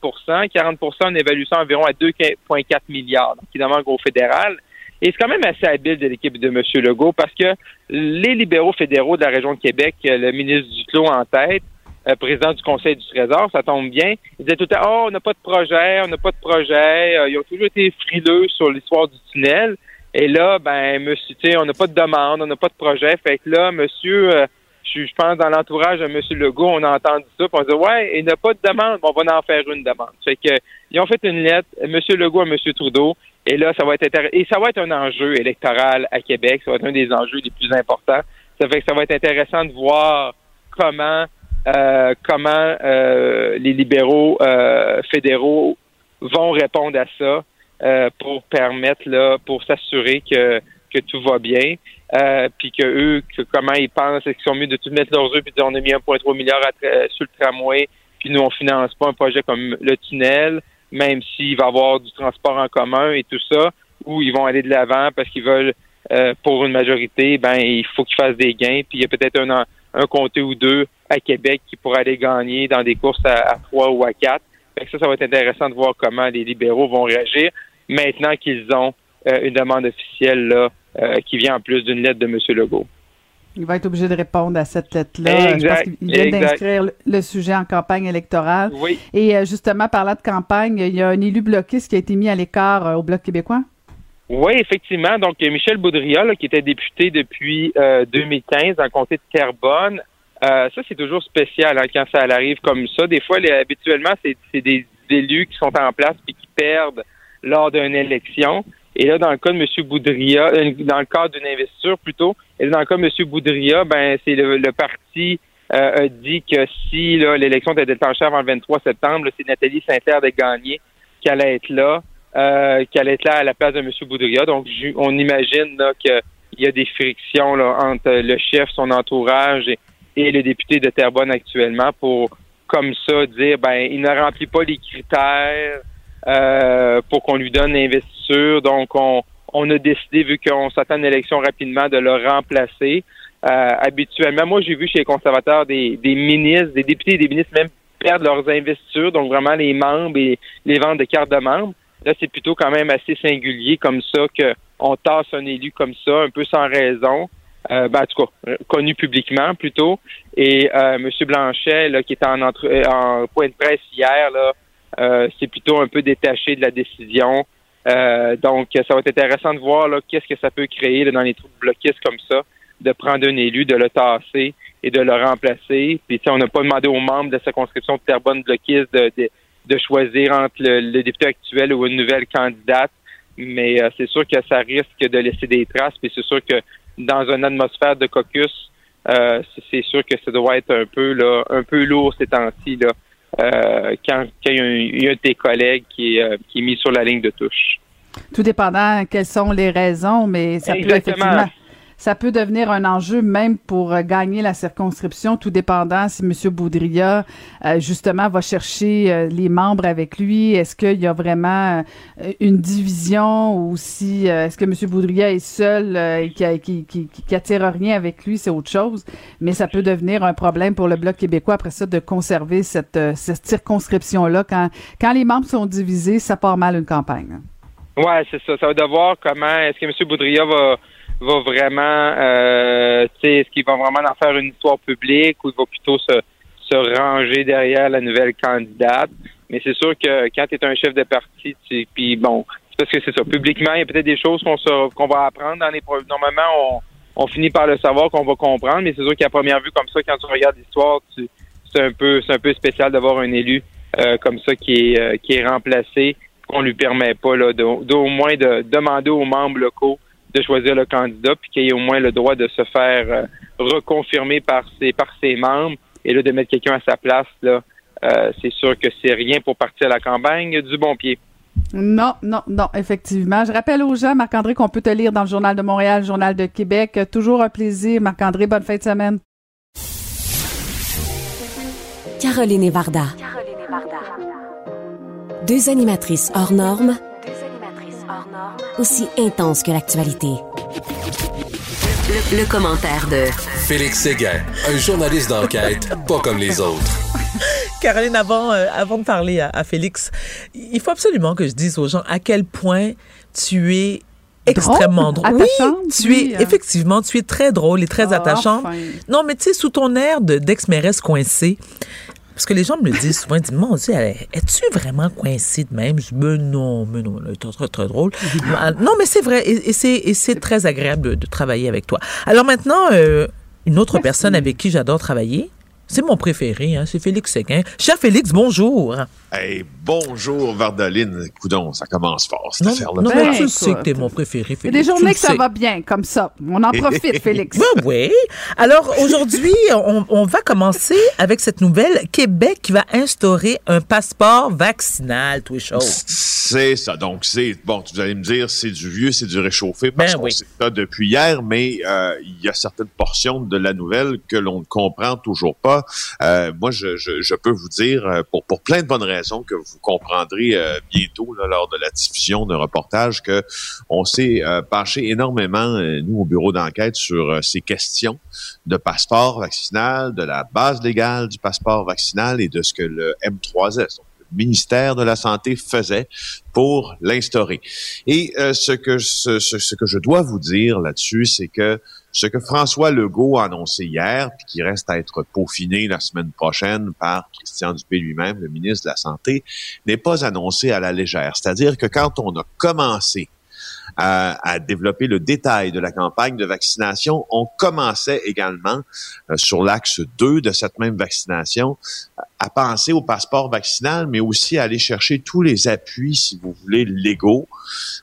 [SPEAKER 11] 40% on évalue ça environ à 2,4 milliards. Donc, il demande au fédéral. Et c'est quand même assez habile de l'équipe de M. Legault parce que les libéraux fédéraux de la région de Québec, le ministre Duclos en tête, euh, président du Conseil du Trésor, ça tombe bien. Il disait tout le temps, oh, on n'a pas de projet, on n'a pas de projet. Euh, ils ont toujours été frileux sur l'histoire du tunnel. Et là, ben, monsieur, on n'a pas de demande, on n'a pas de projet. Fait que là, monsieur, euh, je, je pense dans l'entourage de monsieur Legault, on a entendu ça, puis on dit, ouais, il n'a pas de demande, on va en faire une demande. Fait que, ils ont fait une lettre, monsieur Legault à monsieur Trudeau, et là, ça va être. Et ça va être un enjeu électoral à Québec. Ça va être un des enjeux les plus importants. Ça fait que ça va être intéressant de voir comment euh, comment euh, les libéraux euh, fédéraux vont répondre à ça euh, pour permettre là, pour s'assurer que que tout va bien, euh, puis que eux, que, comment ils pensent, qu'ils sont mieux de tout mettre leurs œufs puis dire on a mis 1,3 milliard tra- sur le tramway, puis nous on finance pas un projet comme le tunnel, même s'il va y avoir du transport en commun et tout ça, ou ils vont aller de l'avant parce qu'ils veulent euh, pour une majorité, ben il faut qu'ils fassent des gains, puis il y a peut-être un, un comté ou deux à Québec qui pourraient aller gagner dans des courses à, à trois ou à quatre. Fait que ça, ça va être intéressant de voir comment les libéraux vont réagir maintenant qu'ils ont euh, une demande officielle là, euh, qui vient en plus d'une lettre de M. Legault.
[SPEAKER 5] Il va être obligé de répondre à cette lettre-là. Je pense qu'il vient d'inscrire le- sujet en campagne électorale.
[SPEAKER 11] Oui.
[SPEAKER 5] Et euh, justement, parlant de campagne, il y a un élu bloquiste qui a été mis à l'écart euh, au Bloc québécois.
[SPEAKER 11] Oui, effectivement. Donc, euh, Michel Boudria, là, qui était député depuis euh, 2015 dans le comté de Terrebonne, euh, ça, c'est toujours spécial hein, quand ça arrive comme ça. Des fois, les- habituellement, c'est c'est des élus qui sont en place et qui perdent lors d'une élection. Et là, dans le cas de M. Boudria, euh, dans le cadre d'une investiture plutôt, et dans le cas de M. Boudria, ben, c'est le, le parti euh, dit que si l'élection était déclenchée avant le 23 septembre, c'est Nathalie Saint-Clair de gagner qui allait être là, euh, qui allait être là à la place de M. Boudria. Donc, on imagine qu'il y a des frictions là, entre le chef, son entourage et, et le député de Terrebonne actuellement pour, comme ça, dire, ben, il ne remplit pas les critères euh, pour qu'on lui donne l'investiture. Donc, on, on a décidé, vu qu'on s'attend à une élection rapidement, de le remplacer. Euh, habituellement, moi, j'ai vu chez les conservateurs des, des ministres, des députés et des ministres même perdre leurs investitures, donc vraiment les membres et les ventes de cartes de membres. Là, c'est plutôt quand même assez singulier comme ça qu'on tasse un élu comme ça, un peu sans raison. Euh, ben, en tout cas, euh, connu publiquement plutôt. Et euh, M. Blanchet, là, qui était en, entre, euh, en point de presse hier, là, c'est plutôt un peu détaché de la décision. Euh, donc, ça va être intéressant de voir qu'est-ce que ça peut créer là, dans les troupes bloquistes comme ça, de prendre un élu, de le tasser et de le remplacer. Puis, on n'a pas demandé aux membres de la circonscription de Terrebonne bloquiste de, de, de choisir entre le, le député actuel ou une nouvelle candidate. Mais euh, c'est sûr que ça risque de laisser des traces. Puis c'est sûr que dans une atmosphère de caucus, euh, c'est- c'est sûr que ça doit être un peu là, un peu lourd ces temps-ci là, euh, quand, quand il y a un, y a un de tes collègues qui est, euh, qui est mis sur la ligne de touche.
[SPEAKER 5] Tout dépendant quelles sont les raisons, mais ça peut
[SPEAKER 11] Exactement.
[SPEAKER 5] effectivement. Ça peut devenir un enjeu même pour euh, gagner la circonscription, tout dépendant si M. Boudria, euh, justement, va chercher euh, les membres avec lui. Est-ce qu'il y a vraiment euh, une division ou si euh, est-ce que M. Boudria est seul euh, et qui, qui, qui, qui- attire rien avec lui, c'est autre chose. Mais ça peut devenir un problème pour le Bloc québécois après ça de conserver cette, cette circonscription-là. Quand, quand les membres sont divisés, ça part mal une campagne.
[SPEAKER 11] Ouais, c'est ça. Ça va devoir comment est-ce que M. Boudria va va vraiment euh, tu sais, est-ce qu'il va vraiment en faire une histoire publique ou il va plutôt se, se ranger derrière la nouvelle candidate? Mais c'est sûr que quand tu es un chef de parti, puis bon, c'est parce que c'est ça. Publiquement, il y a peut-être des choses qu'on va apprendre dans les normalement on, on finit par le savoir qu'on va comprendre, mais c'est sûr qu'à première vue comme ça, quand tu regardes l'histoire, c'est un peu c'est un peu spécial d'avoir un élu euh, comme ça qui est euh, qui est remplacé qu'on lui permet pas là d'au moins de demander aux membres locaux de choisir le candidat puis qu'il ait au moins le droit de se faire euh, reconfirmer par ses par ses membres et là de mettre quelqu'un à sa place là euh, c'est sûr que c'est rien pour partir à la campagne du bon pied.
[SPEAKER 5] Non, non, non, effectivement. Je rappelle aux gens, Marc-André, qu'on peut te lire dans le Journal de Montréal, le Journal de Québec. Toujours un plaisir, Marc-André. Bonne fin de semaine.
[SPEAKER 2] Caroline et Varda. Deux animatrices hors normes, aussi intenses que l'actualité.
[SPEAKER 1] Le, le commentaire de
[SPEAKER 7] Félix Séguin, un journaliste d'enquête pas comme les autres.
[SPEAKER 4] Caroline, avant, euh, avant de parler à, à Félix, il faut absolument que je dise aux gens à quel point tu es extrêmement drôle.
[SPEAKER 5] Attachante,
[SPEAKER 4] oui, tu
[SPEAKER 5] oui,
[SPEAKER 4] es
[SPEAKER 5] hein.
[SPEAKER 4] effectivement, tu es très drôle et très
[SPEAKER 5] Ah,
[SPEAKER 4] attachante.
[SPEAKER 5] enfin.
[SPEAKER 4] Non, mais tu sais, sous ton air de- d'ex-mairesse coincée, parce que les gens me le disent souvent, ils disent, mon Dieu, es-tu vraiment coincée de même? Je dis, mais non, mais non, elle est très, très drôle. Non, mais c'est vrai, et, et c'est très agréable de, de travailler avec toi. Alors maintenant, euh, une autre personne avec qui j'adore travailler, c'est mon préféré, hein, c'est Félix Séguin. Cher Félix, bonjour.
[SPEAKER 12] Hey, bonjour, Vardoline. Coudon, ça commence fort, cette
[SPEAKER 4] Non,
[SPEAKER 12] affaire-là.
[SPEAKER 4] non,
[SPEAKER 5] Ben,
[SPEAKER 4] mais tu
[SPEAKER 5] écoute.
[SPEAKER 4] sais que t'es mon préféré,
[SPEAKER 5] Il y a
[SPEAKER 4] Félix.
[SPEAKER 5] des journées que ça
[SPEAKER 4] sais.
[SPEAKER 5] va bien, comme ça. On en profite, Félix.
[SPEAKER 4] Ben oui. Alors aujourd'hui, on, on va commencer avec cette nouvelle. Québec qui va instaurer un passeport vaccinal, tout.
[SPEAKER 12] C'est ça. Donc, c'est bon, vous allez me dire, c'est du vieux, c'est du réchauffé, parce
[SPEAKER 4] Ben
[SPEAKER 12] qu'on
[SPEAKER 4] oui.
[SPEAKER 12] sait ça depuis hier, mais euh, il y a certaines portions de la nouvelle que l'on ne comprend toujours pas. Euh, moi, je, peux vous dire, euh, pour, plein de bonnes raisons que vous comprendrez euh, bientôt lors de la diffusion d'un reportage, que on s'est penché énormément, nous, au bureau d'enquête, sur ces questions de passeport vaccinal, de la base légale du passeport vaccinal et de ce que le M3S, donc le ministère de la Santé, faisait pour l'instaurer. Et ce que je dois vous dire là-dessus, c'est que ce que François Legault a annoncé hier, puis qui reste à être peaufiné la semaine prochaine par Christian Dupé lui-même, le ministre de la Santé, n'est pas annoncé à la légère. C'est-à-dire que quand on a commencé à, à développer le détail de la campagne de vaccination, on commençait également euh, sur l'axe 2 de cette même vaccination à penser au passeport vaccinal, mais aussi à aller chercher tous les appuis, si vous voulez, légaux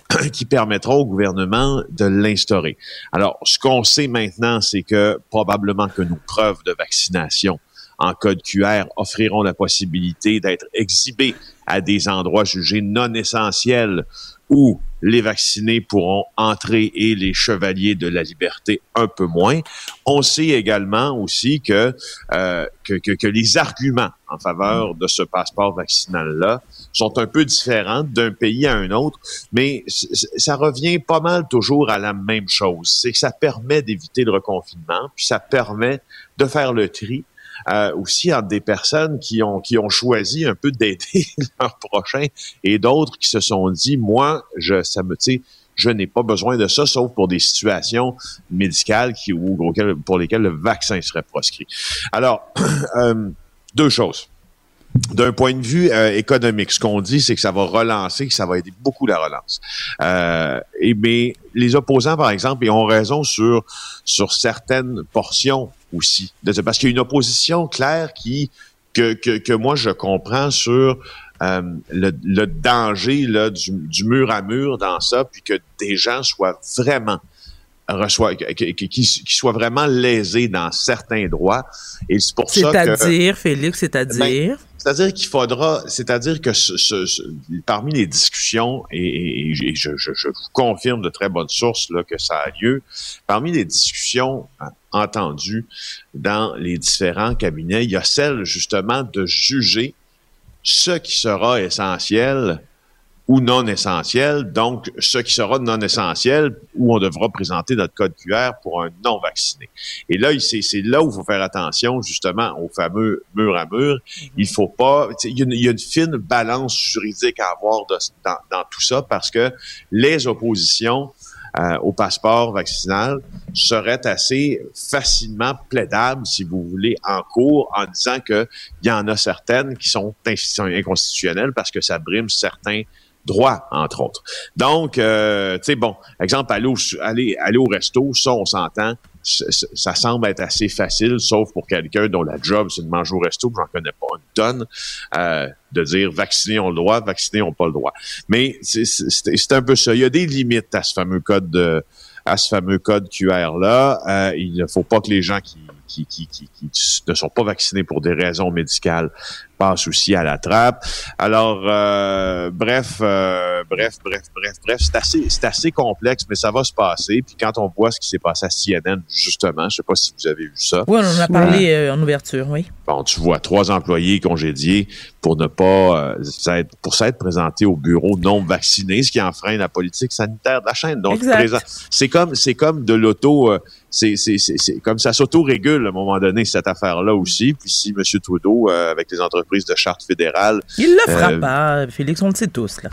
[SPEAKER 12] qui permettront au gouvernement de l'instaurer. Alors, ce qu'on sait maintenant, c'est que probablement que nos preuves de vaccination en code QR offriront la possibilité d'être exhibées à des endroits jugés non essentiels où les vaccinés pourront entrer et les chevaliers de la liberté un peu moins. On sait également aussi que, euh, que, que, que les arguments en faveur de ce passeport vaccinal-là sont un peu différents d'un pays à un autre, mais ça revient pas mal toujours à la même chose. C'est que ça permet d'éviter le reconfinement, puis ça permet de faire le tri euh, aussi entre des personnes qui ont qui ont choisi un peu d'aider leur prochain et d'autres qui se sont dit moi je ça me tu je n'ai pas besoin de ça sauf pour des situations médicales qui ou pour lesquelles le vaccin serait proscrit. Alors euh, deux choses. D'un point de vue euh, économique, ce qu'on dit, c'est que ça va relancer, que ça va aider beaucoup la relance. Euh, et mais les opposants, par exemple, ils ont raison sur sur certaines portions aussi, parce qu'il y a une opposition claire qui que que, que moi je comprends sur euh, le, le danger là, du, du mur à mur dans ça, puis que des gens soient vraiment reçoivent, qui, soient vraiment lésés dans certains droits. Et c'est pour ça que...
[SPEAKER 4] C'est-à-dire, Félix, c'est-à-dire?
[SPEAKER 12] C'est-à-dire qu'il faudra, c'est-à-dire que ce, ce- ce- parmi les discussions, et, et- et je, je- je vous confirme de très bonnes sources là, que ça a lieu, parmi les discussions euh, entendues dans les différents cabinets, il y a celle justement de juger ce qui sera essentiel ou non essentiel, donc ce qui sera non essentiel, où on devra présenter notre code QR pour un non vacciné. Et là, c'est là où il faut faire attention justement au fameux mur à mur. Il faut pas, il y, a une- fine balance juridique à avoir dans, dans tout ça parce que les oppositions euh, au passeport vaccinal seraient assez facilement plaidables, si vous voulez, en cours, en disant que il y en a certaines qui sont inconstitutionnelles parce que ça brime certains droits, entre autres. Donc, euh, tu sais, bon, exemple, aller au, aller, aller au resto, ça, on s'entend, ça semble être assez facile, sauf pour quelqu'un dont la job, c'est de manger au resto, j'en connais pas une tonne, euh, de dire vaccinés ont le droit, vaccinés ont pas le droit. Mais c'est- un peu ça. Il y a des limites à ce fameux code de, à ce fameux code QR là. Euh, il ne faut pas que les gens qui qui, qui, qui, qui ne sont pas vaccinés pour des raisons médicales passent aussi à la trappe. Alors, euh, bref, euh, bref, bref, bref, bref, c'est assez, c'est assez complexe, mais ça va se passer. Puis quand on voit ce qui s'est passé à CNN, justement, je sais pas si vous avez vu ça.
[SPEAKER 4] Oui, on en a parlé euh, en ouverture, oui.
[SPEAKER 12] Bon, tu vois trois employés congédiés pour ne pas euh, s'être pour s'être présentés au bureau non vaccinés, ce qui enfreint la politique sanitaire de la chaîne. Donc,
[SPEAKER 4] Exact.
[SPEAKER 12] présent- c'est comme c'est comme de l'auto, euh, c'est c'est c'est c'est comme ça s'auto-régule à un moment donné cette affaire-là aussi. Puis si M. Trudeau, euh, avec les entreprises de charte fédérale,
[SPEAKER 4] Il le fera
[SPEAKER 12] euh,
[SPEAKER 4] pas, Félix, on le sait tous, là.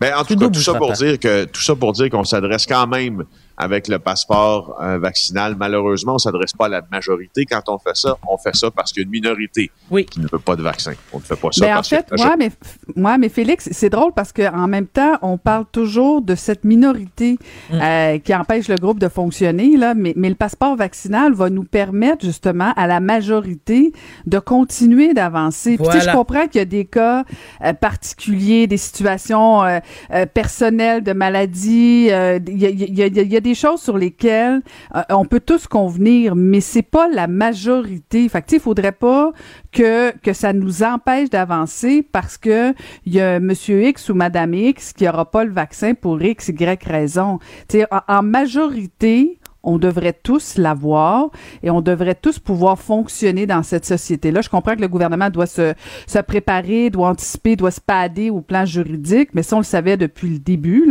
[SPEAKER 12] Ben, en tout cas, tout ça pour dire que tout ça pour dire qu'on s'adresse quand même avec le passeport euh, vaccinal. Malheureusement, on s'adresse pas à la majorité quand on fait ça. On fait ça parce qu'il y a une minorité qui ne veut pas de vaccin. On ne fait pas ça
[SPEAKER 5] Ben, en
[SPEAKER 12] parce
[SPEAKER 5] fait,
[SPEAKER 12] que
[SPEAKER 5] moi, mais, moi, mais Félix, c'est drôle parce qu'en même temps, on parle toujours de cette minorité
[SPEAKER 12] Mm.
[SPEAKER 5] euh, qui empêche le groupe de fonctionner, là, mais, mais le passeport vaccinal va nous permettre justement à la majorité de continuer d'avancer.
[SPEAKER 4] Voilà.
[SPEAKER 5] je comprends qu'il y a des cas euh, particuliers, des situations euh, euh, personnelles de maladie. euh, Il y, a, il y a- il y a des choses sur lesquelles euh, on peut tous convenir, mais c'est pas la majorité. Fait que, il faudrait pas que, que ça nous empêche d'avancer parce que il y a Monsieur X ou Madame X qui aura pas le vaccin pour X, Y raison. Tu en, en majorité, on devrait tous l'avoir et on devrait tous pouvoir fonctionner dans cette société-là. Je comprends que le gouvernement doit se, se préparer, doit anticiper, doit se pader au plan juridique, mais ça, on le savait depuis le début.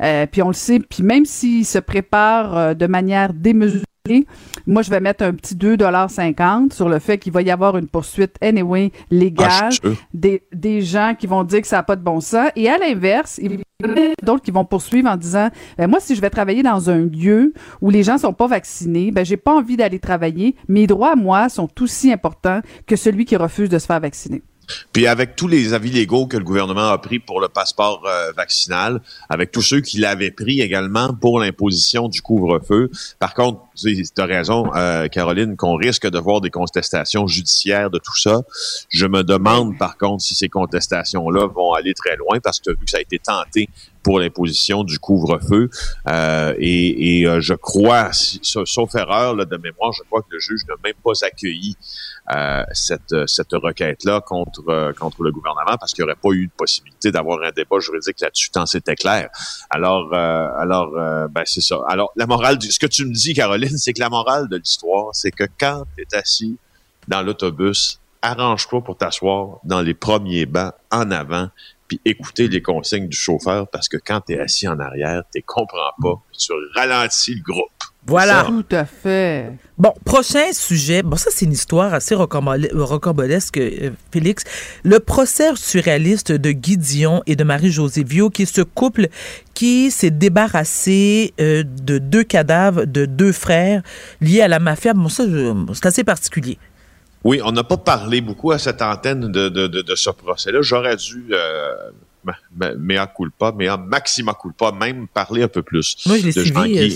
[SPEAKER 5] Euh, puis on le sait, puis même s'il se prépare euh, de manière démesurée, moi, je vais mettre un petit 2,50 sur le fait qu'il va y avoir une poursuite anyway légale
[SPEAKER 12] Ah,
[SPEAKER 5] des, des gens qui vont dire que ça n'a pas de bon sens. Et à l'inverse, il y en a d'autres qui vont poursuivre en disant ben, moi, si je vais travailler dans un lieu où les gens sont pas vaccinés, ben j'ai pas envie d'aller travailler. Mes droits, moi, sont aussi importants que celui qui refuse de se faire vacciner.
[SPEAKER 12] Puis avec tous les avis légaux que le gouvernement a pris pour le passeport euh, vaccinal, avec tous ceux qui l'avaient pris également pour l'imposition du couvre-feu. Par contre, tu as raison, euh, Caroline, qu'on risque de voir des contestations judiciaires de tout ça. Je me demande par contre si ces contestations-là vont aller très loin parce que vu que ça a été tenté pour l'imposition du couvre-feu. Euh, et et, euh, je crois, sauf erreur là, de mémoire, je crois que le juge n'a même pas accueilli euh, cette, cette requête-là contre, euh, contre le gouvernement parce qu'il n'y aurait pas eu de possibilité d'avoir un débat juridique là-dessus, tant c'était clair. Alors, euh, alors euh, ben, c'est ça. Alors, la morale, du, ce que tu me dis, Caroline, c'est que la morale de l'histoire, c'est que quand tu es assis dans l'autobus, arrange-toi pour t'asseoir dans les premiers bancs en avant puis écouter les consignes du chauffeur parce que quand tu es assis en arrière, tu comprends pas, puis tu ralentis le groupe.
[SPEAKER 4] Voilà.
[SPEAKER 5] Tout à fait.
[SPEAKER 4] Bon, prochain sujet. Bon, ça, c'est une histoire assez rocambole- rocambolesque, euh, Félix. Le procès surréaliste de Guy Dion et de Marie-Josée Viau, qui est ce couple qui s'est débarrassé euh, de deux cadavres de deux frères liés à la mafia. Bon, ça, c'est assez particulier.
[SPEAKER 12] Oui, on n'a pas parlé beaucoup à cette antenne de, de, de, de ce procès-là. J'aurais dû, euh, mea culpa, mea maxima culpa, même parler un peu plus.
[SPEAKER 4] Moi, je l'ai suivi. Euh,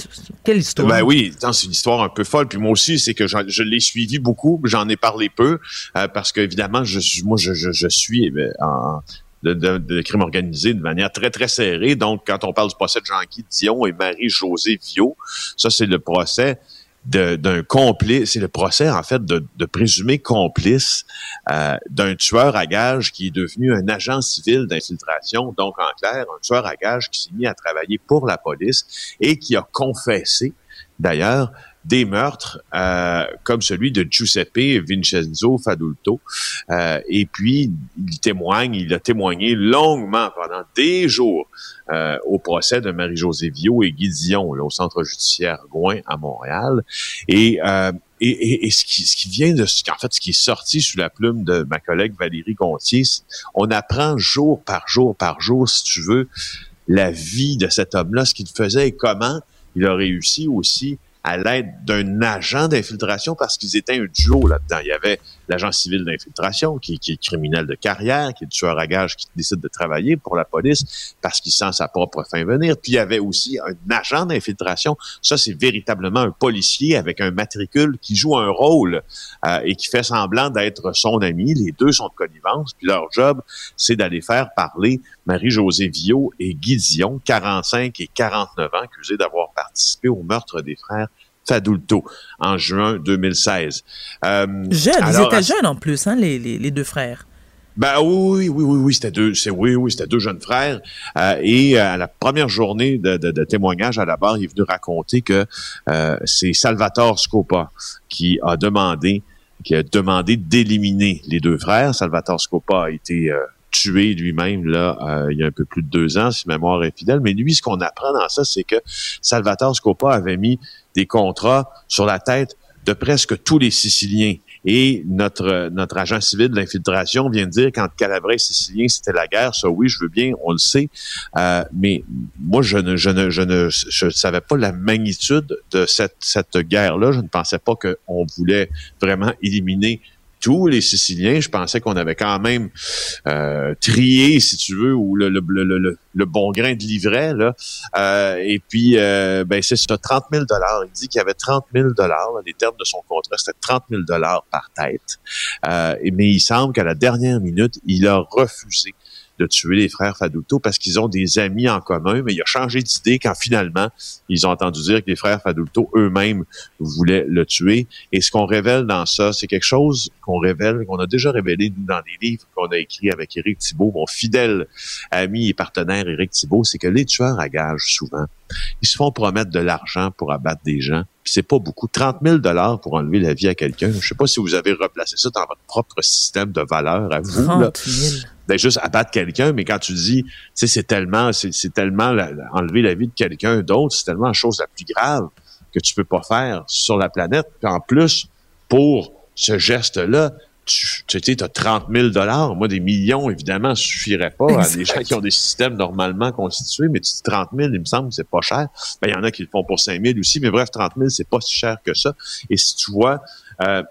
[SPEAKER 4] quelle histoire?
[SPEAKER 12] Ben oui, c'est une histoire un peu folle. Puis moi aussi, c'est que je l'ai suivi beaucoup, j'en ai parlé peu, euh, parce qu'évidemment, je, suis- moi, je, je, je suis euh, en de, de, de crime organisé de manière très, très serrée. Donc, quand on parle du procès de Jean-Guy Dion et Marie-Josée Viau, ça, c'est le procès d'un complice, c'est le procès, en fait, de, de présumé complice euh, d'un tueur à gages qui est devenu un agent civil d'infiltration. Donc, en clair, un tueur à gages qui s'est mis à travailler pour la police et qui a confessé, d'ailleurs, des meurtres euh, comme celui de Giuseppe Vincenzo Fadulto. Euh, et puis, il témoigne, il a témoigné longuement pendant des jours euh, au procès de Marie-Josée Viau et Guy Dion, là, au centre judiciaire Gouin à Montréal. Et, euh, et, et, et ce, qui, ce qui vient de, ce en fait, ce qui est sorti sous la plume de ma collègue Valérie Gontier, on apprend jour par jour par jour, si tu veux, la vie de cet homme-là, ce qu'il faisait et comment il a réussi aussi à l'aide d'un agent d'infiltration parce qu'ils étaient un duo là-dedans. Il y avait l'agent civil d'infiltration qui, qui est criminel de carrière, qui est tueur à gages, qui décide de travailler pour la police parce qu'il sent sa propre fin venir. Puis il y avait aussi un agent d'infiltration. Ça, c'est véritablement un policier avec un matricule qui joue un rôle euh, et qui fait semblant d'être son ami. Les deux sont de connivence. Puis leur job, c'est d'aller faire parler Marie-Josée Viau et Guy Dion, 45 et 49 ans, accusés d'avoir participé au meurtre des frères Fadulto en juin 2016. Euh,
[SPEAKER 4] Jeunes, ils étaient jeunes en plus, hein, les, les, les deux frères.
[SPEAKER 12] ben oui, oui, oui, oui, c'était deux, c'est oui, oui, c'était deux jeunes frères. Euh, et euh, à la première journée de, de, de témoignage à la barre, il est venu raconter que euh, c'est Salvatore Scopa qui a demandé, qui a demandé d'éliminer les deux frères. Salvatore Scopa a été euh, tué lui-même là euh, il y a un peu plus de deux ans, si ma mémoire est fidèle. Mais lui, ce qu'on apprend dans ça, c'est que Salvatore Scopa avait mis des contrats sur la tête de presque tous les Siciliens Et notre agent civil de l'infiltration vient de dire qu'entre Calabrais et Sicilien, c'était la guerre. Ça, oui, je veux bien, on le sait. Euh, mais moi, je ne, savais pas la magnitude de cette, cette guerre-là. Je ne pensais pas qu'on voulait vraiment éliminer tous les Siciliens. Je pensais qu'on avait quand même euh, trié, si tu veux, ou le, le, le, le bon grain de livret. Là. Euh, et puis, euh, ben, c'est ça, 30 000 Il dit qu'il y avait 30 000 Les termes de son contrat, c'était 30 000 par tête. Euh, mais il semble qu'à la dernière minute, il a refusé de tuer les frères Faduto parce qu'ils ont des amis en commun, mais il a changé d'idée quand finalement ils ont entendu dire que les frères Faduto eux-mêmes voulaient le tuer. Et ce qu'on révèle dans ça, c'est quelque chose qu'on révèle, qu'on a déjà révélé nous dans des livres qu'on a écrits avec Éric Thibault, mon fidèle ami et partenaire Éric Thibault, c'est que les tueurs à gages souvent, ils se font promettre de l'argent pour abattre des gens. Puis c'est pas beaucoup. 30 000 dollars pour enlever la vie à quelqu'un. Je sais pas si vous avez replacé ça dans votre propre système de valeur à vous. 30 000 ben juste abattre quelqu'un, mais quand tu dis, tu sais, c'est tellement, c'est tellement enlever la vie de quelqu'un d'autre, c'est tellement la chose la plus grave que tu peux pas faire sur la planète. Puis en plus, pour ce geste-là, tu sais, tu as 30 000 dollars. Moi, des millions, évidemment, suffirait pas à des gens qui ont des systèmes normalement constitués, mais tu dis 30 000, il me semble c'est pas cher. Ben, il y en a qui le font pour 5 000 aussi, mais bref, 30 000, c'est pas si cher que ça. Et si tu vois, euh,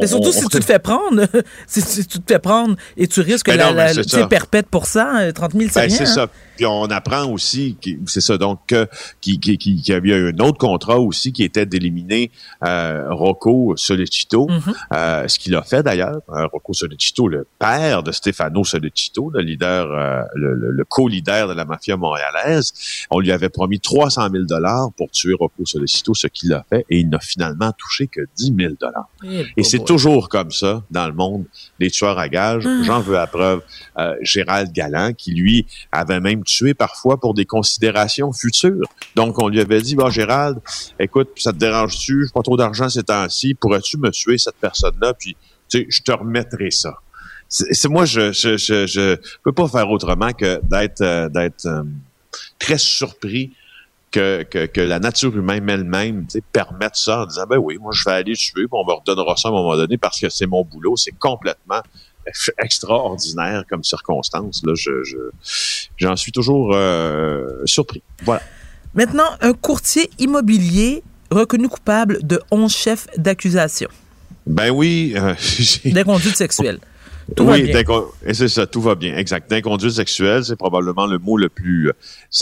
[SPEAKER 4] mais surtout si tu te fais prendre, si, tu te fais prendre et tu risques ben la, la, la perpète pour ça, 30 000, c'est ben,
[SPEAKER 12] C'est ça. Hein? Puis on apprend aussi, c'est ça, donc qu'il qui, qui, qui, avait un autre contrat aussi qui était d'éliminer euh, Rocco Solecito, mm-hmm. euh, ce qu'il a fait d'ailleurs. Euh, Rocco Solecito, le père de Stefano Solecito, le leader, euh, le, le, co-leader de la mafia montréalaise. On lui avait promis 300 000 dollars pour tuer Rocco Solecito, ce qu'il a fait, et il n'a finalement touché que 10 000 dollars. Et c'est toujours comme ça dans le monde, les tueurs à gages. Ah. J'en veux à preuve euh, Gérald Galland, qui lui avait même tué parfois pour des considérations futures. Donc on lui avait dit, bon Gérald, écoute, ça te dérange-tu, j'ai pas trop d'argent ces temps-ci, pourrais-tu me tuer cette personne-là, puis tu sais, je te remettrai ça. C'est moi, je, je, je, je, peux pas faire autrement que d'être euh, d'être euh, très surpris que, que, que, la nature humaine elle-même permette ça en disant ben oui, moi je vais aller tuer, puis on me redonnera ça à un moment donné parce que c'est mon boulot. C'est complètement extraordinaire comme circonstance. Là, je, j'en suis toujours euh, surpris. Voilà.
[SPEAKER 4] Maintenant, un courtier immobilier reconnu coupable de 11 chefs d'accusation.
[SPEAKER 12] Ben oui. Euh,
[SPEAKER 4] D'inconduite sexuelle.
[SPEAKER 12] Tout oui, c'est ça, tout va bien. Exact. D'inconduite sexuelle, c'est probablement le mot le plus euh,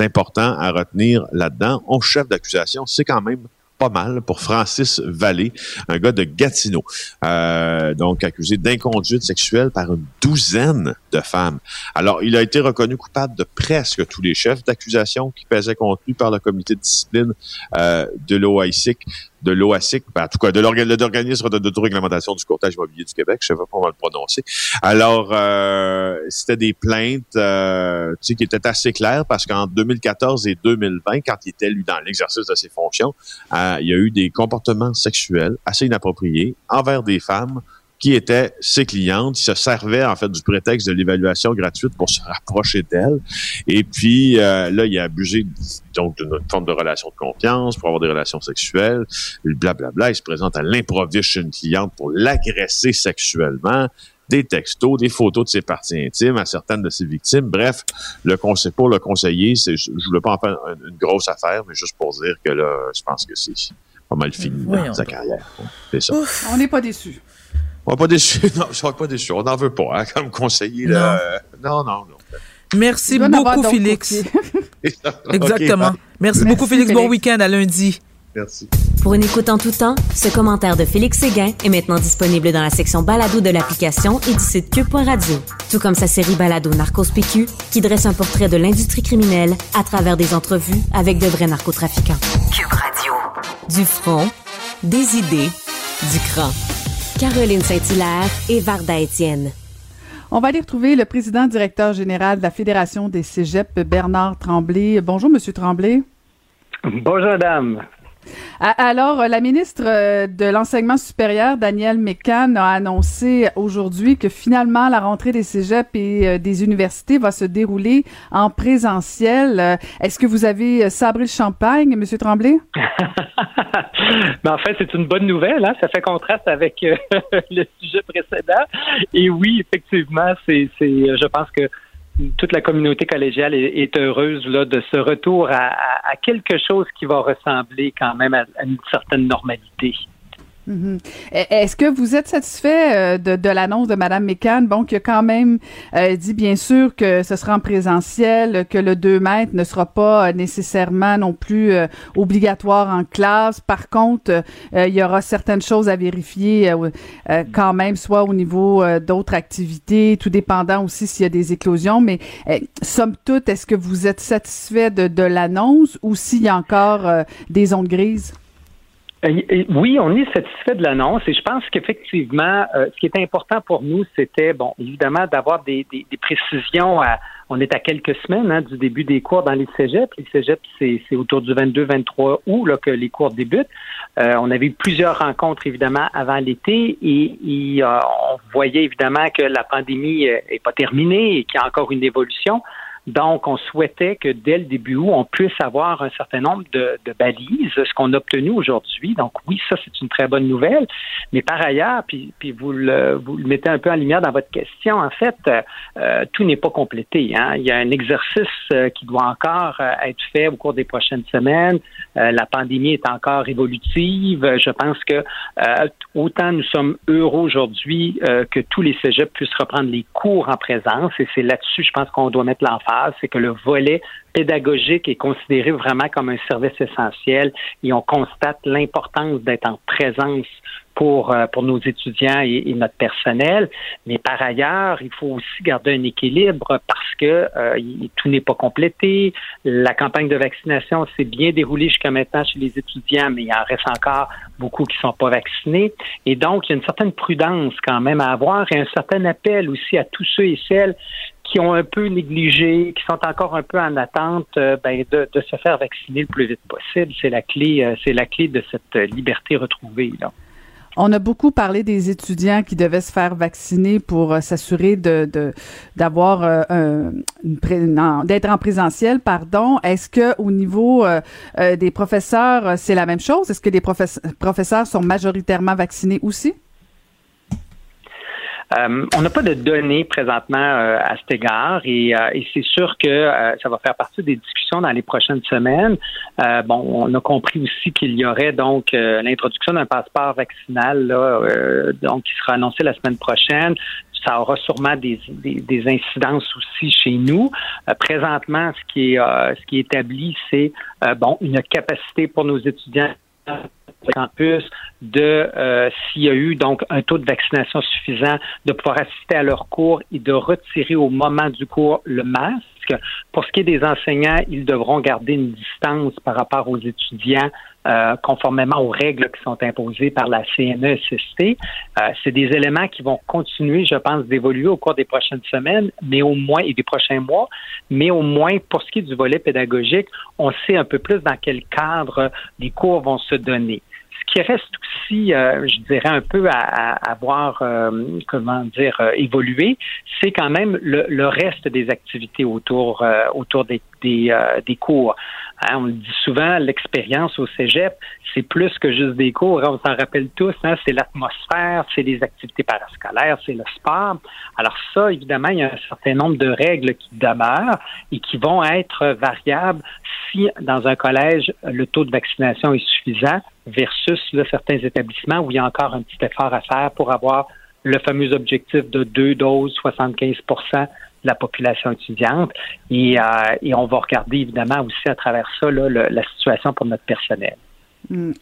[SPEAKER 12] important à retenir là-dedans. On chef d'accusation, c'est quand même pas mal pour Francis Vallée, un gars de Gatineau, euh, donc accusé d'inconduite sexuelle par une douzaine de femmes. Alors, il a été reconnu coupable de presque tous les chefs d'accusation qui pesaient contre lui par le comité de discipline euh, de l'OICIC de l'OASIC, ben, en tout cas de l'organisme d'autoréglementation du courtage immobilier du Québec, je sais pas comment le prononcer. Alors, euh, c'était des plaintes euh, tu sais, qui étaient assez claires parce qu'en 2014 et 2020, quand il était, lui, dans l'exercice de ses fonctions, euh, il y a eu des comportements sexuels assez inappropriés envers des femmes qui étaient ses clientes. Il se servait en fait du prétexte de l'évaluation gratuite pour se rapprocher d'elle. Et puis euh, là, il a abusé donc d'une forme de relation de confiance pour avoir des relations sexuelles. Blablabla. Bla, bla. Il se présente à l'improviste chez une cliente pour l'agresser sexuellement des textos, des photos de ses parties intimes à certaines de ses victimes. Bref, le conseil pour le conseiller, c'est, je ne voulais pas en faire une, grosse affaire, mais juste pour dire que là, je pense que c'est pas mal fini dans sa carrière. C'est ça.
[SPEAKER 5] on n'est pas déçus.
[SPEAKER 12] On pas déçu. Non, je suis pas déçu. On n'en veut pas, hein, comme conseiller. Là. Non, non, non.
[SPEAKER 4] Merci beaucoup, Félix. Exactement. Merci, beaucoup, Félix. Bon week-end à lundi.
[SPEAKER 12] Merci.
[SPEAKER 2] Pour une écoute en tout temps, ce commentaire de Félix Séguin est maintenant disponible dans la section balado de l'application et du site cube.radio. Tout comme sa série balado Narcos PQ, qui dresse un portrait de l'industrie criminelle à travers des entrevues avec de vrais narcotrafiquants.
[SPEAKER 1] Cube Radio.
[SPEAKER 2] Du front, des idées, du cran. Caroline Saint-Hilaire et Varda Étienne.
[SPEAKER 5] On va aller retrouver le président directeur général de la Fédération des Cégeps, Bernard Tremblay. Bonjour, Monsieur Tremblay.
[SPEAKER 13] Bonjour, madame.
[SPEAKER 5] Alors, la ministre euh, de l'Enseignement supérieur, Danielle Mécan, a annoncé aujourd'hui que finalement la rentrée des cégeps et euh, des universités va se dérouler en présentiel. Euh, est-ce que vous avez sabré le champagne, M. Tremblay?
[SPEAKER 13] Mais en fait, c'est une bonne nouvelle. Hein? Ça fait contraste avec le sujet précédent. Et oui, effectivement, c'est, je pense que toute la communauté collégiale est, heureuse là, de ce retour à, quelque chose qui va ressembler quand même à une certaine normalité.
[SPEAKER 5] Mhm. Est-ce que vous êtes satisfait euh, de, de l'annonce de Mme McCann, bon, qui a quand même euh, dit bien sûr que ce sera en présentiel, que le 2 mètres ne sera pas euh, nécessairement non plus obligatoire en classe. Par contre, il y aura certaines choses à vérifier quand même, soit au niveau d'autres activités, tout dépendant aussi s'il y a des éclosions. Mais somme toute, est-ce que vous êtes satisfait de, de l'annonce ou s'il y a encore des zones grises?
[SPEAKER 13] Euh, oui, on est satisfait de l'annonce et je pense qu'effectivement, euh, ce qui est important pour nous, c'était, bon, évidemment, d'avoir des, des, précisions. À, on est à quelques semaines hein, du début des cours dans les cégeps. Les cégeps, c'est, autour du 22-23 août là, que les cours débutent. Euh, on avait eu plusieurs rencontres, évidemment, avant l'été et, et on voyait évidemment que la pandémie n'est pas terminée et qu'il y a encore une évolution. Donc, on souhaitait que dès le début août, on puisse avoir un certain nombre de, balises, ce qu'on a obtenu aujourd'hui. Donc, oui, ça, c'est une très bonne nouvelle. Mais par ailleurs, puis, puis vous, le, vous le mettez un peu en lumière dans votre question, en fait, euh, tout n'est pas complété. Hein. Il y a un exercice euh, qui doit encore euh, être fait au cours des prochaines semaines. La pandémie est encore évolutive. Je pense que autant nous sommes heureux aujourd'hui que tous les cégeps puissent reprendre les cours en présence. Et c'est là-dessus, je pense qu'on doit mettre l'emphase c'est que le volet pédagogique est considéré vraiment comme un service essentiel et on constate l'importance d'être en présence pour, euh, pour nos étudiants et, notre personnel. Mais par ailleurs, il faut aussi garder un équilibre parce que euh, tout n'est pas complété. La campagne de vaccination s'est bien déroulée jusqu'à maintenant chez les étudiants, mais il en reste encore beaucoup qui sont pas vaccinés. Et donc, il y a une certaine prudence quand même à avoir et un certain appel aussi à tous ceux et celles qui ont un peu négligé, qui sont encore un peu en attente euh, ben, de, se faire vacciner le plus vite possible. C'est la clé, euh, c'est la clé de cette liberté retrouvée. Là.
[SPEAKER 5] On a beaucoup parlé des étudiants qui devaient se faire vacciner pour euh, s'assurer d'avoir d'être en présentiel, pardon. Est-ce que au niveau des professeurs, c'est la même chose? Est-ce que les professeurs sont majoritairement vaccinés aussi?
[SPEAKER 13] Euh, on n'a pas de données présentement euh, à cet égard et, euh, et c'est sûr que ça va faire partie des discussions dans les prochaines semaines. bon, on a compris aussi qu'il y aurait donc l'introduction d'un passeport vaccinal là, donc qui sera annoncé la semaine prochaine ça aura sûrement des, des, des, incidences aussi chez nous. présentement, ce qui est ce qui est établi, c'est bon une capacité pour nos étudiants campus de euh, s'il y a eu donc un taux de vaccination suffisant, de pouvoir assister à leur cours et de retirer au moment du cours le masque. Pour ce qui est des enseignants, ils devront garder une distance par rapport aux étudiants euh, conformément aux règles qui sont imposées par la CNESST. Euh, c'est des éléments qui vont continuer, je pense, d'évoluer au cours des prochaines semaines, mais au moins et des prochains mois. Mais au moins, pour ce qui est du volet pédagogique, on sait un peu plus dans quel cadre les cours vont se donner qui reste aussi, euh, je dirais, un peu à, à, voir, euh, comment dire, euh, évoluer, c'est quand même le, reste des activités autour, autour des, des, des cours. Hein, on le dit souvent, l'expérience au cégep, c'est plus que juste des cours. On s'en rappelle tous, hein, c'est l'atmosphère, c'est les activités parascolaires, c'est le sport. Alors ça, évidemment, il y a un certain nombre de règles qui demeurent et qui vont être variables si dans un collège, le taux de vaccination est suffisant versus certains établissements où il y a encore un petit effort à faire pour avoir le fameux objectif de deux doses, 75 de la population étudiante. Et, euh, et, on va regarder évidemment aussi à travers ça là, la situation pour notre personnel.
[SPEAKER 5] Hmm.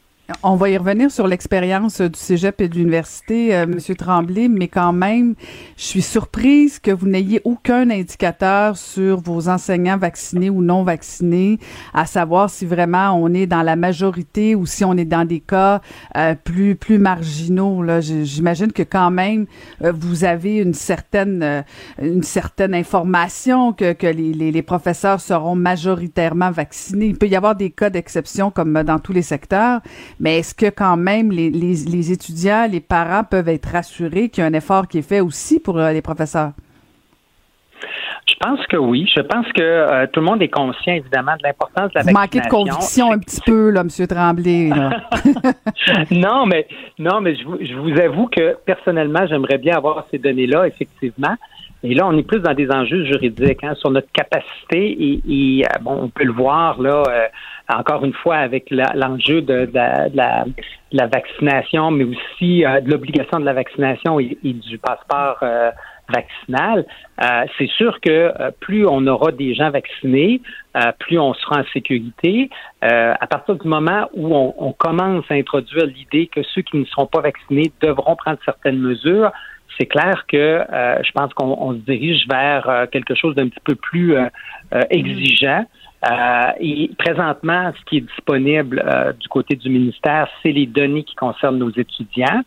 [SPEAKER 5] On va y revenir sur l'expérience du cégep et de l'université, euh, Monsieur Tremblay, mais quand même, je suis surprise que vous n'ayez aucun indicateur sur vos enseignants vaccinés ou non vaccinés, à savoir si vraiment on est dans la majorité ou si on est dans des cas euh, plus plus marginaux. Là, j'imagine que quand même euh, vous avez une certaine euh, une certaine information que que les, les, les professeurs seront majoritairement vaccinés. Il peut y avoir des cas d'exception comme dans tous les secteurs mais est-ce que quand même les, les, les, étudiants, les parents peuvent être rassurés qu'il y a un effort qui est fait aussi pour euh, les professeurs?
[SPEAKER 13] Je pense que oui. Je pense que euh, tout le monde est conscient, évidemment, de l'importance de la Vous
[SPEAKER 5] manquez de conviction un petit peu, là, M. Tremblay.
[SPEAKER 13] non, mais non, mais je vous, je vous avoue que personnellement, j'aimerais bien avoir ces données-là, effectivement. Et là, on est plus dans des enjeux juridiques hein, sur notre capacité et, et euh, bon, on peut le voir là encore une fois avec l'enjeu de, la, vaccination, mais aussi euh, de l'obligation de la vaccination et, du passeport euh, vaccinal, euh, c'est sûr que plus on aura des gens vaccinés, plus on sera en sécurité. à partir du moment où on, commence à introduire l'idée que ceux qui ne seront pas vaccinés devront prendre certaines mesures, c'est clair que je pense qu'on se dirige vers quelque chose d'un petit peu plus exigeant. Euh, et présentement, ce qui est disponible euh, du côté du ministère, c'est les données qui concernent nos étudiants.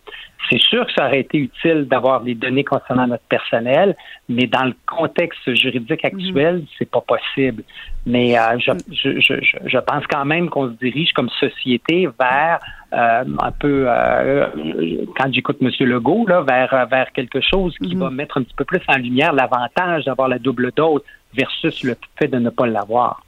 [SPEAKER 13] C'est sûr que ça aurait été utile d'avoir des données concernant notre personnel, mais dans le contexte juridique actuel, mm-hmm. c'est pas possible. Mais euh, je, je, je, je, pense quand même qu'on se dirige comme société vers un peu, quand j'écoute M. Legault, là, vers, vers quelque chose qui mm-hmm. va mettre un petit peu plus en lumière l'avantage d'avoir la double dose versus le fait de ne pas l'avoir.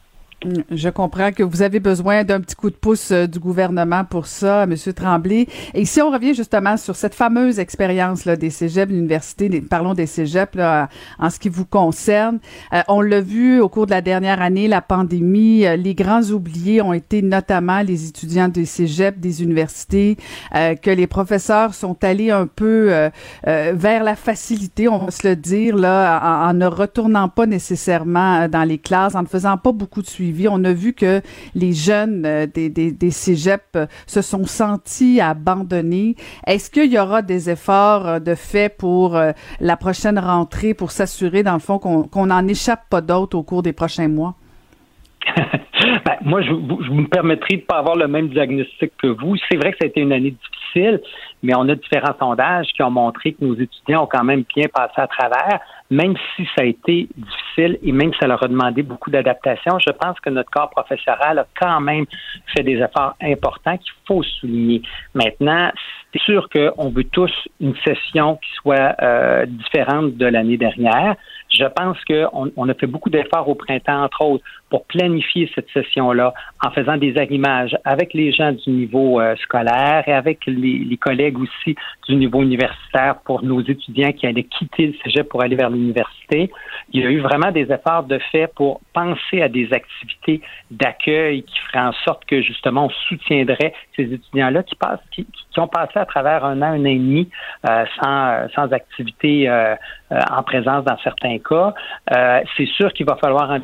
[SPEAKER 5] Je comprends que vous avez besoin d'un petit coup de pouce euh, du gouvernement pour ça, Monsieur Tremblay. Et si on revient justement sur cette fameuse expérience là, des cégeps, l'université, parlons des cégeps là, en ce qui vous concerne, euh, on l'a vu au cours de la dernière année, la pandémie, euh, les grands oubliés ont été notamment les étudiants des cégeps, des universités, que les professeurs sont allés un peu vers la facilité, on va se le dire là, en, en ne retournant pas nécessairement dans les classes, en ne faisant pas beaucoup de suivi on a vu que les jeunes euh, des, des, des euh, se sont sentis abandonnés. Est-ce qu'il y aura des efforts euh, de fait pour la prochaine rentrée pour s'assurer, dans le fond, qu'on n'en échappe pas d'autres au cours des prochains mois?
[SPEAKER 13] Ben, moi, je, je, me permettrai de ne pas avoir le même diagnostic que vous. C'est vrai que ça a été une année difficile, mais on a différents sondages qui ont montré que nos étudiants ont quand même bien passé à travers même si ça a été difficile et même si ça leur a demandé beaucoup d'adaptation, je pense que notre corps professoral a quand même fait des efforts importants qu'il faut souligner. Maintenant, c'est sûr qu'on veut tous une session qui soit euh, différente de l'année dernière. Je pense qu'on on a fait beaucoup d'efforts au printemps, entre autres, pour planifier cette session-là en faisant des arrimages avec les gens du niveau euh, scolaire et avec les, collègues aussi du niveau universitaire pour nos étudiants qui allaient quitter le cégep pour aller vers l'université. Il y a eu vraiment des efforts de fait pour penser à des activités d'accueil qui feraient en sorte que justement on soutiendrait ces étudiants-là qui passent, qui, qui, ont passé à travers un an, un an et demi euh, sans, sans activité euh, en présence dans certains cas. C'est sûr qu'il va falloir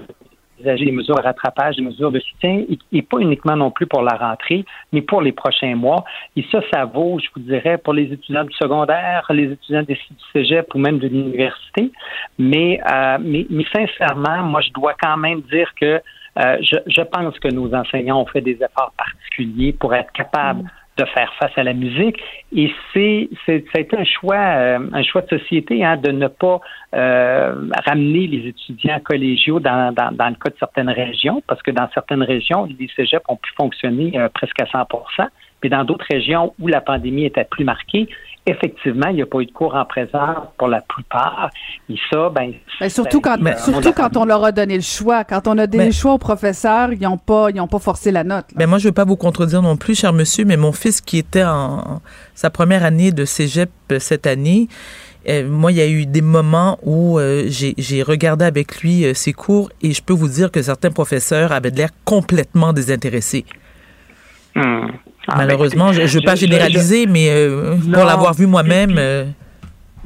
[SPEAKER 13] des mesures de rattrapage, des mesures de soutien, et, pas uniquement non plus pour la rentrée, mais pour les prochains mois. Et ça, ça vaut, je vous dirais, pour les étudiants du secondaire, les étudiants des du cégep ou même de l'université. Mais, euh, mais, mais, sincèrement, moi, je dois quand même dire que euh, je, je, pense que nos enseignants ont fait des efforts particuliers pour être capables mm de faire face à la musique. Et c'est, c'est ça a été un choix, euh, un choix de société hein, de ne pas euh, ramener les étudiants collégiaux dans, dans, dans, le cas de certaines régions, parce que dans certaines régions, les cégeps ont pu fonctionner euh, presque à 100% puis dans d'autres régions où la pandémie était plus marquée, effectivement, il n'y a pas eu de cours en présence pour la plupart. Et ça, ben,
[SPEAKER 5] ben surtout quand, surtout quand on leur a donné le choix, quand on a donné le choix aux professeurs, ils n'ont pas, ils ont pas forcé la note.
[SPEAKER 4] Mais moi, je ne veux pas vous contredire non plus, cher monsieur, mais mon fils qui était en sa première année de cégep euh, cette année, euh, moi, il y a eu des moments où euh, j'ai regardé avec lui ses cours et je peux vous dire que certains professeurs avaient l'air complètement désintéressés. Hmm. Ah, ben, Malheureusement, je ne veux pas généraliser, mais euh, pour l'avoir vu moi-même. Euh,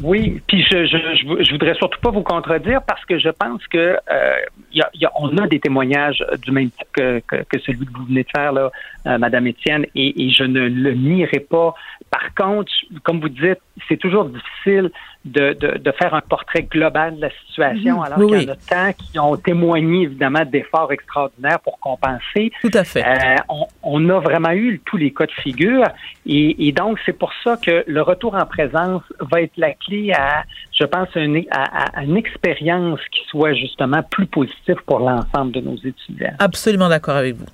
[SPEAKER 13] Oui, puis je, je, je, voudrais surtout pas vous contredire parce que je pense que euh, y a, y a, on a des témoignages du même type que, que, que celui que vous venez de faire, là, Madame Étienne, et, et je ne le nierai pas. Par contre, comme vous dites, c'est toujours difficile de, de, de, faire un portrait global de la situation,
[SPEAKER 4] Mhm.
[SPEAKER 13] alors
[SPEAKER 4] Oui,
[SPEAKER 13] qu'il y en a tant qui ont témoigné évidemment d'efforts extraordinaires pour compenser.
[SPEAKER 4] Tout à fait.
[SPEAKER 13] Euh, on, on a vraiment eu tous les cas de figure, et, et donc c'est pour ça que le retour en présence va être la clé à, je pense, une, à, à une expérience qui soit justement plus positive pour l'ensemble de nos étudiants.
[SPEAKER 4] Absolument d'accord avec vous.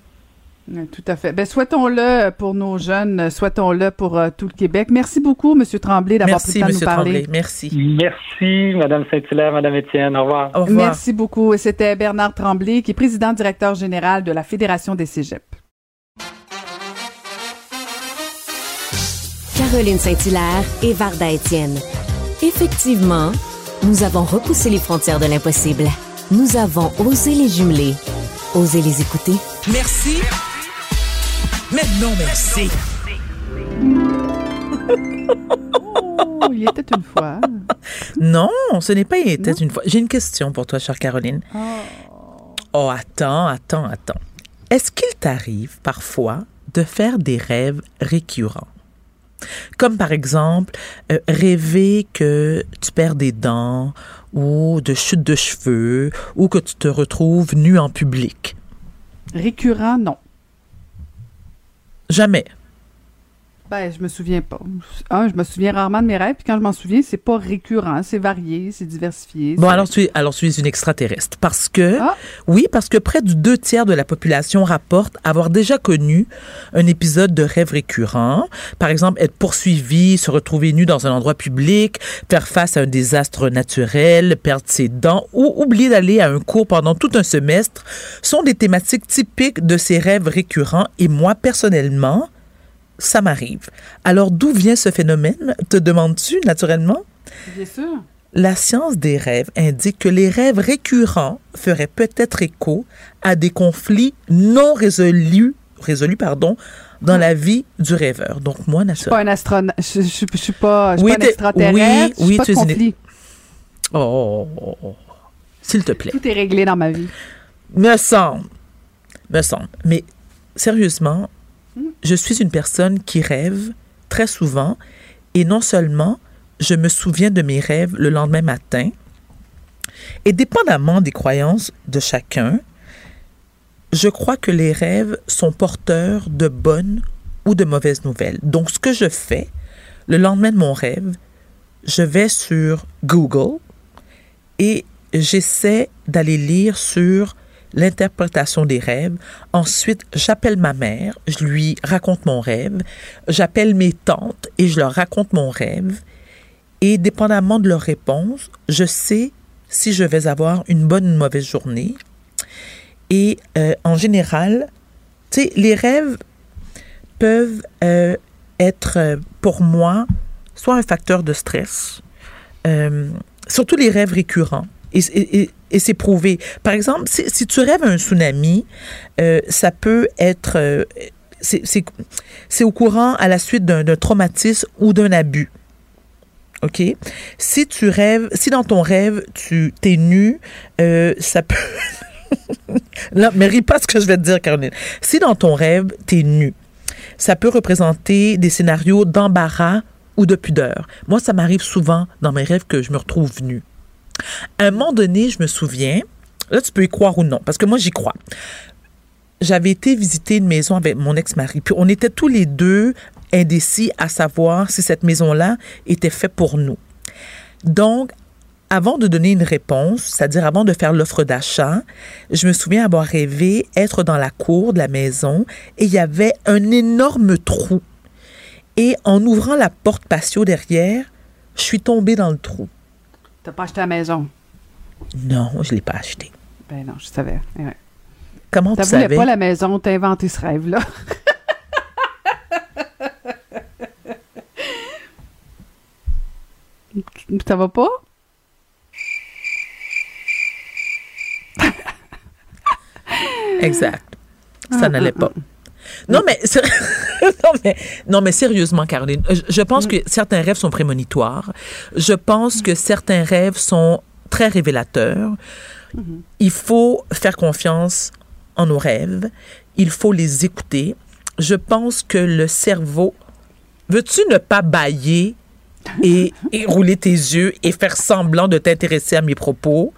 [SPEAKER 5] Tout à fait. Ben, souhaitons-le pour nos jeunes, souhaitons-le pour euh, tout le Québec. Merci beaucoup, Monsieur Tremblay, d'avoir pris le temps de nous
[SPEAKER 4] Monsieur
[SPEAKER 5] parler.
[SPEAKER 4] Tremblay. Merci.
[SPEAKER 13] Merci, Madame Saint-Hilaire, Madame Étienne. Au revoir.
[SPEAKER 4] Au revoir.
[SPEAKER 5] Merci beaucoup. Et C'était Bernard Tremblay, qui est président directeur général de la Fédération des cégeps.
[SPEAKER 2] Caroline Saint-Hilaire et Varda Étienne. Effectivement, nous avons repoussé les frontières de l'impossible. Nous avons osé les jumeler, osé les écouter.
[SPEAKER 14] Merci. Mais non, merci.
[SPEAKER 5] Oh, il était une fois.
[SPEAKER 4] Non, ce n'est pas il était une fois. J'ai une question pour toi, chère Caroline. Oh, attends, attends, attends. Est-ce qu'il t'arrive parfois de faire des rêves récurrents? Comme par exemple, euh, rêver que tu perds des dents ou de chute de cheveux ou que tu te retrouves nu en public.
[SPEAKER 5] Récurrent, non.
[SPEAKER 4] Jamais.
[SPEAKER 5] Ben, je me souviens pas. Un, je me souviens rarement de mes rêves, puis quand je m'en souviens, c'est pas récurrent, c'est varié, c'est diversifié.
[SPEAKER 4] Bon, alors tu, es, alors tu es une extraterrestre. Parce que,
[SPEAKER 5] Ah.
[SPEAKER 4] oui, parce que près du deux tiers de la population rapporte avoir déjà connu un épisode de rêve récurrent. Par exemple, être poursuivi, se retrouver nu dans un endroit public, faire face à un désastre naturel, perdre ses dents ou oublier d'aller à un cours pendant tout un semestre sont des thématiques typiques de ces rêves récurrents. Et moi, personnellement, ça m'arrive. Alors, d'où vient ce phénomène, te demandes-tu, naturellement?
[SPEAKER 5] Bien sûr.
[SPEAKER 4] La science des rêves indique que les rêves récurrents feraient peut-être écho à des conflits non résolus, résolus pardon, dans la vie du rêveur. Donc moi,
[SPEAKER 5] Je suis pas
[SPEAKER 4] naturellement.
[SPEAKER 5] un astronaute. Je, je, je suis pas, je
[SPEAKER 4] Oui,
[SPEAKER 5] pas un extraterrestre.
[SPEAKER 4] oui, oui,
[SPEAKER 5] je suis
[SPEAKER 4] tu es
[SPEAKER 5] pas de
[SPEAKER 4] une-
[SPEAKER 5] conflit.
[SPEAKER 4] Oh, oh, oh, oh. s'il te plaît.
[SPEAKER 5] Tout est réglé dans ma vie.
[SPEAKER 4] Me semble. Me semble. Mais sérieusement, je suis une personne qui rêve très souvent et non seulement je me souviens de mes rêves le lendemain matin et dépendamment des croyances de chacun, je crois que les rêves sont porteurs de bonnes ou de mauvaises nouvelles. Donc ce que je fais le lendemain de mon rêve, je vais sur Google et j'essaie d'aller lire sur l'interprétation des rêves. Ensuite, j'appelle ma mère, je lui raconte mon rêve. J'appelle mes tantes et je leur raconte mon rêve. Et dépendamment de leur réponse, je sais si je vais avoir une bonne ou une mauvaise journée. Et euh, en général, tu sais, les rêves peuvent euh, être euh, pour moi soit un facteur de stress, surtout les rêves récurrents. Et c'est prouvé. Par exemple, si, tu rêves un tsunami, euh, ça peut être... euh, c'est- au courant à la suite d'un d'un traumatisme ou d'un abus. OK? Si tu rêves, si dans ton rêve, tu t'es nu, euh, ça peut... non, mais ris pas ce que je vais te dire, Caroline. Si dans ton rêve, t'es nu, ça peut représenter des scénarios d'embarras ou de pudeur. Moi, ça m'arrive souvent dans mes rêves que je me retrouve nue. À un moment donné, je me souviens, là, tu peux y croire ou non, parce que moi, j'y crois. J'avais été visiter une maison avec mon ex-mari, puis on était tous les deux indécis à savoir si cette maison-là était faite pour nous. Donc, avant de donner une réponse, c'est-à-dire avant de faire l'offre d'achat, je me souviens avoir rêvé être dans la cour de la maison et il y avait un énorme trou. Et en ouvrant la porte patio derrière, je suis tombée dans le trou.
[SPEAKER 5] T'as pas acheté la maison?
[SPEAKER 4] Non, je l'ai pas acheté.
[SPEAKER 5] Ben non, je savais. Ouais.
[SPEAKER 4] Comment tu
[SPEAKER 5] T'as voulu
[SPEAKER 4] savais?
[SPEAKER 5] pas la maison, t'as inventé ce rêve-là. Ça va pas?
[SPEAKER 4] Exact. Ça
[SPEAKER 5] Ah,
[SPEAKER 4] n'allait
[SPEAKER 5] ah,
[SPEAKER 4] pas. Non, mais non, mais, non, mais sérieusement, Caroline, je, je pense que certains rêves sont prémonitoires. Je pense que certains rêves sont très révélateurs. Il faut faire confiance en nos rêves. Il faut les écouter. Je pense que le cerveau... Veux-tu ne pas bailler et, et rouler tes yeux et faire semblant de t'intéresser à mes propos?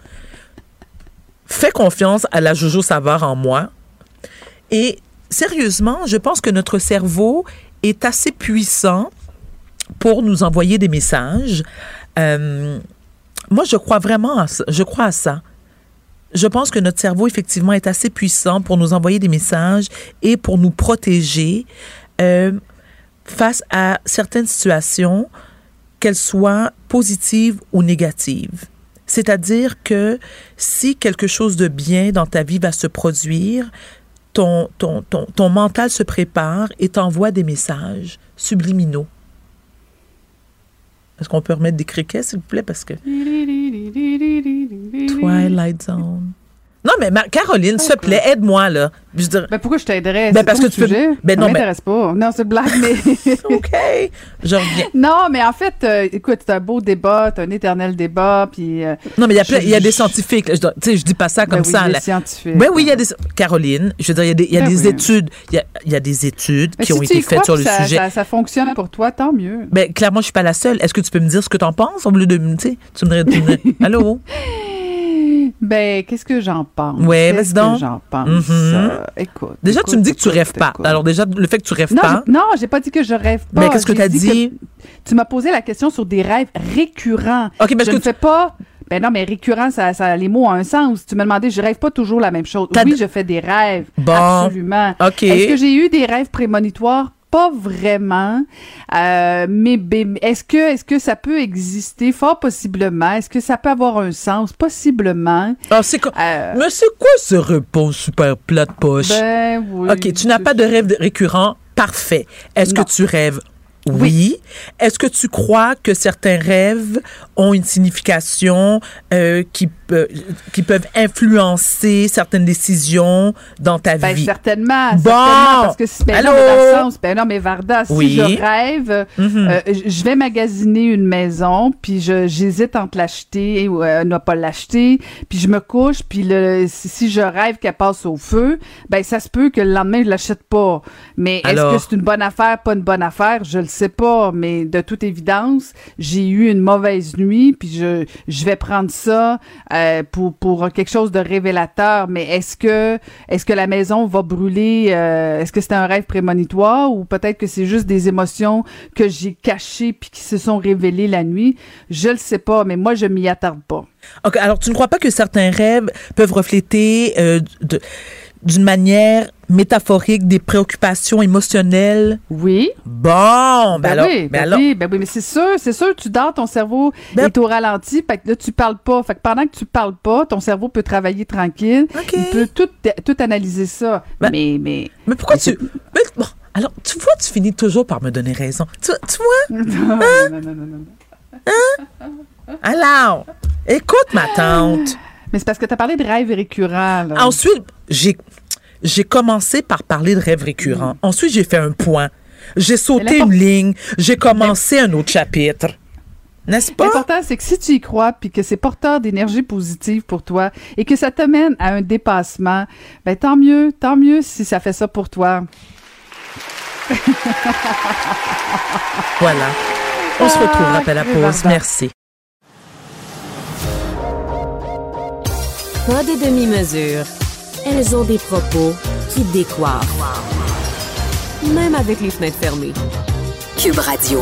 [SPEAKER 4] Fais confiance à la Jojo Savard en moi. Et sérieusement, je pense que notre cerveau est assez puissant pour nous envoyer des messages. Euh, moi, je crois vraiment à ça. Je crois à ça. Je pense que notre cerveau, effectivement, est assez puissant pour nous envoyer des messages et pour nous protéger euh, face à certaines situations, qu'elles soient positives ou négatives. C'est-à-dire que si quelque chose de bien dans ta vie va se produire, ton, ton, ton, ton mental se prépare et t'envoie des messages subliminaux. Est-ce qu'on peut remettre des criquets, s'il vous plaît? Parce que. Twilight Zone. Non, mais ma- Caroline, s'il te plaît, aide-moi, là. Je
[SPEAKER 5] Ben pourquoi je t'aiderais?
[SPEAKER 4] Ben, parce que tu peux-
[SPEAKER 5] sujet.
[SPEAKER 4] ben
[SPEAKER 5] Ça
[SPEAKER 4] non, mais-
[SPEAKER 5] m'intéresse pas. Non, c'est blague, mais.
[SPEAKER 4] OK. Je reviens.
[SPEAKER 5] Non, mais en fait, euh, écoute, c'est un beau débat, c'est un éternel débat, puis. euh,
[SPEAKER 4] Non, mais il y a, plein-
[SPEAKER 5] je-
[SPEAKER 4] il y a des scientifiques. Tu sais, je dis pas ça comme
[SPEAKER 5] Ben oui,
[SPEAKER 4] ça.
[SPEAKER 5] des
[SPEAKER 4] là.
[SPEAKER 5] scientifiques.
[SPEAKER 4] Ben oui, il y a des. Caroline, je veux dire, il y a des, y a
[SPEAKER 5] Ben
[SPEAKER 4] des
[SPEAKER 5] oui.
[SPEAKER 4] études. Il y y a des études
[SPEAKER 5] Mais
[SPEAKER 4] qui
[SPEAKER 5] si
[SPEAKER 4] ont été faites sur le
[SPEAKER 5] ça,
[SPEAKER 4] sujet.
[SPEAKER 5] Ça, ça fonctionne pour toi, tant mieux.
[SPEAKER 4] Ben, clairement, je suis pas la seule. Est-ce que tu peux me dire ce que tu en penses au lieu de tu me dirais- Allô?
[SPEAKER 5] Ben, qu'est-ce que j'en pense?
[SPEAKER 4] Ouais,
[SPEAKER 5] Qu'est-ce que j'en pense?
[SPEAKER 4] Mhm.
[SPEAKER 5] Euh, écoute.
[SPEAKER 4] Déjà,
[SPEAKER 5] écoute,
[SPEAKER 4] tu me dis que tu rêves pas.
[SPEAKER 5] écoute.
[SPEAKER 4] Alors, déjà, le fait que tu rêves
[SPEAKER 5] Non,
[SPEAKER 4] pas.
[SPEAKER 5] non, j'ai pas dit que je rêve pas.
[SPEAKER 4] Mais qu'est-ce que
[SPEAKER 5] J'ai
[SPEAKER 4] t'as dit?
[SPEAKER 5] que tu m'as posé la question sur des rêves récurrents.
[SPEAKER 4] OK, mais est-ce
[SPEAKER 5] je
[SPEAKER 4] que
[SPEAKER 5] ne
[SPEAKER 4] tu-
[SPEAKER 5] fais pas. Ben non, mais récurrent, ça, ça, les mots ont un sens. Tu me demandais, je rêve pas toujours la même chose. Oui, je fais des rêves.
[SPEAKER 4] Bon.
[SPEAKER 5] Absolument.
[SPEAKER 4] OK.
[SPEAKER 5] Est-ce que j'ai eu des rêves prémonitoires? Pas vraiment. Euh, mais est-ce que, est-ce que ça peut exister? Fort possiblement. Est-ce que ça peut avoir un sens? Possiblement.
[SPEAKER 4] Ah, c'est quoi?
[SPEAKER 5] Euh,
[SPEAKER 4] Mais c'est quoi ce réponse super plate poche?
[SPEAKER 5] Ben oui.
[SPEAKER 4] OK, tu n'as pas de rêve récurrent? Parfait. Est-ce que tu rêves? Oui. Est-ce que tu crois que certains rêves ont une signification euh, qui, qui peuvent influencer certaines décisions dans ta
[SPEAKER 5] Ben,
[SPEAKER 4] vie?
[SPEAKER 5] certainement,
[SPEAKER 4] Bon.
[SPEAKER 5] certainement, parce que si, ben non,
[SPEAKER 4] Allô?
[SPEAKER 5] sens, ben non, mais Varda, si
[SPEAKER 4] Oui.
[SPEAKER 5] je rêve,
[SPEAKER 4] Mhm.
[SPEAKER 5] euh, je vais magasiner une maison, puis j'hésite entre l'acheter ou euh, ne pas l'acheter, puis je me couche, puis le, si, je rêve qu'elle passe au feu, ben ça se peut que le lendemain je l'achète pas. Mais est-ce que c'est une bonne affaire, pas une bonne affaire, je le sais pas, mais de toute évidence, j'ai eu une mauvaise nuit, puis je je vais prendre ça euh, pour pour quelque chose de révélateur. Mais est-ce que est-ce que la maison va brûler euh, Est-ce que c'est un rêve prémonitoire ou peut-être que c'est juste des émotions que j'ai cachées puis qui se sont révélées la nuit? Je le sais pas, mais moi je m'y attarde pas.
[SPEAKER 4] Alors tu ne crois pas que certains rêves peuvent refléter euh, d'une manière métaphorique des préoccupations émotionnelles?
[SPEAKER 5] Oui.
[SPEAKER 4] Bon, ben,
[SPEAKER 5] Ben
[SPEAKER 4] alors,
[SPEAKER 5] oui,
[SPEAKER 4] ben
[SPEAKER 5] ben
[SPEAKER 4] alors-
[SPEAKER 5] oui, ben oui, mais c'est sûr, c'est sûr, tu dors, ton cerveau
[SPEAKER 4] Ben-
[SPEAKER 5] est au ralenti, fait que là, tu parles pas. Fait que pendant que tu parles pas, ton cerveau peut travailler tranquille. Il peut tout, tout analyser ça. mais, mais.
[SPEAKER 4] Mais pourquoi tu. Mais bon, alors, tu vois, tu finis toujours par me donner raison. Tu, tu vois?
[SPEAKER 5] non,
[SPEAKER 4] Hein?
[SPEAKER 5] non, non, non, non.
[SPEAKER 4] Alors, écoute, ma tante.
[SPEAKER 5] Mais c'est parce que tu as parlé de rêves récurrents. Là.
[SPEAKER 4] Ensuite, j'ai, j'ai commencé par parler de rêves récurrents. Ensuite, j'ai fait un point. J'ai sauté une ligne. J'ai commencé un autre chapitre. N'est-ce pas?
[SPEAKER 5] L'important, c'est que si tu y crois, puis que c'est porteur d'énergie positive pour toi, et que ça te mène à un dépassement, ben tant mieux, tant mieux si ça fait ça pour toi.
[SPEAKER 4] Voilà. On se retrouvera après la
[SPEAKER 5] Ah,
[SPEAKER 4] pause. Merci.
[SPEAKER 2] Pas de demi-mesure. Elles ont des propos qui décoiffent. Même avec les fenêtres fermées.
[SPEAKER 1] Cube Radio.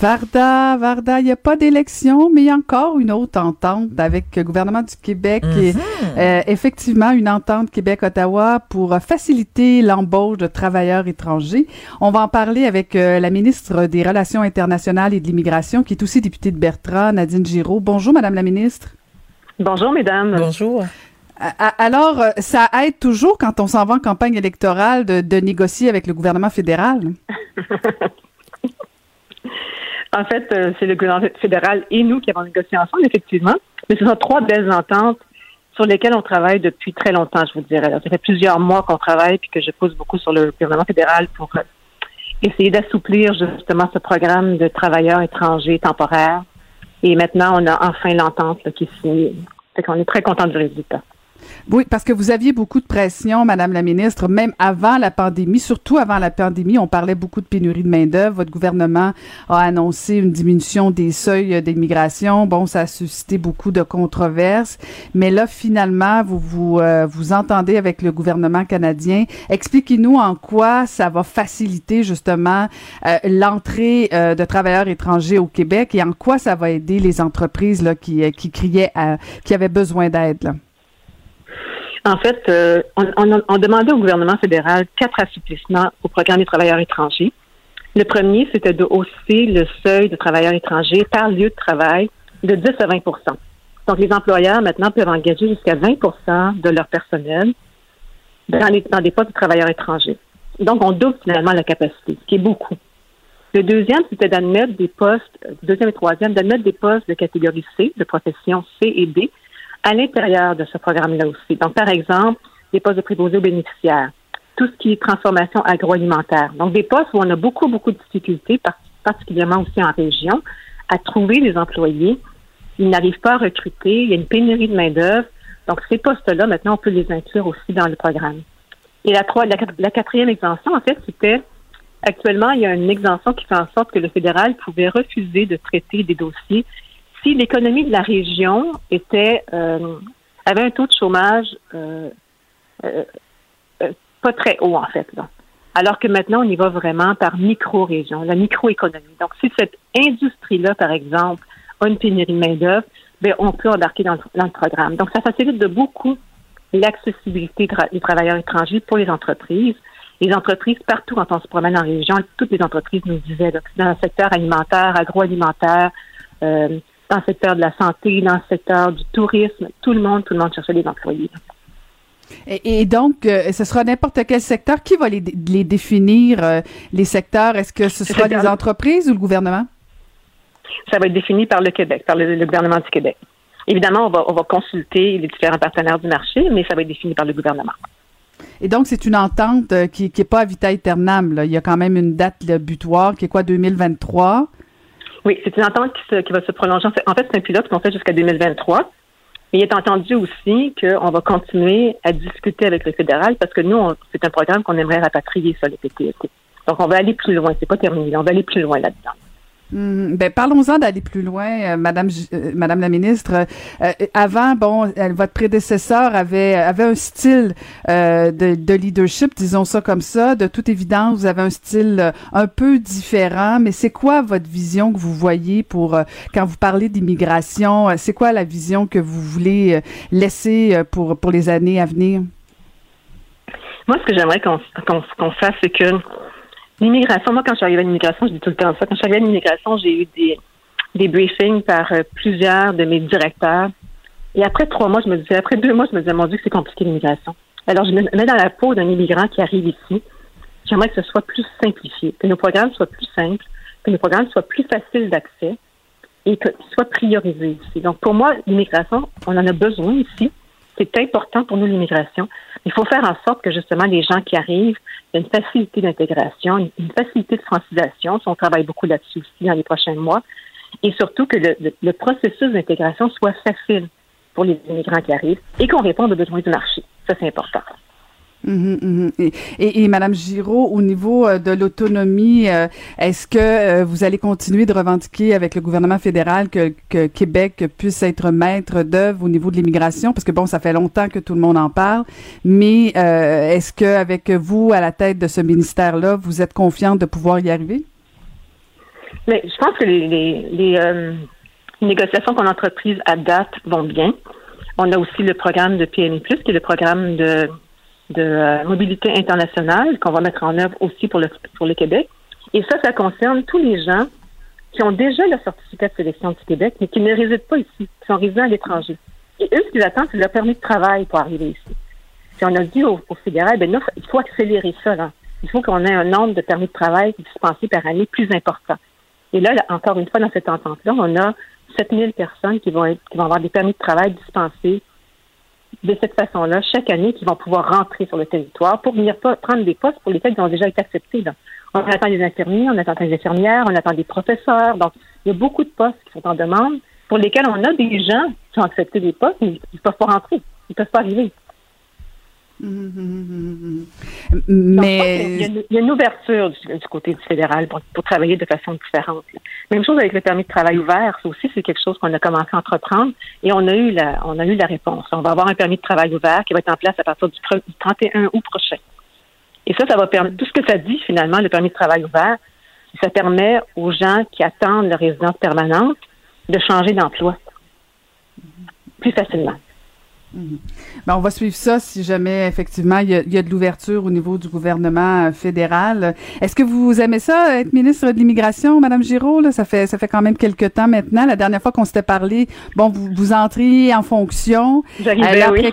[SPEAKER 5] Varda, Varda, il n'y a pas d'élection, mais il y a encore une autre entente avec le gouvernement du Québec. et, euh, effectivement, une entente Québec-Ottawa pour faciliter l'embauche de travailleurs étrangers. On va en parler avec euh, la ministre des Relations internationales et de l'immigration, qui est aussi députée de Bertrand, Nadine Giraud. Bonjour, Madame la ministre.
[SPEAKER 15] Bonjour, mesdames.
[SPEAKER 4] Bonjour.
[SPEAKER 5] Alors, euh, ça aide toujours quand on s'en va en campagne électorale de, négocier avec le gouvernement fédéral?
[SPEAKER 15] En fait, euh, c'est le gouvernement fédéral et nous qui avons négocié ensemble, effectivement. Mais ce sont trois belles ententes sur lesquels on travaille depuis très longtemps, je vous dirais. Alors, ça fait plusieurs mois qu'on travaille puis que je pousse beaucoup sur le gouvernement fédéral pour euh, essayer d'assouplir justement ce programme de travailleurs étrangers temporaires. Et maintenant, on a enfin l'entente qui est signée. Fait est très content du résultat.
[SPEAKER 5] Oui, parce que vous aviez beaucoup de pression, Madame la ministre, même avant la pandémie, surtout avant la pandémie, on parlait beaucoup de pénurie de main-d'œuvre. Votre gouvernement a annoncé une diminution des seuils d'immigration. Bon, ça a suscité beaucoup de controverses, mais là, finalement, vous vous, euh, vous entendez avec le gouvernement canadien. Expliquez-nous en quoi ça va faciliter justement euh, l'entrée euh, de travailleurs étrangers au Québec et en quoi ça va aider les entreprises là, qui, qui criaient, qui avaient besoin d'aide.
[SPEAKER 15] En fait, euh, on demandait au gouvernement fédéral quatre assouplissements au programme des travailleurs étrangers. Le premier, c'était de hausser le seuil de travailleurs étrangers par lieu de travail de 10 à 20% Donc, les employeurs, maintenant, peuvent engager jusqu'à 20% de leur personnel dans, les, dans des postes de travailleurs étrangers. Donc, on double finalement la capacité, ce qui est beaucoup. Le deuxième, c'était d'admettre des postes, deuxième et troisième, d'admettre des postes de catégorie C, de profession C et D, à l'intérieur de ce programme-là aussi. Donc, par exemple, des postes de préposés aux bénéficiaires, tout ce qui est transformation agroalimentaire. Donc, des postes où on a beaucoup, beaucoup de difficultés, particulièrement aussi en région, à trouver des employés. Ils n'arrivent pas à recruter, il y a une pénurie de main-d'œuvre. Donc, ces postes-là, maintenant, on peut les inclure aussi dans le programme. Et la, la, la quatrième exemption, en fait, c'était actuellement, il y a une exemption qui fait en sorte que le fédéral pouvait refuser de traiter des dossiers l'économie de la région était euh, avait un taux de chômage euh, euh, pas très haut en fait. Alors que maintenant, on y va vraiment par micro-région, la microéconomie. Donc, si cette industrie-là, par exemple, a une pénurie de main-d'œuvre, ben, on peut embarquer dans le, programme. Donc, ça facilite de beaucoup l'accessibilité des travailleurs étrangers pour les entreprises. Les entreprises, partout quand on se promène en région, toutes les entreprises nous disaient, dans le secteur alimentaire, agroalimentaire, dans le secteur de la santé, dans le secteur du tourisme, tout le monde, tout le monde cherchait des employés.
[SPEAKER 5] Et, et donc, euh, ce sera n'importe quel secteur. Qui va les, les définir, euh, les secteurs? Est-ce que ce sera les entreprises ou le gouvernement?
[SPEAKER 15] Ça va être défini par le Québec, par le, le gouvernement du Québec. Évidemment, on va, on va consulter les différents partenaires du marché, mais ça va être défini par le gouvernement.
[SPEAKER 5] Et donc, c'est une entente euh, qui n'est pas à vita aeternam. Là. Il y a quand même une date là, butoir qui est quoi, 2023?
[SPEAKER 15] Oui, c'est une entente qui, se, qui, va se prolonger. En fait, c'est un pilote qu'on fait jusqu'à 2023. Et il est entendu aussi qu'on va continuer à discuter avec le fédéral parce que nous, c'est un programme qu'on aimerait rapatrier sur le PTET. Donc, on va aller plus loin. C'est pas terminé. On va aller plus loin là-dedans.
[SPEAKER 5] Mmh, ben parlons-en d'aller plus loin, euh, Madame, euh, Madame la ministre. Euh, avant, bon, votre prédécesseur avait avait un style de, de, leadership, disons ça comme ça. De toute évidence, vous avez un style un peu différent. Mais c'est quoi votre vision que vous voyez pour quand vous parlez d'immigration C'est quoi la vision que vous voulez laisser pour pour les années à venir?
[SPEAKER 15] Moi, ce que j'aimerais qu'on qu'on fasse, c'est que L'immigration, moi, quand je suis arrivée à l'immigration, je dis tout le temps ça. Quand je suis arrivée à l'immigration, j'ai eu des, des briefings par euh, plusieurs de mes directeurs. Et après trois mois, je me disais, après deux mois, je me disais, mon Dieu, que c'est compliqué l'immigration. Alors, je me mets dans la peau d'un immigrant qui arrive ici. J'aimerais que ce soit plus simplifié, que nos programmes soient plus simples, que nos programmes soient plus faciles d'accès et qu'ils soient priorisés ici. Donc, pour moi, l'immigration, on en a besoin ici. C'est important pour nous, l'immigration. Il faut faire en sorte que justement les gens qui arrivent, il y a une facilité d'intégration, une facilité de francisation. On travaille beaucoup là-dessus aussi dans les prochains mois. Et surtout que le, le processus d'intégration soit facile pour les immigrants qui arrivent et qu'on réponde aux besoins du marché. Ça, c'est important.
[SPEAKER 5] Mmh, mmh. Et, et, Madame Giraud, au niveau euh, de l'autonomie, euh, est-ce que euh, vous allez continuer de revendiquer avec le gouvernement fédéral que, Québec puisse être maître d'œuvre au niveau de l'immigration? Parce que bon, ça fait longtemps que tout le monde en parle, mais est-ce que avec vous à la tête de ce ministère-là, vous êtes confiante de pouvoir y arriver?
[SPEAKER 15] Mais je pense que les négociations qu'on entreprise à date vont bien. On a aussi le programme de PMI+, qui est le programme de de euh, mobilité internationale qu'on va mettre en œuvre aussi pour le, pour le Québec. Et ça, ça concerne tous les gens qui ont déjà le certificat de sélection du Québec, mais qui ne résident pas ici, qui sont résidents à l'étranger. Et eux, ce qu'ils attendent, c'est leur permis de travail pour arriver ici. Puis on a dit au, au fédéral, ben il faut accélérer ça. Là. Il faut qu'on ait un nombre de permis de travail dispensés par année plus important. Et là, là encore une fois, dans cette entente-là, on a 7000 personnes qui vont, être, qui vont avoir des permis de travail dispensés de cette façon-là chaque année qui vont pouvoir rentrer sur le territoire pour venir prendre des postes pour lesquels ils ont déjà été acceptés. On attend des infirmiers, on attend des infirmières, on attend des professeurs. Donc, il y a beaucoup de postes qui sont en demande pour lesquels on a des gens qui ont accepté des postes, mais ils ne peuvent pas rentrer. Ils ne peuvent pas arriver.
[SPEAKER 5] Mais
[SPEAKER 15] il, y a une, ouverture du, côté du fédéral pour, travailler de façon différente. Même chose avec le permis de travail ouvert, ça aussi c'est quelque chose qu'on a commencé à entreprendre et on a eu la on a eu la réponse. On va avoir un permis de travail ouvert qui va être en place à partir du, 31 août prochain. Et ça, ça va permettre tout ce que ça dit finalement le permis de travail ouvert, ça permet aux gens qui attendent leur résidence permanente de changer d'emploi plus facilement.
[SPEAKER 5] Mhm. Ben, on va suivre ça si jamais effectivement il y a, de l'ouverture au niveau du gouvernement euh, fédéral. Est-ce que vous aimez ça être ministre de l'immigration, Madame Giraud Ça fait ça fait quand même quelques temps maintenant. La dernière fois qu'on s'était parlé, bon, vous vous entriez en fonction.
[SPEAKER 15] J'arrivais, euh, oui.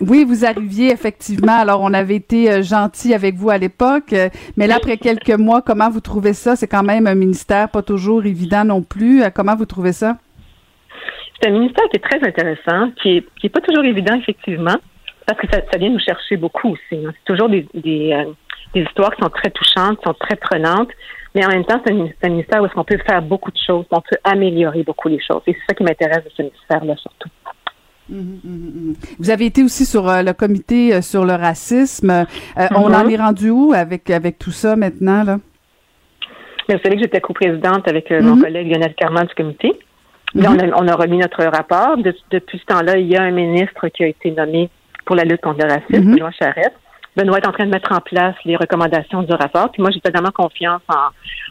[SPEAKER 5] Oui, vous arriviez effectivement. Alors, on avait été euh, gentil avec vous à l'époque, mais là, après quelques mois, comment vous trouvez ça? C'est quand même un ministère pas toujours évident non plus. Comment vous trouvez ça?
[SPEAKER 15] C'est un ministère qui est très intéressant, qui est, qui est pas toujours évident, effectivement, parce que ça, ça vient nous chercher beaucoup aussi. Hein. C'est toujours des, des, euh, des, histoires qui sont très touchantes, qui sont très prenantes, mais en même temps, c'est un, ministère où est-ce qu'on peut faire beaucoup de choses, on peut améliorer beaucoup les choses. Et c'est ça qui m'intéresse de ce ministère-là, surtout.
[SPEAKER 5] Mmh, mmh, mmh, vous avez été aussi sur euh, le comité euh, sur le racisme. On en est rendu où avec avec tout ça maintenant là?
[SPEAKER 15] Mais vous savez que j'étais coprésidente avec mon collègue Lionel Carman du comité. Mhm. on, a, remis notre rapport. depuis ce temps-là, il y a un ministre qui a été nommé pour la lutte contre le racisme, mhm. Benoît Charette. Benoît est en train de mettre en place les recommandations du rapport. Puis moi, j'ai totalement confiance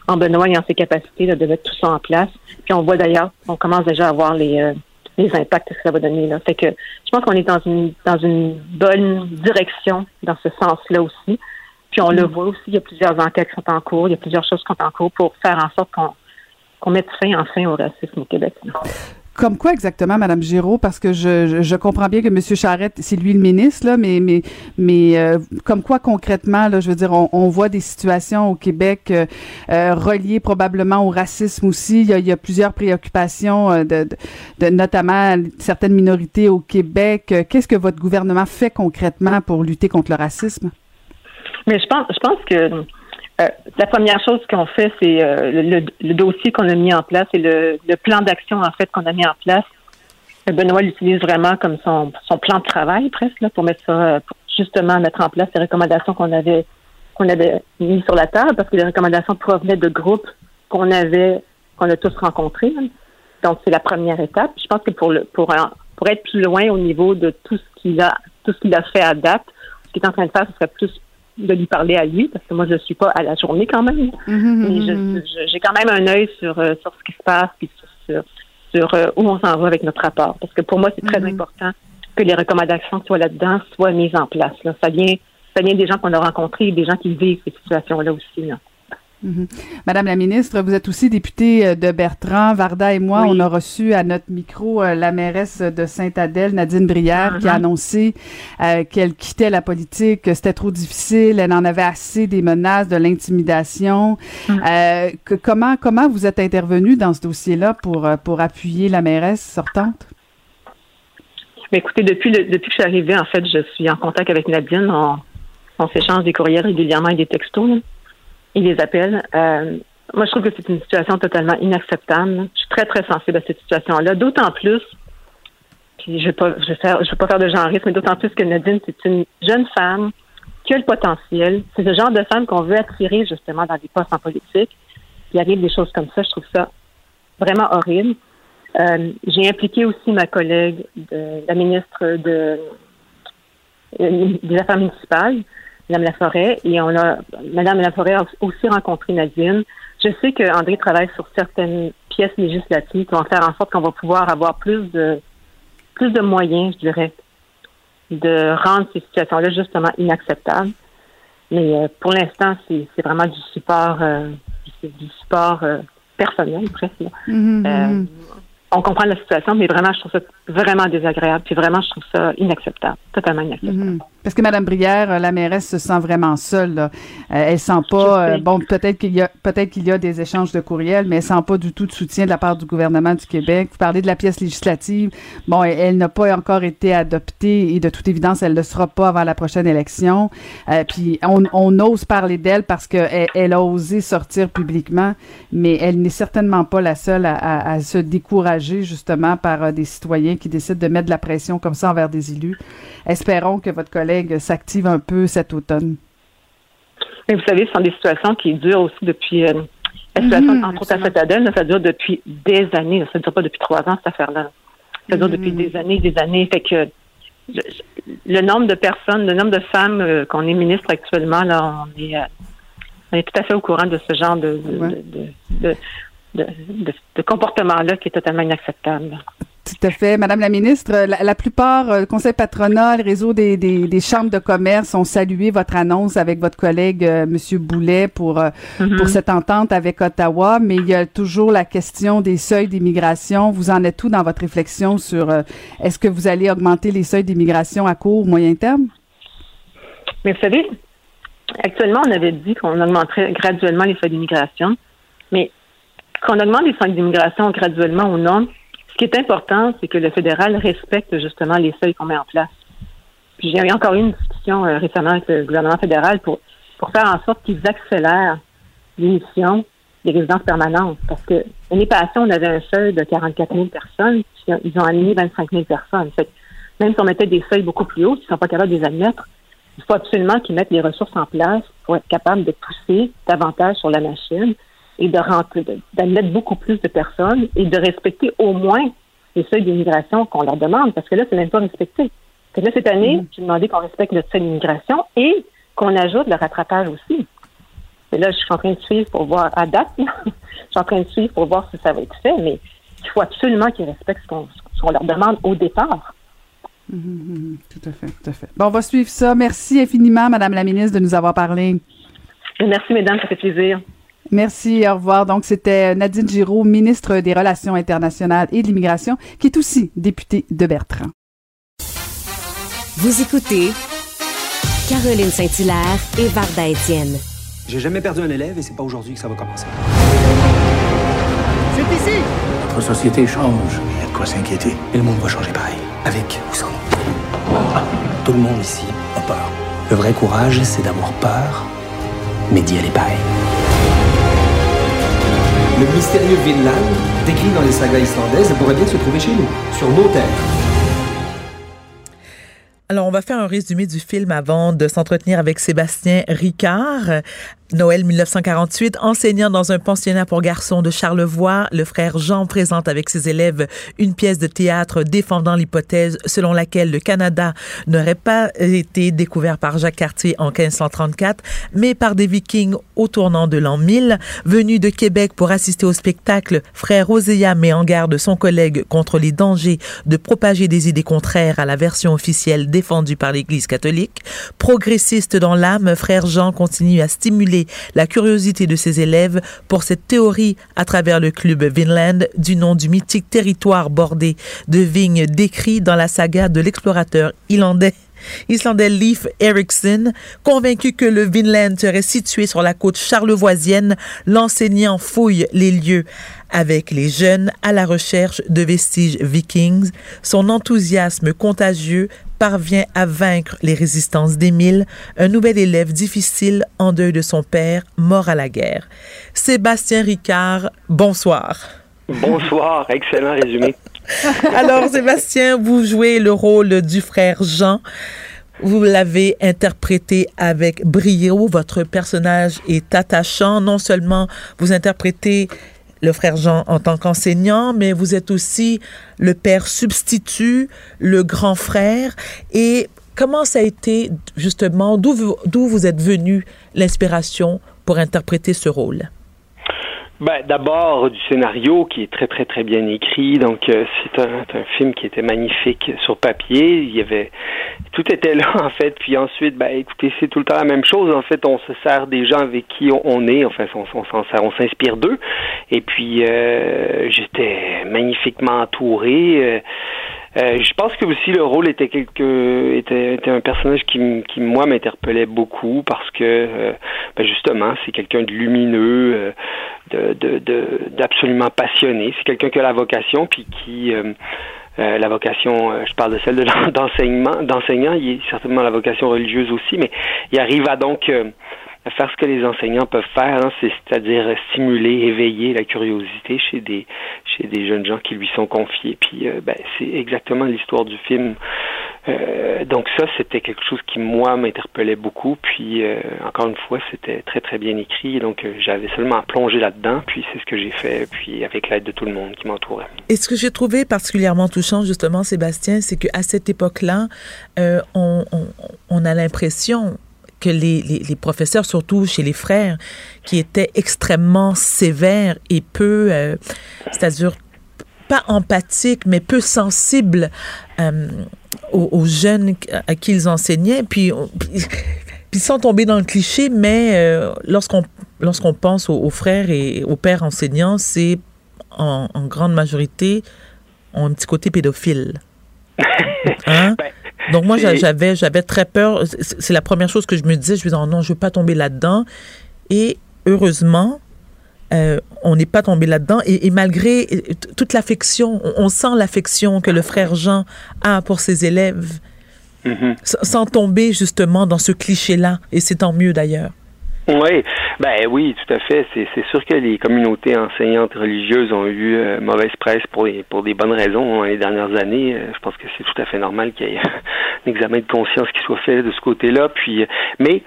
[SPEAKER 15] en, Benoît et en ses capacités de mettre tout ça en place. Puis on voit d'ailleurs, on commence déjà à voir les, euh, les impacts que ça va donner. Là. Fait que je pense qu'on est dans une dans une bonne direction dans ce sens-là aussi. Puis on le mhm. voit aussi, il y a plusieurs enquêtes qui sont en cours, il y a plusieurs choses qui sont en cours pour faire en sorte qu'on qu'on mette fin enfin au racisme au Québec.
[SPEAKER 5] Comme quoi exactement, Madame Giraud, parce que je, je, comprends bien que M. Charette, c'est lui le ministre, là, mais mais mais euh, comme quoi concrètement, là, je veux dire, on, on voit des situations au Québec euh, euh reliées probablement au racisme aussi. Il y a, il y a plusieurs préoccupations de, de, notamment certaines minorités au Québec. Qu'est-ce que votre gouvernement fait concrètement pour lutter contre le racisme?
[SPEAKER 15] Mais je pense, je pense que euh, la première chose qu'on fait, c'est euh, le, dossier qu'on a mis en place et le, plan d'action en fait qu'on a mis en place. Euh, Benoît l'utilise vraiment comme son, plan de travail presque là, pour mettre ça, pour justement mettre en place les recommandations qu'on avait qu'on avait mis sur la table parce que les recommandations provenaient de groupes qu'on avait qu'on a tous rencontrés. Donc c'est la première étape. Je pense que pour le pour pour être plus loin au niveau de tout ce qu'il a tout ce qu'il a fait à date, ce qu'il est en train de faire, ce serait plus de lui parler à lui, parce que moi, je ne suis pas à la journée quand même. Mm-hmm. Mais j'ai quand même un œil sur, euh, sur ce qui se passe, puis sur, sur, euh, où on s'en va avec notre rapport. Parce que pour moi, c'est très mm-hmm. important que les recommandations qui soient là-dedans soient mises en place. Là. Ça, vient, ça vient des gens qu'on a rencontrés, des gens qui vivent ces situations-là aussi. Là.
[SPEAKER 5] Mhm. Madame la ministre, vous êtes aussi députée euh, de Bertrand. Varda et moi, on a reçu à notre micro euh, la mairesse de Sainte-Adèle, Nadine Brière, qui a uh-huh. annoncé euh, qu'elle quittait la politique, que c'était trop difficile, elle en avait assez des menaces, de l'intimidation. Uh-huh. comment comment vous êtes intervenue dans ce dossier-là pour pour appuyer la mairesse sortante?
[SPEAKER 15] Mais écoutez, depuis depuis que je suis arrivée, en fait, je suis en contact avec Nadine. On, on s'échange des courriels régulièrement et des textos il les appelle. Euh, moi, je trouve que c'est une situation totalement inacceptable. Je suis très, très sensible à cette situation-là. D'autant plus, puis je ne vais, je vais pas faire de genreisme, mais d'autant plus que Nadine, c'est une jeune femme qui a le potentiel. C'est ce genre de femme qu'on veut attirer justement dans des postes en politique. Il arrive des choses comme ça. Je trouve ça vraiment horrible. Euh, j'ai impliqué aussi ma collègue, la ministre de, euh, des Affaires municipales, Madame Laforêt, et on a Madame Laforêt a aussi rencontré Nadine. Je sais que André travaille sur certaines pièces législatives qui vont faire en sorte qu'on va pouvoir avoir plus de plus de moyens, je dirais, de rendre ces situations-là justement inacceptables. Mais euh, pour l'instant, c'est vraiment du support, euh, du support euh, personnel presque. Mm-hmm, mm-hmm. On comprend la situation, mais vraiment, je trouve ça vraiment désagréable. Puis vraiment, je trouve ça inacceptable, totalement inacceptable.
[SPEAKER 5] Mhm. Parce que Mme Brière, euh, la mairesse, se sent vraiment seule. Là. Euh, elle sent pas. euh, bon, peut-être qu'il y a peut-être qu'il y a des échanges de courriels, mais elle sent pas du tout de soutien de la part du gouvernement du Québec. Vous parlez de la pièce législative. Bon, elle, elle n'a pas encore été adoptée et de toute évidence, elle ne le sera pas avant la prochaine élection. Euh, puis on, on ose parler d'elle parce qu'elle elle a osé sortir publiquement, mais elle n'est certainement pas la seule à, à- à se décourager justement par euh, des citoyens qui décident de mettre de la pression comme ça envers des élus. Espérons que votre collègue s'active un peu cet automne.
[SPEAKER 15] Mais vous savez, ce sont des situations qui durent aussi depuis. euh, la situation,
[SPEAKER 5] Mhm,
[SPEAKER 15] entre autres, à ça dure depuis des années. Ça ne dure pas depuis trois ans, cette affaire-là. Ça dure depuis des années, des années. Fait que je- je- le nombre de personnes, le nombre de femmes euh, qu'on est ministre actuellement, là, on est, euh, on est tout à fait au courant de ce genre de, de, de, de, de- de- de comportement-là qui est totalement inacceptable.
[SPEAKER 5] Tout à fait. Madame la ministre, la, la plupart, euh, le conseil patronal, le réseau des, des, des chambres de commerce ont salué votre annonce avec votre collègue euh, Monsieur Boulet pour, euh,
[SPEAKER 15] Mhm.
[SPEAKER 5] pour cette entente avec Ottawa, mais il y a toujours la question des seuils d'immigration. Vous en êtes tout dans votre réflexion sur euh, est-ce que vous allez augmenter les seuils d'immigration à court, moyen terme?
[SPEAKER 15] Mais vous savez, actuellement, on avait dit qu'on augmenterait graduellement les seuils d'immigration, qu'on augmente les seuils d'immigration graduellement ou non, ce qui est important, c'est que le fédéral respecte justement les seuils qu'on met en place. Puis j'ai encore eu une discussion euh, récemment avec le gouvernement fédéral pour, pour faire en sorte qu'ils accélèrent l'émission des résidences permanentes. Parce que l'année passée, on avait un seuil de 44 000 personnes, puis ils ont aligné 25 000 personnes. Fait que même si on mettait des seuils beaucoup plus hauts, s'ils ne sont pas capables de les admettre, il faut absolument qu'ils mettent les ressources en place pour être capables de pousser davantage sur la machine et de rentrer, d'admettre beaucoup plus de personnes et de respecter au moins les seuils d'immigration qu'on leur demande, parce que là, c'est même pas respecté. Fait que là, cette année, j'ai demandé qu'on respecte notre seuil d'immigration et qu'on ajoute le rattrapage aussi. Et là, je suis en train de suivre pour voir à date. je suis en train de suivre pour voir si ça va être fait, mais il faut absolument qu'ils respectent ce qu'on leur demande au départ.
[SPEAKER 5] Mhm, mhm, tout à fait, tout à fait. Bon, on va suivre ça. Merci infiniment, Madame la ministre, de nous avoir parlé.
[SPEAKER 15] Merci, mesdames, ça fait plaisir.
[SPEAKER 5] Merci, au revoir. Donc, c'était Nadine Giraud, ministre des Relations internationales et de l'immigration, qui est aussi députée de Bertrand.
[SPEAKER 2] Vous écoutez Caroline Saint-Hilaire et Varda Étienne.
[SPEAKER 16] J'ai jamais perdu un élève et c'est pas aujourd'hui que ça va commencer.
[SPEAKER 17] C'est ici!
[SPEAKER 16] Notre société change. Il y a de quoi s'inquiéter. Et le monde va changer pareil. Avec ou sans nous. Tout le monde ici a peur. Le vrai courage, c'est d'avoir peur, mais d'y aller pareil. Le mystérieux Vinland, décrit dans les sagas islandaises, pourrait bien se trouver chez nous, sur nos terres.
[SPEAKER 4] Alors, on va faire un résumé du film avant de s'entretenir avec Sébastien Ricard. Noël 1948, enseignant dans un pensionnat pour garçons de Charlevoix, le frère Jean présente avec ses élèves une pièce de théâtre défendant l'hypothèse selon laquelle le Canada n'aurait pas été découvert par Jacques Cartier en 1534, mais par des Vikings au tournant de l'an 1000. Venu de Québec pour assister au spectacle, frère Oséa met en garde son collègue contre les dangers de propager des idées contraires à la version officielle défendue par l'Église catholique. Progressiste dans l'âme, frère Jean continue à stimuler la curiosité de ses élèves pour cette théorie à travers le club Vinland du nom du mythique territoire bordé de vignes décrit dans la saga de l'explorateur islandais Islandais Leif Erikson, convaincu que le Vinland serait situé sur la côte charlevoisienne, l'enseignant fouille les lieux avec les jeunes à la recherche de vestiges vikings. Son enthousiasme contagieux parvient à vaincre les résistances d'Émile, un nouvel élève difficile en deuil de son père, mort à la guerre. Sébastien Ricard, bonsoir.
[SPEAKER 18] Bonsoir, excellent résumé.
[SPEAKER 4] Alors, Sébastien, vous jouez le rôle du frère Jean. Vous l'avez interprété avec brio. Votre personnage est attachant. Non seulement vous interprétez le frère Jean en tant qu'enseignant, mais vous êtes aussi le père substitut, le grand frère. Et comment ça a été, justement, d'où vous, vous êtes venu l'inspiration pour interpréter ce rôle?
[SPEAKER 18] Ben, d'abord du scénario qui est très très très bien écrit. Donc euh, c'est un, un, film qui était magnifique sur papier. Il y avait tout était là en fait. Puis ensuite, ben écoutez, c'est tout le temps la même chose. En fait, on se sert des gens avec qui on, est. Enfin, on, on s'en sert, on s'inspire d'eux. Et puis euh, j'étais magnifiquement entouré. Euh, euh, je pense que aussi le rôle était quelque était, était un personnage qui, qui moi m'interpellait beaucoup parce que euh, ben justement c'est quelqu'un de lumineux, euh, de, de, d'absolument passionné. C'est quelqu'un qui a la vocation puis qui la vocation, je parle de celle de d'enseignement, d'enseignant, il est certainement la vocation religieuse aussi, mais il arrive à donc faire ce que les enseignants peuvent faire, hein, c'est-à-dire stimuler, éveiller la curiosité chez des chez des jeunes gens qui lui sont confiés. Puis euh, ben, c'est exactement l'histoire du film. Euh, donc ça, c'était quelque chose qui moi m'interpellait beaucoup. Puis euh, encore une fois, c'était très très bien écrit. Donc j'avais seulement à plonger là-dedans. Puis c'est ce que j'ai fait. Puis avec l'aide de tout le monde qui m'entourait.
[SPEAKER 4] Et ce que j'ai trouvé particulièrement touchant, justement, Sébastien, c'est qu'à cette époque-là, on, a l'impression que les, les, les, professeurs, surtout chez les frères, qui étaient extrêmement sévères et peu, euh, c'est-à-dire pas empathiques, mais peu sensibles euh, aux, aux, jeunes à qui ils enseignaient. Puis, puis sans tomber dans le cliché, mais euh, lorsqu'on lorsqu'on pense aux, aux, frères et aux pères enseignants, c'est en, en, grande majorité ont un petit côté pédophile. Hein? ben, donc moi j'avais j'avais très peur. C'est la première chose que je me disais. Je me disais oh non, je veux pas tomber là-dedans. Et heureusement, euh, on n'est pas tombé là-dedans. Et, et, malgré toute l'affection, on, on, sent l'affection que le frère Jean a pour ses élèves, mm -hmm. sans tomber justement dans ce cliché-là. Et c'est tant mieux d'ailleurs.
[SPEAKER 18] Oui, ben oui, tout à fait. C'est, c'est sûr que les communautés enseignantes religieuses ont eu euh, mauvaise presse pour des, pour des bonnes raisons hein, les dernières années. Euh, je pense que c'est tout à fait normal qu'il y ait un examen de conscience qui soit fait de ce côté-là. Puis, euh, mais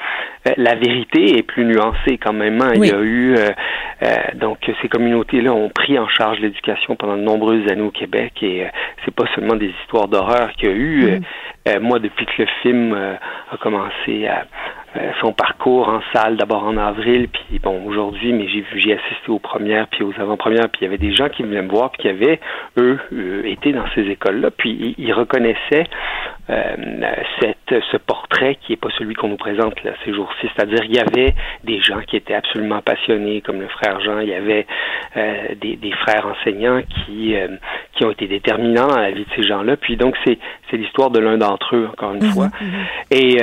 [SPEAKER 18] euh, la vérité est plus nuancée quand même. Hein. Oui. Il y a eu euh, donc ces communautés-là ont pris en charge l'éducation pendant de nombreuses années au Québec et c'est pas seulement des histoires d'horreur qu'il y a eu. Mm. Moi, depuis que le film a commencé euh, son parcours en salle d'abord en avril puis bon aujourd'hui mais j'ai j'ai assisté aux premières puis aux avant-premières puis il y avait des gens qui venaient me voir puis qui avaient eux, euh, été dans ces écoles là puis ils, ils reconnaissaient euh, cette ce portrait qui est pas celui qu'on nous présente là ces jours-ci c'est-à-dire il y avait des gens qui étaient absolument passionnés comme le frère Jean il y avait euh, des, des frères enseignants qui euh, qui ont été déterminants dans la vie de ces gens-là puis donc c'est c'est l'histoire de l'un d'entre eux encore une -hmm. fois et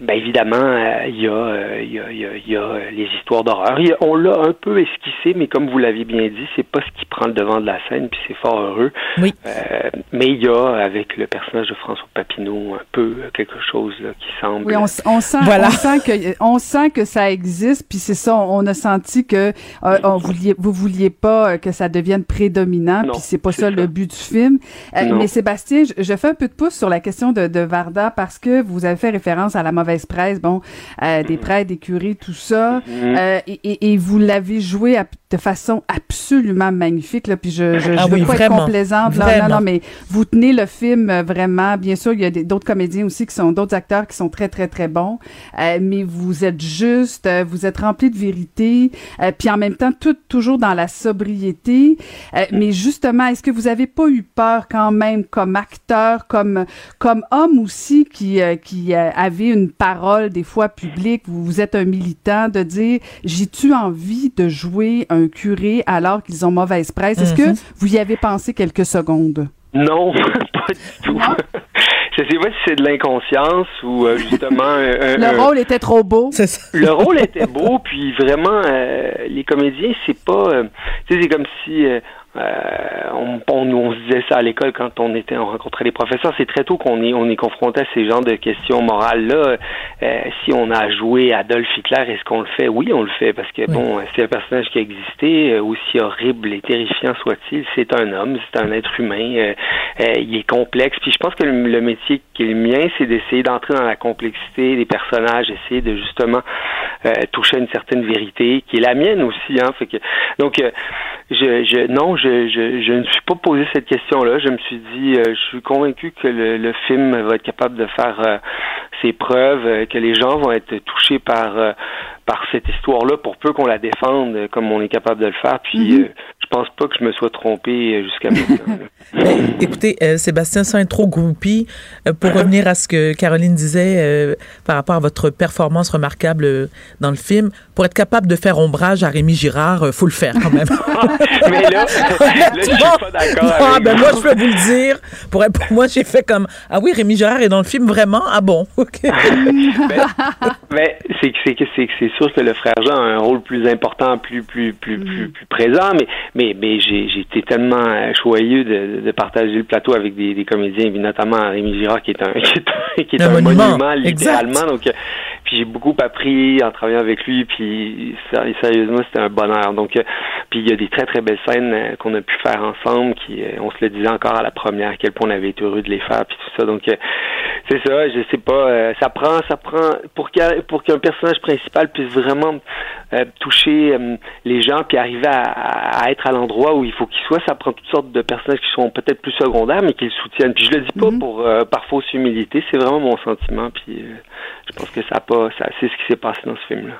[SPEAKER 18] ben évidemment il y, a, il, y a, il y a les histoires d'horreur. On l'a un peu esquissé, mais comme vous l'avez bien dit, c'est pas ce qui prend le devant de la scène, puis c'est fort heureux.
[SPEAKER 4] Oui.
[SPEAKER 18] Euh, mais il y a, avec le personnage de François Papineau, un peu quelque chose là, qui semble.
[SPEAKER 5] Oui, on, on sent, voilà. on sent que, on sent que ça existe, puis c'est ça. On a senti que euh, on vouliez, vous vouliez pas que ça devienne prédominant, puis c'est pas ça, ça, le but du film. Euh, mais Sébastien, je, je, fais un peu de pouce sur la question de, de Varda parce que vous avez fait référence à la mauvaise presse, bon, euh, des prêtres, des curés, tout ça, mm -hmm. et, et, et, vous l'avez joué à, de façon absolument magnifique. Là, puis je, je,
[SPEAKER 4] ah
[SPEAKER 5] veux
[SPEAKER 4] oui,
[SPEAKER 5] pas
[SPEAKER 4] vraiment,
[SPEAKER 5] être complaisante. Là, non, non, mais vous tenez le film vraiment. Bien sûr, il y a d'autres comédiens aussi qui sont d'autres acteurs qui sont très très très bons. Euh, mais vous êtes juste, euh, vous êtes rempli de vérité, euh, puis en même temps tout toujours dans la sobriété. Euh, mais justement, est-ce que vous avez pas eu peur quand même comme acteur, comme comme homme aussi qui euh, qui avait une parole des fois publique, vous, vous êtes un militant de dire j'ai-tu envie de jouer un un curé alors qu'ils ont mauvaise presse? Est-ce mm -hmm. que vous y avez pensé quelques secondes?
[SPEAKER 18] Non, pas du tout. Je sais pas si c'est de l'inconscience ou euh, justement un,
[SPEAKER 5] le
[SPEAKER 18] un,
[SPEAKER 5] rôle était trop beau.
[SPEAKER 18] Le rôle était beau, puis vraiment euh, les comédiens c'est pas, euh, tu sais c'est comme si euh, on, on, on, se disait ça à l'école quand on était, on rencontrait les professeurs. C'est très tôt qu'on est, on est confronté à ces genres de questions morales là. Euh, si on a joué Adolf Hitler, est-ce qu'on le fait? Oui, on le fait parce que oui. bon, c'est un personnage qui a existé, euh, aussi horrible et terrifiant soit-il. C'est un homme, c'est un être humain. Euh, euh, il est complexe. Puis je pense que le, le métier qui est le mien, c'est d'essayer d'entrer dans la complexité des personnages, essayer de justement toucher à une certaine vérité qui est la mienne aussi. Hein. Fait que donc je, je non, je, je, je, ne suis pas posé cette question-là. Je me suis dit, euh, je suis convaincu que le, le, film va être capable de faire euh, ses preuves, euh, que les gens vont être touchés par par cette histoire-là, pour peu qu'on la défende euh, comme on est capable de le faire. Puis
[SPEAKER 5] Mhm.
[SPEAKER 18] euh, pense pas que je me sois trompé euh, jusqu'à maintenant.
[SPEAKER 4] Ben, écoutez, euh, Sébastien, sans être trop groupie, euh, pour revenir à ce que Caroline disait euh, par rapport à votre performance remarquable dans le film, pour être capable de faire ombrage à Rémi Girard, faut le faire quand même.
[SPEAKER 18] Mais là, là, je suis pas d'accord
[SPEAKER 4] Ah, ben moi, je peux vous le dire. Pour, moi, j'ai fait comme Ah oui, Rémi Girard est dans le film vraiment? Ah bon, OK.
[SPEAKER 18] C'est que c'est sûr que le frère Jean a un rôle plus important, plus plus plus plus, plus présent. Mais mais mais j'ai été tellement euh, joyeux de, de partager le plateau avec des, des comédiens, puis notamment Rémi Girard qui est un qui est qui est
[SPEAKER 4] Un
[SPEAKER 18] un
[SPEAKER 4] monument,
[SPEAKER 18] littéralement. Donc euh, puis j'ai beaucoup appris en travaillant avec lui. Puis sérieusement c'était un bonheur. Donc euh, puis il y a des très très belles scènes qu'on a pu faire ensemble. Qui on se le disait encore à la première à quel point on avait été heureux de les faire puis tout ça. Donc c'est ça, je sais pas. ça prend, ça prend pour qu'un pour qu'un personnage principal puisse vraiment euh, toucher euh, les gens puis arriver à être à l'endroit où il faut qu'il soit. Ça prend toutes sortes de personnages qui sont peut-être plus secondaires, mais qui le soutiennent. Puis je le dis pas pour euh, par fausse humilité, c'est vraiment mon sentiment. Puis euh, je pense que ça a pas, ça, c'est ce qui s'est passé dans ce film-là.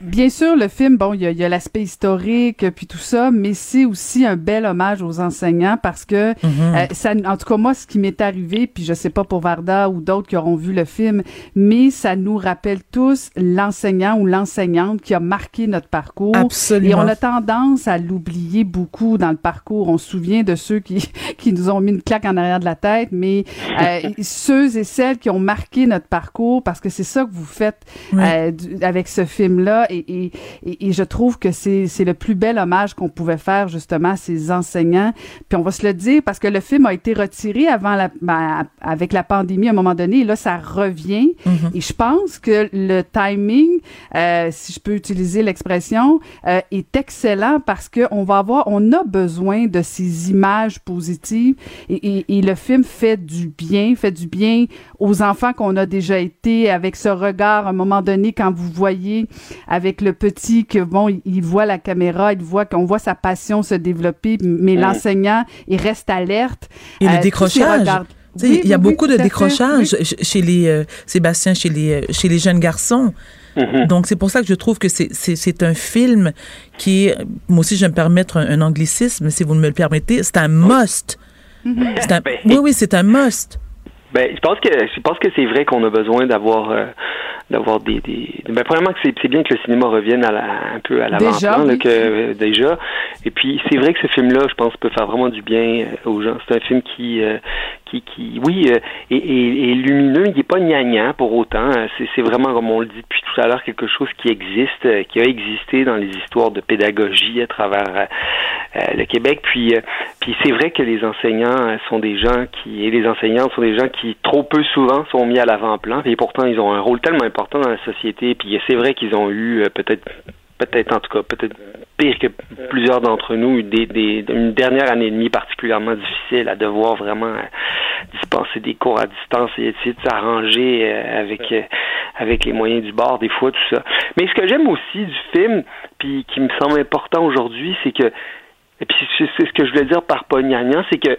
[SPEAKER 5] Bien sûr, le film, bon, il y a, il y a l'aspect historique puis tout ça, mais c'est aussi un bel hommage aux enseignants parce que
[SPEAKER 4] Mhm.
[SPEAKER 5] euh, ça, en tout cas moi, ce qui m'est arrivé, puis je sais pas pour Varda ou d'autres qui auront vu le film, mais ça nous rappelle tous l'enseignant ou l'enseignante qui a marqué notre parcours.
[SPEAKER 4] Absolument.
[SPEAKER 5] Et on a tendance à l'oublier beaucoup dans le parcours. On se souvient de ceux qui qui nous ont mis une claque en arrière de la tête, mais euh, ceux et celles qui ont marqué notre parcours parce que c'est ça que vous faites
[SPEAKER 4] Oui.
[SPEAKER 5] euh, du- avec ce film-là. Et, et, et, je trouve que c'est le plus bel hommage qu'on pouvait faire justement à ces enseignants. Puis on va se le dire parce que le film a été retiré avant la, ben, avec la pandémie à un moment donné. Et là, ça revient.
[SPEAKER 4] Mhm.
[SPEAKER 5] Et je pense que le timing, euh, si je peux utiliser l'expression, est excellent parce que on va avoir, on a besoin de ces images positives et, et, et le film fait du bien, fait du bien aux enfants qu'on a déjà été avec ce regard à un moment donné quand vous voyez avec le petit que bon, il, il voit la caméra, il voit qu'on voit sa passion se développer, mais
[SPEAKER 4] Mm.
[SPEAKER 5] l'enseignant, il reste alerte.
[SPEAKER 4] Et
[SPEAKER 5] Euh,
[SPEAKER 4] le
[SPEAKER 5] ces
[SPEAKER 4] décrochage.
[SPEAKER 5] Oui,
[SPEAKER 4] il y a
[SPEAKER 5] oui,
[SPEAKER 4] beaucoup de
[SPEAKER 5] fait,
[SPEAKER 4] décrochage
[SPEAKER 5] oui.
[SPEAKER 4] chez les euh, Sébastien, chez les euh, chez les jeunes garçons. Donc c'est pour ça que je trouve que c'est c'est c'est un film qui est moi aussi je vais me permettre un, un anglicisme si vous me le permettez, c'est un must. C'est un- oui oui, c'est un must.
[SPEAKER 18] Ben, je pense que je pense que c'est vrai qu'on a besoin d'avoir euh, d'avoir des, des ben, premièrement que c'est c'est bien que le cinéma revienne à la, un peu à l'avant-plan
[SPEAKER 5] oui.
[SPEAKER 18] que euh, déjà et puis c'est vrai que ce film là je pense peut faire vraiment du bien euh, aux gens c'est un film qui euh, qui qui oui euh, est, est- est lumineux il n'est pas gnangnan pour autant Euh, c'est vraiment comme on le dit depuis tout à l'heure quelque chose qui existe euh, qui a existé dans les histoires de pédagogie à travers euh, euh, le Québec. Puis euh, puis c'est vrai que les enseignants euh, sont des gens qui et les enseignantes sont des gens qui trop peu souvent sont mis à l'avant-plan. Et pourtant ils ont un rôle tellement important dans la société. Puis c'est vrai qu'ils ont eu peut-être peut-être en tout cas peut-être pire que plusieurs d'entre nous des, des une dernière année et demie particulièrement difficile à devoir vraiment euh, dispenser des cours à distance et essayer de s'arranger euh, avec euh, avec les moyens du bord des fois tout ça. Mais ce que j'aime aussi du film puis qui me semble important aujourd'hui c'est que et puis c'est c'est ce que je voulais dire par pognagnan, c'est que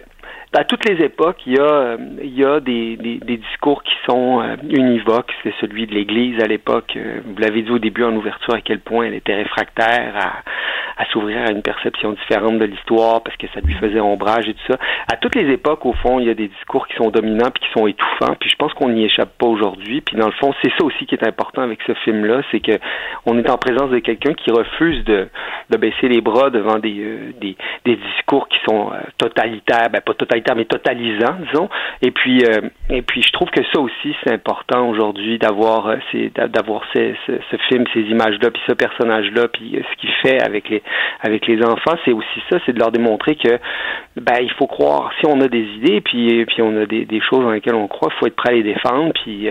[SPEAKER 18] à toutes les époques, il y a, euh, il y a des, des, des discours qui sont euh, univoques. C'est celui de l'Église à l'époque. Euh, vous l'avez dit au début en ouverture à quel point elle était réfractaire à, à s'ouvrir à une perception différente de l'histoire parce que ça lui faisait ombrage et tout ça. À toutes les époques, au fond, il y a des discours qui sont dominants puis qui sont étouffants. Puis je pense qu'on n'y échappe pas aujourd'hui. Puis dans le fond, c'est ça aussi qui est important avec ce film-là, c'est que on est en présence de quelqu'un qui refuse de, de baisser les bras devant des, des, discours qui sont totalitaires, ben pas totalitaires, mais totalisants, disons. Et puis, euh, et puis, je trouve que ça aussi c'est important aujourd'hui d'avoir, euh, d'avoir ce, film, ces images-là, puis ce personnage-là, puis euh, ce qu'il fait avec les avec les enfants, c'est aussi ça, c'est de leur démontrer que ben il faut croire. Si on a des idées, puis puis on a des, choses dans lesquelles on croit, il faut être prêt à les défendre, puis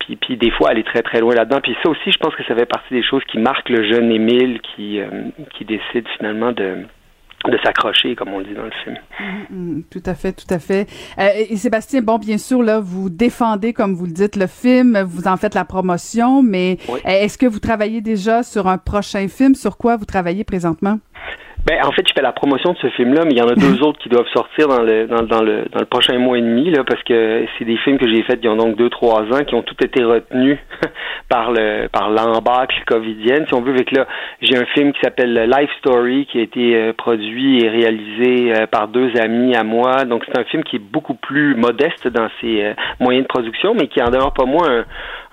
[SPEAKER 18] puis puis des fois aller très très loin là-dedans. Puis ça aussi, je pense que ça fait partie des choses qui marquent le jeune Émile qui qui décide finalement de de s'accrocher, comme on le dit dans le film.
[SPEAKER 5] Mm, tout à fait, tout à fait. Euh, et Sébastien, bon, bien sûr, là, vous défendez, comme vous le dites, le film, vous en faites la promotion, mais
[SPEAKER 18] Oui.
[SPEAKER 5] est-ce que vous travaillez déjà sur un prochain film? Sur quoi vous travaillez présentement?
[SPEAKER 18] Ben, en fait, je fais la promotion de ce film-là, mais il y en a deux autres qui doivent sortir dans le dans, dans le dans le prochain mois et demi là, parce que c'est des films que j'ai faits il y a donc deux trois ans qui ont tout été retenus par le par l'embâcle covidienne. Si on veut, avec là, j'ai un film qui s'appelle Life Story qui a été euh, produit et réalisé euh, par deux amis à moi. Donc c'est un film qui est beaucoup plus modeste dans ses euh, moyens de production, mais qui en demeure pas moins un,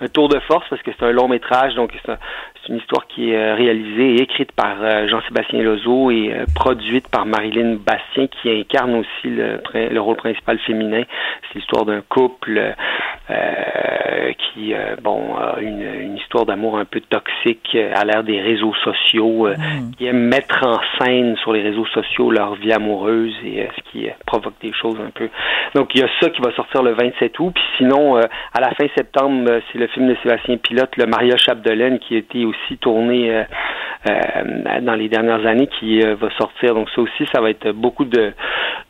[SPEAKER 18] un tour de force parce que c'est un long métrage, donc c'est un, c'est une histoire qui est euh, réalisée et écrite par euh, Jean-Sébastien Lozo et euh, produite par Marilyn Bastien, qui incarne aussi le, le rôle principal féminin. C'est l'histoire d'un couple qui, bon, a une, une histoire d'amour un peu toxique à l'ère des réseaux sociaux,
[SPEAKER 4] Mm.
[SPEAKER 18] qui aiment mettre en scène sur les réseaux sociaux leur vie amoureuse et ce qui provoque des choses un peu. Donc, il y a ça qui va sortir le 27 août. Puis sinon, à la fin septembre, c'est le film de Sébastien Pilote, le Maria Chapdelaine, qui a été aussi tourné euh, euh, dans les dernières années qui euh, va sortir. Donc ça aussi, ça va être beaucoup de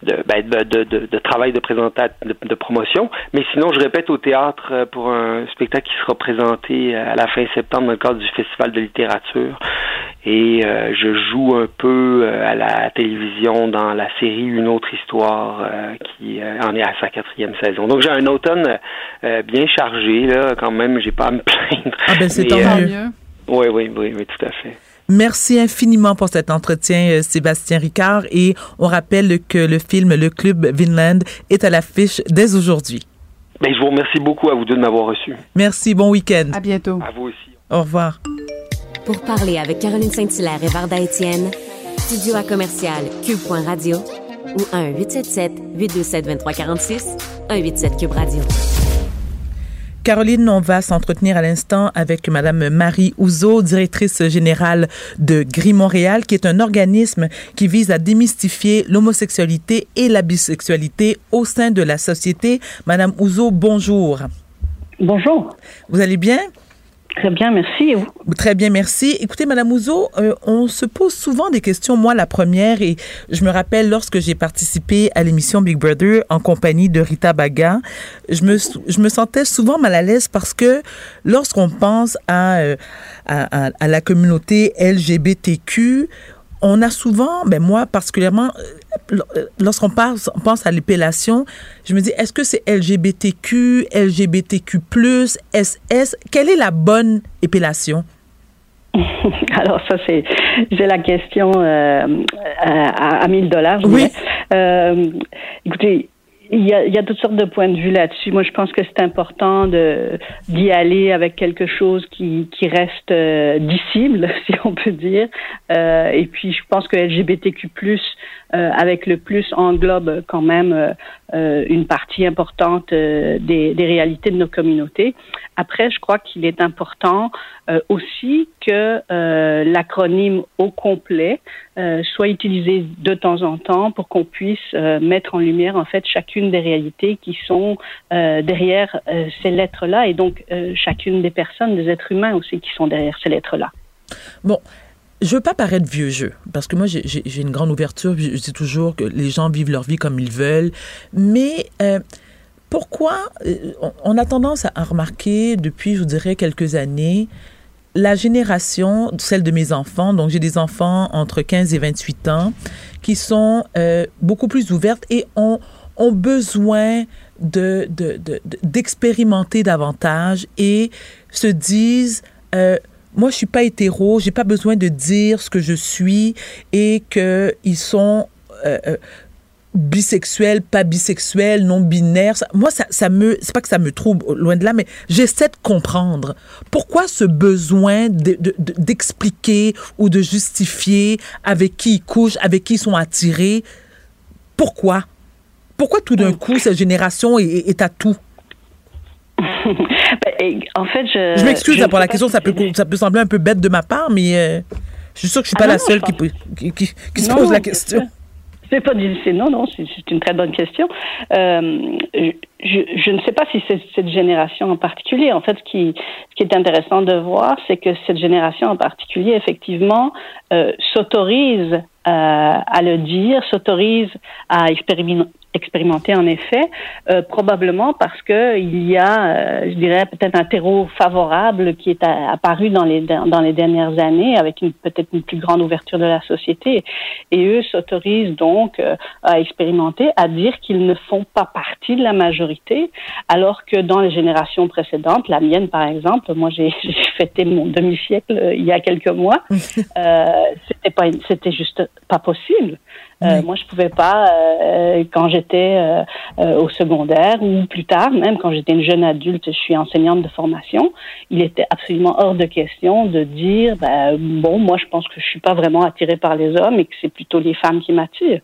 [SPEAKER 18] de, ben, de, de, de, de travail de présentation, de, de, promotion. Mais sinon, je répète au théâtre pour un spectacle qui sera présenté à la fin septembre dans le cadre du Festival de littérature. Et euh, je joue un peu à la télévision dans la série Une autre histoire qui en est à sa quatrième saison. Donc j'ai un automne bien chargé là, quand même. J'ai pas à me plaindre.
[SPEAKER 4] Ah ben c'est tant mieux.
[SPEAKER 18] Oui, oui, oui, oui, tout à fait.
[SPEAKER 4] Merci infiniment pour cet entretien, Sébastien Ricard. Et on rappelle que le film Le Club Vinland est à l'affiche dès aujourd'hui.
[SPEAKER 18] Ben, je vous remercie beaucoup à vous deux de m'avoir reçu.
[SPEAKER 4] Merci, bon week-end.
[SPEAKER 5] À bientôt.
[SPEAKER 18] À vous aussi.
[SPEAKER 4] Au revoir.
[SPEAKER 2] Pour parler avec Caroline Saint-Hilaire et Varda Étienne, studio à commercial cube.radio ou 1-877-827-2346, 187 Cube Radio.
[SPEAKER 4] Caroline, on va s'entretenir à l'instant avec Madame Marie Ouzo, directrice générale de Gris Montréal, qui est un organisme qui vise à démystifier l'homosexualité et la bisexualité au sein de la société. Madame Ouzo, bonjour.
[SPEAKER 17] Bonjour.
[SPEAKER 4] Vous allez bien?
[SPEAKER 17] Très bien, merci.
[SPEAKER 4] Très bien, merci. Écoutez, Madame Ouzo, euh, on se pose souvent des questions. Moi, la première, et je me rappelle lorsque j'ai participé à l'émission Big Brother en compagnie de Rita Baga, je me, je me sentais souvent mal à l'aise parce que lorsqu'on pense à, euh, à la communauté LGBTQ, on a souvent, ben moi particulièrement, lorsqu'on pense, on pense à l'épellation, je me dis, est-ce que c'est LGBTQ, LGBTQ+, SS? Quelle est la bonne épellation?
[SPEAKER 17] Alors ça c'est c'est la question euh, à, à 1000 dollars.
[SPEAKER 4] Oui.
[SPEAKER 17] Euh, écoutez, il y, a, il y a toutes sortes de points de vue là-dessus. Moi, je pense que c'est important d'y aller avec quelque chose qui, qui reste euh, dissible, si on peut dire. Euh, et puis, je pense que LGBTQ+, avec le plus, englobe quand même euh, une partie importante des, des réalités de nos communautés. Après, je crois qu'il est important aussi que l'acronyme au complet soit utilisé de temps en temps pour qu'on puisse mettre en lumière, en fait, chacune des réalités qui sont euh, derrière euh, ces lettres-là et donc euh, chacune des personnes, des êtres humains aussi qui sont derrière ces lettres-là.
[SPEAKER 4] Bon. Je veux pas paraître vieux jeu, parce que moi, j'ai une grande ouverture. Je dis toujours que les gens vivent leur vie comme ils veulent. Mais pourquoi on a tendance à remarquer depuis, je vous dirais, quelques années, la génération, celle de mes enfants, donc j'ai des enfants entre 15 et 28 ans, qui sont euh, beaucoup plus ouvertes et ont, ont besoin de, de, de, d'expérimenter davantage et se disent, euh, moi je suis pas hétéro, j'ai pas besoin de dire ce que je suis et qu'ils sont euh, bisexuel, pas bisexuel, non binaire. Ça, moi, ça, ça me, c'est pas que ça me trouble, loin de là, mais j'essaie de comprendre pourquoi ce besoin de, de, d'expliquer ou de justifier avec qui ils couchent, avec qui ils sont attirés? Pourquoi? Pourquoi tout d'un coup, cette génération est, est à tout?
[SPEAKER 17] En fait, je.
[SPEAKER 4] Je m'excuse pour la question, ça peut, ça peut sembler un peu bête de ma part, mais euh, je suis sûre que je suis pas
[SPEAKER 17] ah
[SPEAKER 4] la
[SPEAKER 17] non,
[SPEAKER 4] seule
[SPEAKER 17] qui,
[SPEAKER 4] qui, qui, qui, se pose la question.
[SPEAKER 17] C'est pas difficile. Non, non, c'est une très bonne question. Euh, je, je, ne sais pas si c'est cette génération en particulier. En fait, ce qui, ce qui est intéressant de voir, c'est que cette génération en particulier, effectivement, euh, s'autorise euh, à le dire, s'autorise à expérimenter expérimenté en effet, euh, probablement parce que il y a, euh, je dirais, peut-être un terreau favorable qui est apparu dans les dans les dernières années, avec une peut-être une plus grande ouverture de la société. Et eux s'autorisent donc euh, à expérimenter, à dire qu'ils ne font pas partie de la majorité, alors que dans les générations précédentes, la mienne par exemple, moi j'ai j'ai fêté mon demi-siècle euh, il y a quelques mois, euh, c'était pas c'était juste pas possible. Euh, Moi, je pouvais pas euh, quand j'étais euh, euh, au secondaire ou plus tard, même quand j'étais une jeune adulte, je suis enseignante de formation. Il était absolument hors de question de dire, ben, bon, moi, je pense que je suis pas vraiment attirée par les hommes et que c'est plutôt les femmes qui m'attirent.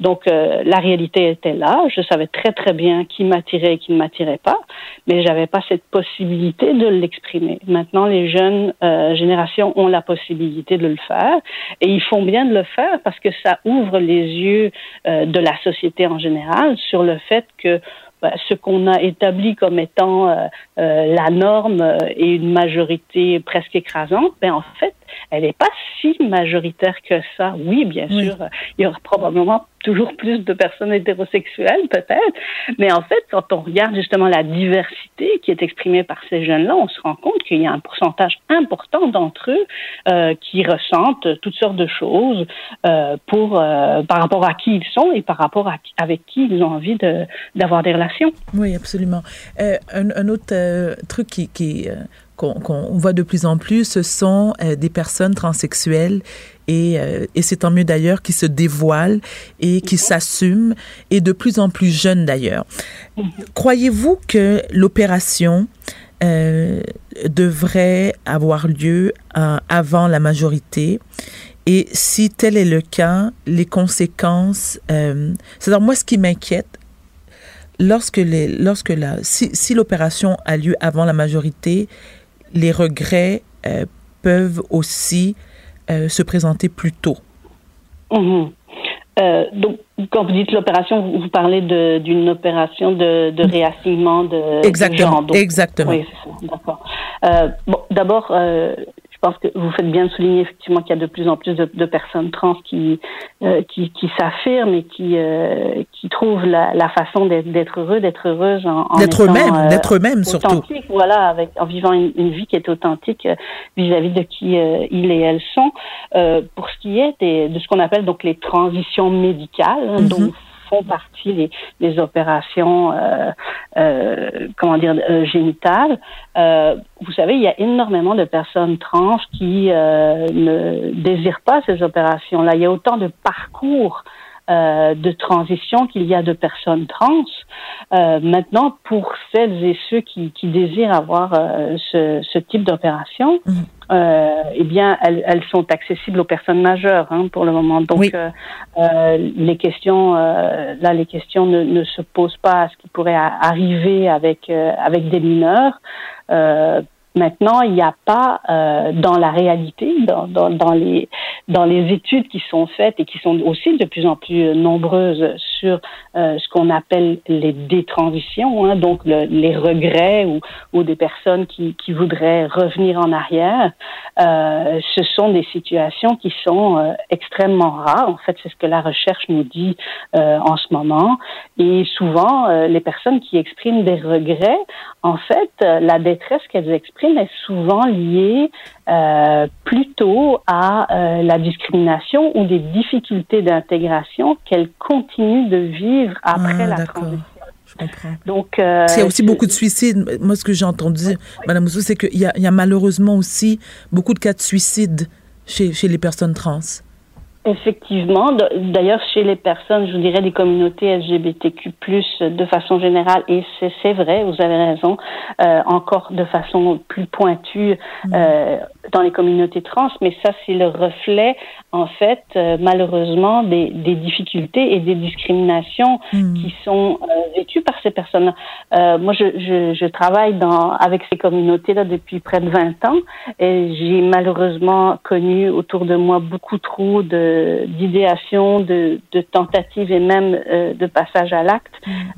[SPEAKER 17] Donc, euh, la réalité était là. Je savais très très bien qui m'attirait et qui ne m'attirait pas, mais j'avais pas cette possibilité de l'exprimer. Maintenant, les jeunes euh, générations ont la possibilité de le faire et ils font bien de le faire parce que ça ouvre les yeux euh, de la société en général sur le fait que ben, ce qu'on a établi comme étant euh, euh, la norme et une majorité presque écrasante, ben en fait, elle n'est pas si majoritaire que ça. Oui, bien
[SPEAKER 4] Oui.
[SPEAKER 17] sûr, il y aura probablement toujours plus de personnes hétérosexuelles, peut-être, mais en fait, quand on regarde justement la diversité qui est exprimée par ces jeunes-là, on se rend compte qu'il y a un pourcentage important d'entre eux euh, qui ressentent toutes sortes de choses euh, pour euh, par rapport à qui ils sont et par rapport à qui- avec qui ils ont envie de d'avoir des relations.
[SPEAKER 4] Oui, absolument. Un, un autre truc qui, qui, qu'on voit de plus en plus, ce sont euh, des personnes transsexuelles et, euh, et c'est tant mieux d'ailleurs qui se dévoilent et qui s'assument et de plus en plus jeunes d'ailleurs. Croyez-vous que l'opération euh, devrait avoir lieu avant la majorité? Et si tel est le cas, les conséquences, c'est-à-dire moi ce qui m'inquiète, lorsque les, lorsque la, si, si l'opération a lieu avant la majorité, les regrets euh, peuvent aussi euh, se présenter plus tôt.
[SPEAKER 17] Mhm. Euh, donc, quand vous dites l'opération, vous, parlez d'une opération de, de réassignement de, de
[SPEAKER 4] Exactement,
[SPEAKER 17] genre. Donc,
[SPEAKER 4] exactement.
[SPEAKER 17] Oui, d'accord. Euh, bon, d'abord, euh, pense que vous faites bien de souligner effectivement qu'il y a de plus en plus de, de personnes trans qui euh, qui, qui s'affirment et qui euh, qui trouvent la, la façon d'être heureux, d'être heureuse en, en
[SPEAKER 4] D'être eux-mêmes,
[SPEAKER 17] euh,
[SPEAKER 4] d'être eux-mêmes surtout.
[SPEAKER 17] voilà, avec en vivant une, une vie qui est authentique euh, vis-à-vis de qui ils et elles sont. Pour ce qui est des- de ce qu'on appelle donc les transitions médicales, hein,
[SPEAKER 4] Mhm.
[SPEAKER 17] Font partie les, les opérations, euh, euh, comment dire, euh, génitales. Euh, vous savez, il y a énormément de personnes trans qui euh, ne désirent pas ces opérations-là. Il y a autant de parcours euh, de transition qu'il y a de personnes trans. Euh, maintenant, pour celles et ceux qui, qui désirent avoir euh, ce, ce type d'opération, euh, eh bien, elles, elles sont accessibles aux personnes majeures hein, pour le moment. Donc, euh, euh, les questions, euh, là, les questions ne, ne se posent pas à ce qui pourrait arriver avec euh, avec des mineurs. Euh, Maintenant, il n'y a pas euh, dans la réalité, dans, dans, dans les dans les études qui sont faites et qui sont aussi de plus en plus nombreuses sur euh, ce qu'on appelle les détransitions, hein, donc le- les regrets ou, ou des personnes qui, qui voudraient revenir en arrière. Euh, ce sont des situations qui sont euh, extrêmement rares. En fait, c'est ce que la recherche nous dit euh, en ce moment. Et souvent, euh, les personnes qui expriment des regrets, en fait, euh, la détresse qu'elles expriment est souvent liée euh, plutôt à euh, la discrimination ou des difficultés d'intégration qu'elles continuent de vivre après
[SPEAKER 4] Ah,
[SPEAKER 17] la
[SPEAKER 4] d'accord.
[SPEAKER 17] transition.
[SPEAKER 4] Je comprends.
[SPEAKER 17] Donc, euh,
[SPEAKER 4] il y a aussi beaucoup de suicides. Moi, ce que j'ai entendu, Madame Moussou, c'est qu'il y, a- il y a malheureusement aussi beaucoup de cas de suicide chez, chez les personnes trans.
[SPEAKER 17] Effectivement. D'ailleurs, chez les personnes, je vous dirais, des communautés LGBTQ+, de façon générale, et c'est c'est vrai, vous avez raison, euh, encore de façon plus pointue euh, dans les communautés trans, mais ça, c'est le reflet, en fait, euh, malheureusement, des, des difficultés et des discriminations qui sont euh, vécues par ces personnes. Euh, moi, je, je, je travaille dans, avec ces communautés-là depuis près de 20 ans, et j'ai malheureusement connu autour de moi beaucoup trop d'idéations, de, de tentatives et même euh, de passage à l'acte.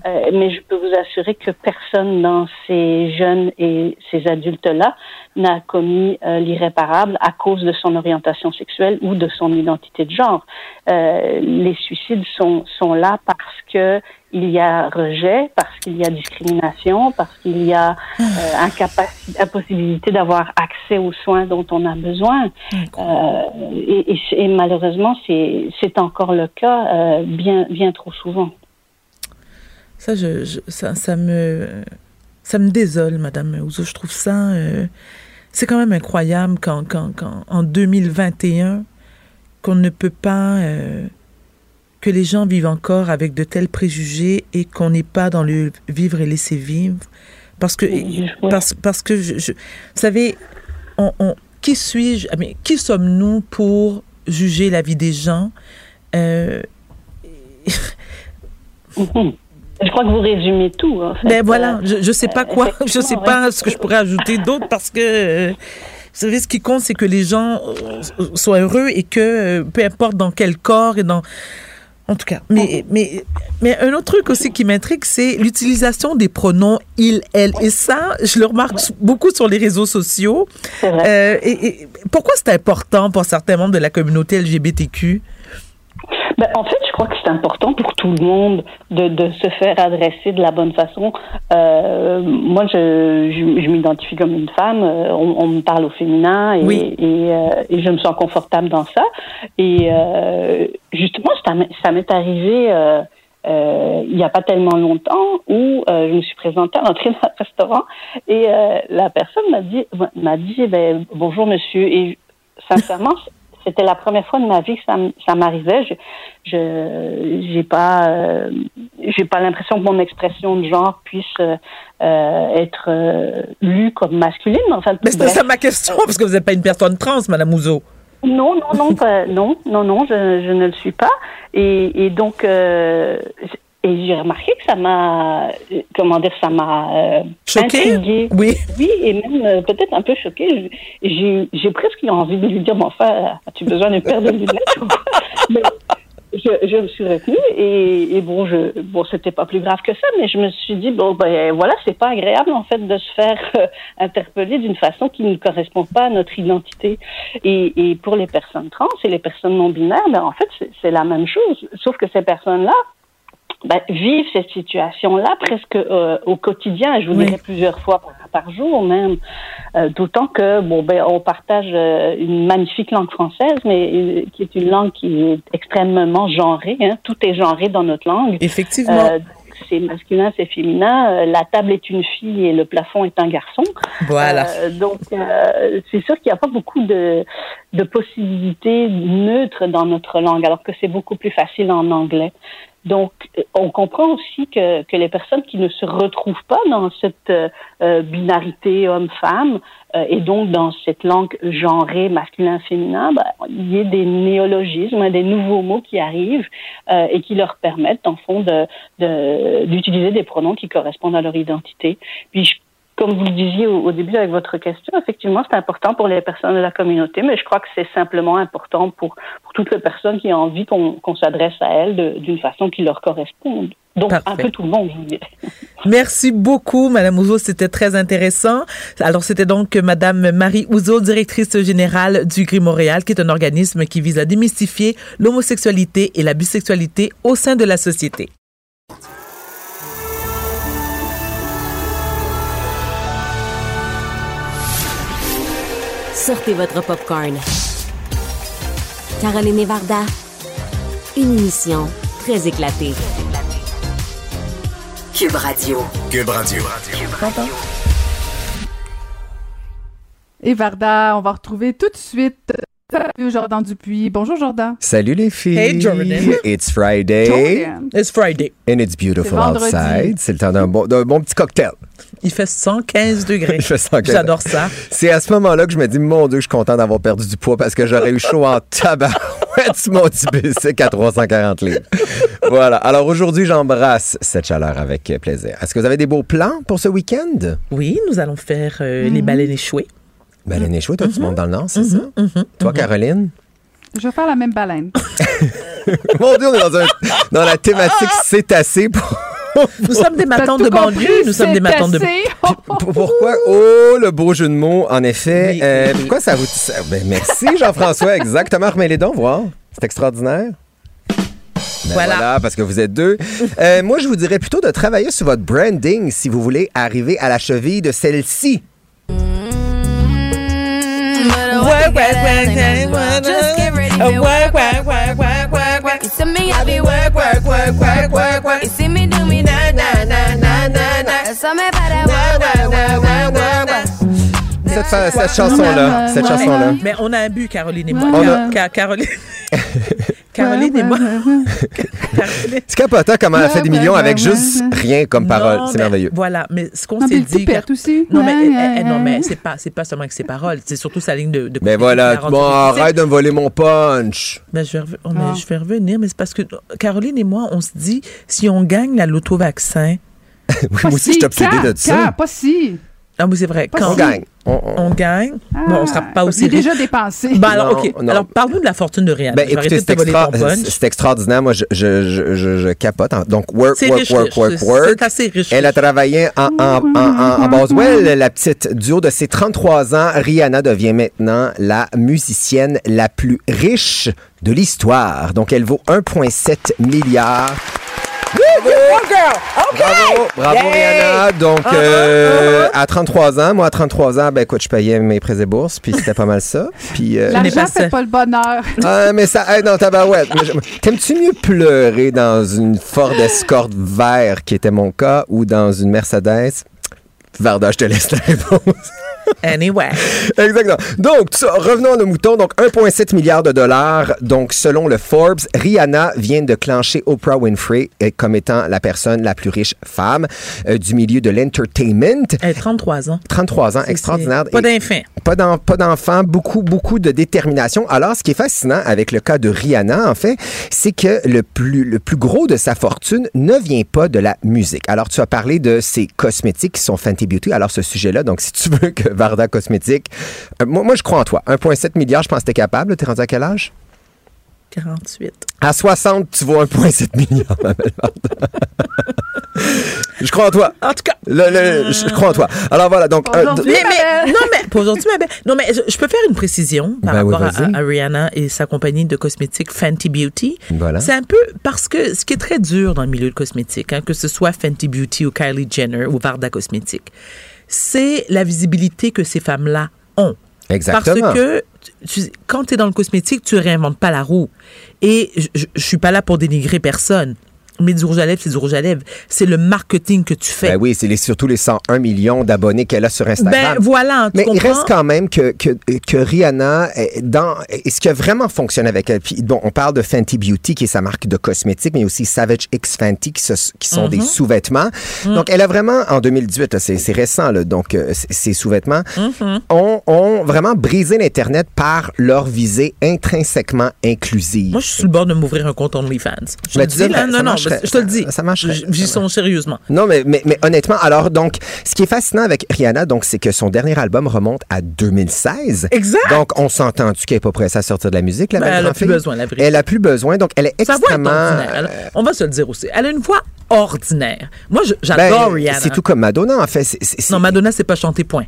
[SPEAKER 17] Euh, mais je peux vous assurer que personne dans ces jeunes et ces adultes-là n'a commis euh, irréparable à cause de son orientation sexuelle ou de son identité de genre. Euh, les suicides sont, sont là parce que il y a rejet, parce qu'il y a discrimination, parce qu'il y a euh, incapacité, impossibilité d'avoir accès aux soins dont on a besoin. Euh, et, et, et malheureusement, c'est encore le cas euh, bien bien trop souvent.
[SPEAKER 4] Ça, je, je- ça, ça me, ça me désole, Madame Ouzo. Je trouve ça, c'est quand même incroyable quand, quand, en 2021, qu'on ne peut pas, euh, que les gens vivent encore avec de tels préjugés et qu'on n'est pas dans le vivre et laisser vivre. Parce que, parce, parce que, je, je- vous savez, on, on- qui suis-je, ah, mais qui sommes-nous pour juger la vie des gens? Euh,
[SPEAKER 17] Je crois que vous résumez tout. En fait.
[SPEAKER 4] Ben voilà,
[SPEAKER 17] Euh,
[SPEAKER 4] je, je sais pas quoi, je sais pas ce que je pourrais ajouter d'autre parce que euh, vous savez ce qui compte c'est que les gens euh, soient heureux et que euh, peu importe dans quel corps et dans en tout cas, mais mais mais un autre truc aussi qui m'intrigue c'est l'utilisation des pronoms il elle et ça je le remarque beaucoup sur les réseaux sociaux. Euh, et, et pourquoi c'est important pour certains membres de la communauté LGBTQ
[SPEAKER 17] Ben, en fait, je crois que c'est important pour tout le monde de, de se faire adresser de la bonne façon. Euh, moi, je, je, je m'identifie comme une femme. euh, On, on me parle au féminin et,
[SPEAKER 4] Oui.
[SPEAKER 17] et, euh, et je me sens confortable dans ça. Et euh, justement, ça m'est- ça m'est arrivé euh, euh, il n'y a pas tellement longtemps où euh, je me suis présentée à l'entrée d'un restaurant et euh, la personne m'a dit m'a dit eh ben, bonjour monsieur et sincèrement c'était la première fois de ma vie que ça, m'arrivait. Je, je, j'ai pas, euh, j'ai pas l'impression que mon expression de genre puisse euh, euh, être lue comme masculine. mais Enfin,
[SPEAKER 4] Mais c'était ça ma question parce que vous n'êtes pas une personne trans, Madame Ouzo.
[SPEAKER 17] Non, non, non, pas- non, non, non, je, je ne le suis pas. Et, et donc, euh, j'ai remarqué que ça mas euh, comment dire, ça m'a euh, intriguée.
[SPEAKER 4] Oui.
[SPEAKER 17] Oui, et même euh, peut-être un peu choquée. J'ai, j'ai presque eu envie de lui dire, mais enfin, as-tu besoin d'une paire de lunettes? Mais je, je me suis retenue et, et bon, je, bon, c'était pas plus grave que ça, mais je me suis dit, bon, ben voilà, c'est pas agréable en fait de se faire euh, interpeller d'une façon qui ne correspond pas à notre identité. Et, et pour les personnes trans et les personnes non binaires, ben en fait, c'est, c'est la même chose, sauf que ces personnes-là, ben, vivent cette situation-là presque euh, au quotidien, je vous
[SPEAKER 4] Oui.
[SPEAKER 17] dirais plusieurs fois par, par jour même. Euh, D'autant que bon ben on partage euh, une magnifique langue française, mais euh, qui est une langue qui est extrêmement genrée. Hein. Tout est genré dans notre langue.
[SPEAKER 4] Effectivement.
[SPEAKER 17] C'est masculin, c'est féminin. Euh, la table est une fille et le plafond est un garçon.
[SPEAKER 4] Voilà.
[SPEAKER 17] Euh, donc, euh, c'est sûr qu'il n'y a pas beaucoup de, de possibilités neutres dans notre langue, alors que c'est beaucoup plus facile en anglais. Donc, euh, on comprend aussi que, que les personnes qui ne se retrouvent pas dans cette euh, binarité homme-femme euh, et donc dans cette langue genrée masculin-féminin, ben, il y a des néologismes, des nouveaux mots qui arrivent euh, et qui leur permettent, en fond, de de- d'utiliser des pronoms qui correspondent à leur identité. Puis, je- comme vous le disiez au, au début avec votre question, effectivement, c'est important pour les personnes de la communauté, mais je crois que c'est simplement important pour, pour toutes les personnes qui ont envie qu'on qu'on s'adresse à elles d'une façon qui leur corresponde. Donc, un peu tout le monde, je dirais.
[SPEAKER 4] Merci beaucoup, Madame Ouzo. C'était très intéressant. Alors, c'était donc Madame Marie Ouzo, directrice générale du Gris Montréal, qui est un organisme qui vise à démystifier l'homosexualité et la bisexualité au sein de la société.
[SPEAKER 2] Sortez votre popcorn. Caroline Varda, une émission très éclatée.
[SPEAKER 1] Cube Radio.
[SPEAKER 7] Cube Radio.
[SPEAKER 5] Et Varda, on va retrouver tout de suite Jordan Dupuis. Bonjour Jordan.
[SPEAKER 19] Salut les filles.
[SPEAKER 4] Hey, Jordan.
[SPEAKER 19] It's Friday.
[SPEAKER 5] Jordan.
[SPEAKER 4] It's Friday.
[SPEAKER 19] And it's beautiful outside. C'est le temps d'un bon, d'un bon petit cocktail.
[SPEAKER 4] Il fait 115 degrés.
[SPEAKER 19] Il fait 115.
[SPEAKER 4] J'adore ça.
[SPEAKER 19] C'est à ce moment-là que je me dis, mon Dieu, je suis content d'avoir perdu du poids parce que j'aurais eu chaud en tabarouette sur mon typique à 340 livres. Voilà. Alors aujourd'hui, j'embrasse cette chaleur avec plaisir. Est-ce que vous avez des beaux plans pour ce week-end?
[SPEAKER 4] Oui, nous allons faire euh, les baleines échouées.
[SPEAKER 19] Baleine échouée, toi,
[SPEAKER 4] Mhm.
[SPEAKER 19] tu montes dans le Nord, c'est ça? Toi, Caroline?
[SPEAKER 5] Je vais faire la même baleine.
[SPEAKER 19] Mon Dieu, on est dans, un- dans la thématique cétacé pour,
[SPEAKER 4] Nous sommes des matons de banlieue, nous sommes des matons de...
[SPEAKER 19] Pourquoi? Oh, le beau jeu de mots, en effet. Euh, pourquoi ça vous... Ben, merci, Jean-François. Exactement. Remets les dons, voir. C'est extraordinaire. Ben
[SPEAKER 4] Voilà.
[SPEAKER 19] voilà. parce que vous êtes deux. Euh, moi, je vous dirais plutôt de travailler sur votre branding si vous voulez arriver à la cheville de celle-ci.
[SPEAKER 3] Work, work, work, work, just get ready to work, work, work, work, work, work. You see me, I be work, work, work, work, work, work. You see me do me na na na na na na. So me para work, work, work, work, work, work.
[SPEAKER 19] Cette, cette chanson-là. Cette chanson-là.
[SPEAKER 4] Mais on a un but, Caroline et moi.
[SPEAKER 19] On
[SPEAKER 4] Car-
[SPEAKER 19] a-
[SPEAKER 4] Car- Caroline... Et moi.
[SPEAKER 19] C'est capotant comment elle a fait des millions avec juste rien comme parole. C'est merveilleux.
[SPEAKER 4] Voilà, mais ce qu'on s'est dit.
[SPEAKER 5] toupette
[SPEAKER 4] Car-
[SPEAKER 5] aussi.
[SPEAKER 4] Non, mais,
[SPEAKER 5] Ouais,
[SPEAKER 4] eh,
[SPEAKER 5] ouais,
[SPEAKER 4] eh, non, mais c'est pas, c'est pas seulement avec ses paroles, c'est surtout sa ligne de. de
[SPEAKER 19] Mais voilà, bon, arrête de me voler mon punch.
[SPEAKER 4] Mais je, vais rev- oh, mais
[SPEAKER 5] Ah.
[SPEAKER 4] je vais revenir, mais c'est parce que Caroline et moi, on se dit, si on gagne la loto-vaccin.
[SPEAKER 19] Oui, moi aussi, je
[SPEAKER 5] Quand?
[SPEAKER 19] de ça.
[SPEAKER 5] Pas si.
[SPEAKER 4] Ah oui, c'est vrai. Quand
[SPEAKER 19] On gagne. On- on-
[SPEAKER 4] on gagne, bon, on sera pas aussi
[SPEAKER 5] J'ai
[SPEAKER 4] riche.
[SPEAKER 5] déjà dépensé.
[SPEAKER 4] Ben alors,
[SPEAKER 19] Non,
[SPEAKER 4] OK.
[SPEAKER 19] non.
[SPEAKER 4] Alors, parle-nous de la fortune de Rihanna.
[SPEAKER 19] Ben, c'est extra- extraordinaire. Moi, je, je, je, je, je capote. hein. Donc, work,
[SPEAKER 4] C'est
[SPEAKER 19] work,
[SPEAKER 4] riche,
[SPEAKER 19] work,
[SPEAKER 4] riche.
[SPEAKER 19] work,
[SPEAKER 4] C'est-
[SPEAKER 19] work.
[SPEAKER 4] c'est assez riche,
[SPEAKER 19] Elle a travaillé en, en, en, en, en Boswell, la petite duo de ses 33 ans. Rihanna devient maintenant la musicienne la plus riche de l'histoire. Donc, elle vaut 1,7 milliard. Bravo, bravo Rihanna. Donc,
[SPEAKER 4] Ah,
[SPEAKER 19] euh, à 33 ans, moi à 33 ans, ben écoute, je payais mes prêts et bourses, puis c'était pas mal ça. Puis, euh,
[SPEAKER 5] L'argent fait pas le bonheur.
[SPEAKER 19] ah, mais ça aide dans tabarouette. T'aimes-tu mieux pleurer dans une Ford Escort vert, qui était mon cas, ou dans une Mercedes? Varda, je te laisse la réponse.
[SPEAKER 4] Anyway.
[SPEAKER 19] Exactement. Donc, revenons à nos moutons. Donc, 1,7 milliard de dollars. Donc, selon le Forbes, Rihanna vient de clencher Oprah Winfrey euh, comme étant la personne la plus riche femme euh, du milieu de l'entertainment.
[SPEAKER 4] Elle a 33 ans.
[SPEAKER 19] 33 ans, extraordinaire.
[SPEAKER 4] Pas d'enfant.
[SPEAKER 19] pas d'en- pas d'enfants, beaucoup, beaucoup de détermination. Alors, ce qui est fascinant avec le cas de Rihanna, en fait, c'est que le plus, le plus gros de sa fortune ne vient pas de la musique. Alors, tu as parlé de ses cosmétiques qui sont Fenty Beauty. Alors, ce sujet-là, donc, si tu veux que Varda Cosmétiques, euh, moi, moi, je crois en toi. 1,7 milliard, je pense que t'es capable. T'es rendu à quel âge?
[SPEAKER 4] 48.
[SPEAKER 19] À 60, tu vaux 1,7 milliard, ma belle Varda. je crois en toi.
[SPEAKER 4] En tout cas.
[SPEAKER 19] Le- le- je crois en toi. Alors, voilà. Donc, euh,
[SPEAKER 4] Mais, mais- non, mais pour aujourd'hui, ma belle. Non, mais je, je peux faire une précision par
[SPEAKER 19] Ben oui,
[SPEAKER 4] rapport à, Rihanna et sa compagnie de cosmétiques Fenty Beauty.
[SPEAKER 19] Voilà.
[SPEAKER 4] C'est un peu parce que ce qui est très dur dans le milieu de cosmétique, hein, que ce soit Fenty Beauty ou Kylie Jenner ou Varda Cosmétiques, c'est la visibilité que ces femmes-là ont.
[SPEAKER 19] Exactement.
[SPEAKER 4] Parce que tu- quand tu es dans le cosmétique, tu réinventes pas la roue. Et je, je, je suis pas là pour dénigrer personne. Mais du rouge à lèvres, c'est du rouge à lèvres. C'est le marketing que tu fais.
[SPEAKER 19] Ben oui, c'est les- surtout les 101 millions d'abonnés qu'elle a sur Instagram.
[SPEAKER 4] Ben, voilà, tu
[SPEAKER 19] Mais il reste quand même que, que, que Rihanna, dans, et ce qui a vraiment fonctionné avec elle, puis bon, on parle de Fenty Beauty, qui est sa marque de cosmétiques, mais aussi Savage X Fenty, qui, se- qui sont
[SPEAKER 4] Mhm.
[SPEAKER 19] des sous-vêtements.
[SPEAKER 4] Mm.
[SPEAKER 19] Donc, elle a vraiment, en 2018, là, c'est récent, là, donc euh, ces sous-vêtements,
[SPEAKER 4] Mhm.
[SPEAKER 19] ont, ont vraiment brisé l'Internet par leur visée intrinsèquement inclusive.
[SPEAKER 4] Moi, je suis sur le bord de m'ouvrir un compte OnlyFans. Je
[SPEAKER 19] tu
[SPEAKER 4] dis, là, non,
[SPEAKER 19] ça
[SPEAKER 4] non,
[SPEAKER 19] marcherait.
[SPEAKER 4] je te le dis.
[SPEAKER 19] Ça marcherait.
[SPEAKER 4] J- J'y songe sérieusement.
[SPEAKER 19] Non, mais, mais, mais honnêtement, alors, donc, ce qui est fascinant avec Rihanna, donc, c'est que son dernier album remonte à 2016.
[SPEAKER 4] Exact.
[SPEAKER 19] Donc, on s'entend-tu qu'elle n'est pas prête à sortir de la musique, la
[SPEAKER 4] Ben, elle a
[SPEAKER 19] grande
[SPEAKER 4] plus besoin, la vraie.
[SPEAKER 19] Elle a plus besoin, donc, elle est extrêmement.
[SPEAKER 4] Elle- on va se le dire aussi. Elle a une voix ordinaire. Moi, j'adore
[SPEAKER 19] Ben,
[SPEAKER 4] Rihanna.
[SPEAKER 19] C'est tout comme Madonna, en fait.
[SPEAKER 4] Non, Madonna, c'est pas chanter point.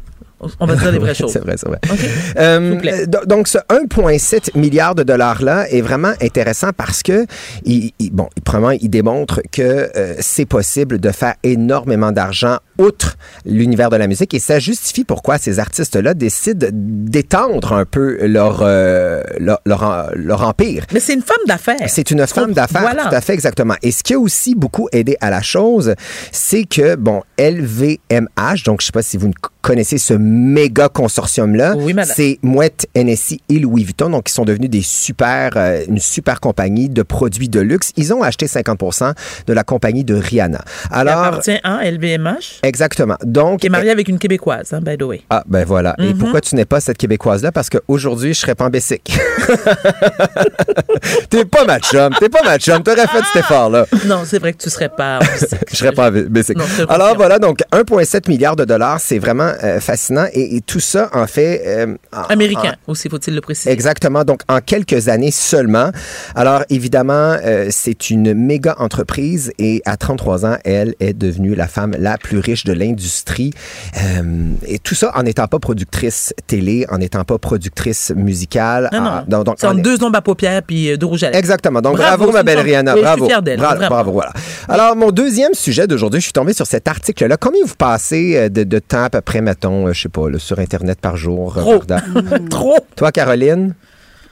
[SPEAKER 4] On va dire les vraies choses.
[SPEAKER 19] C'est vrai, c'est vrai. Euh, do- donc, ce 1,7 milliard de dollars-là est vraiment intéressant parce que, il, il- bon, premièrement, il démontre que euh, c'est possible de faire énormément d'argent outre l'univers de la musique et ça justifie pourquoi ces artistes-là décident d'étendre un peu leur, euh, leur, leur, leur empire.
[SPEAKER 4] Mais c'est une femme d'affaires.
[SPEAKER 19] C'est une femme d'affaires,
[SPEAKER 4] Voilà.
[SPEAKER 19] tout à fait exactement. Et ce qui a aussi beaucoup aidé à la chose, c'est que, bon, LVMH, donc je sais pas si vous ne connaissez ce méga consortium-là,
[SPEAKER 4] Oui, madame.
[SPEAKER 19] c'est Mouette, Hennessy et Louis Vuitton, donc ils sont devenus des super, euh, une super compagnie de produits de luxe. Ils ont acheté 50% de la compagnie de Rihanna.
[SPEAKER 4] Elle
[SPEAKER 19] Alors,
[SPEAKER 4] appartient à LVMH.
[SPEAKER 19] Exactement. Donc,
[SPEAKER 4] Qui est marié avec une Québécoise, hein, by the way.
[SPEAKER 19] Ah, ben voilà. Et
[SPEAKER 4] Mhm.
[SPEAKER 19] pourquoi tu n'es pas cette Québécoise-là? Parce qu'aujourd'hui, je serais pas en Bessic. T'es pas ma chum. T'es pas ma chum. T'aurais fait cet effort-là.
[SPEAKER 4] Non, c'est vrai que tu serais pas.
[SPEAKER 19] Je serais pas en Bessic.
[SPEAKER 4] Non,
[SPEAKER 19] Alors voilà, donc 1,7 milliard de dollars, c'est vraiment euh, fascinant. Et, et tout ça, en fait... euh, en-
[SPEAKER 4] Américain aussi, faut-il le préciser.
[SPEAKER 19] Exactement. Donc, en quelques années seulement. Alors, évidemment, euh, c'est une méga entreprise et à 33 ans, elle est devenue la femme la plus riche de l'industrie. Euh, et tout ça en n'étant pas productrice télé, en n'étant pas productrice musicale.
[SPEAKER 4] Non, non.
[SPEAKER 19] en- donc- donc,
[SPEAKER 4] c'est en deux ombres à paupières puis deux rouges à lèvres.
[SPEAKER 19] Exactement. Donc, bravo, ma belle Rihanna. bravo.
[SPEAKER 4] Je suis fière d'elle.
[SPEAKER 19] Bravo, bravo, voilà. Alors, mon deuxième sujet d'aujourd'hui, je suis tombé sur cet article-là. Combien vous passez de, de temps à peu près, mettons, je sais pas, là, sur Internet par jour?
[SPEAKER 4] Trop. Trop.
[SPEAKER 19] Toi, Caroline?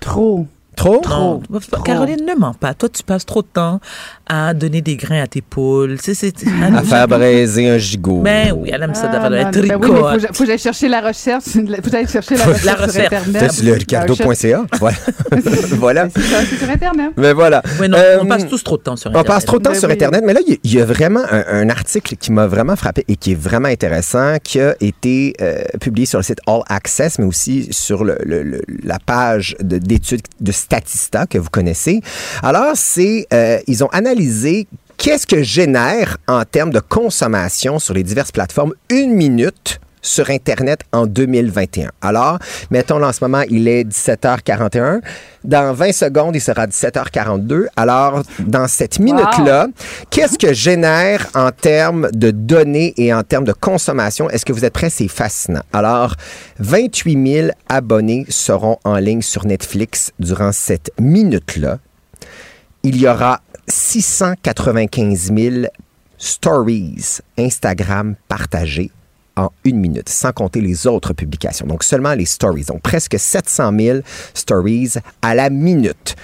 [SPEAKER 5] Trop.
[SPEAKER 19] Trop?
[SPEAKER 4] Non, Caroline, ne mens pas. Toi, tu passes trop de temps à donner des grains à tes poules. C'est, c'est,
[SPEAKER 19] À faire braiser un gigot.
[SPEAKER 4] Ben oui, elle aime ça
[SPEAKER 5] Ah,
[SPEAKER 4] d'avoir de la
[SPEAKER 5] non, ben oui, mais faut faut que j'aille chercher la recherche. Faut que j'aille chercher la recherche
[SPEAKER 4] La
[SPEAKER 5] sur. Internet.
[SPEAKER 19] T'as sur le ricardo.ca. Voilà. voilà.
[SPEAKER 5] C'est ça, c'est sur Internet.
[SPEAKER 19] Mais voilà.
[SPEAKER 4] Oui, non,
[SPEAKER 19] Euh,
[SPEAKER 4] on passe tous trop de temps sur
[SPEAKER 19] On
[SPEAKER 4] Internet.
[SPEAKER 19] passe trop de temps
[SPEAKER 5] Ben
[SPEAKER 19] sur
[SPEAKER 5] oui.
[SPEAKER 19] Internet, mais là, il y a- il y, a vraiment un, un article qui m'a vraiment frappé et qui est vraiment intéressant, qui a été euh, publié sur le site All Access, mais aussi sur le- le- le- la page de- d'études de Statista que vous connaissez. Alors, c'est, euh, ils ont analysé qu'est-ce que génère en termes de consommation sur les diverses plateformes une minute sur Internet en 2021. Alors, mettons en ce moment, il est 17h41. Dans 20 secondes, il sera 17h42. Alors, dans cette minute-là, qu'est-ce que génère en termes de données et en termes de consommation? Est-ce que vous êtes prêts? C'est fascinant. Alors, 28 000 abonnés seront en ligne sur Netflix durant cette minute-là. Il y aura 695 000 stories Instagram partagées en une minute, sans compter les autres publications. Donc seulement les stories. Donc presque 700 000 stories à la minute.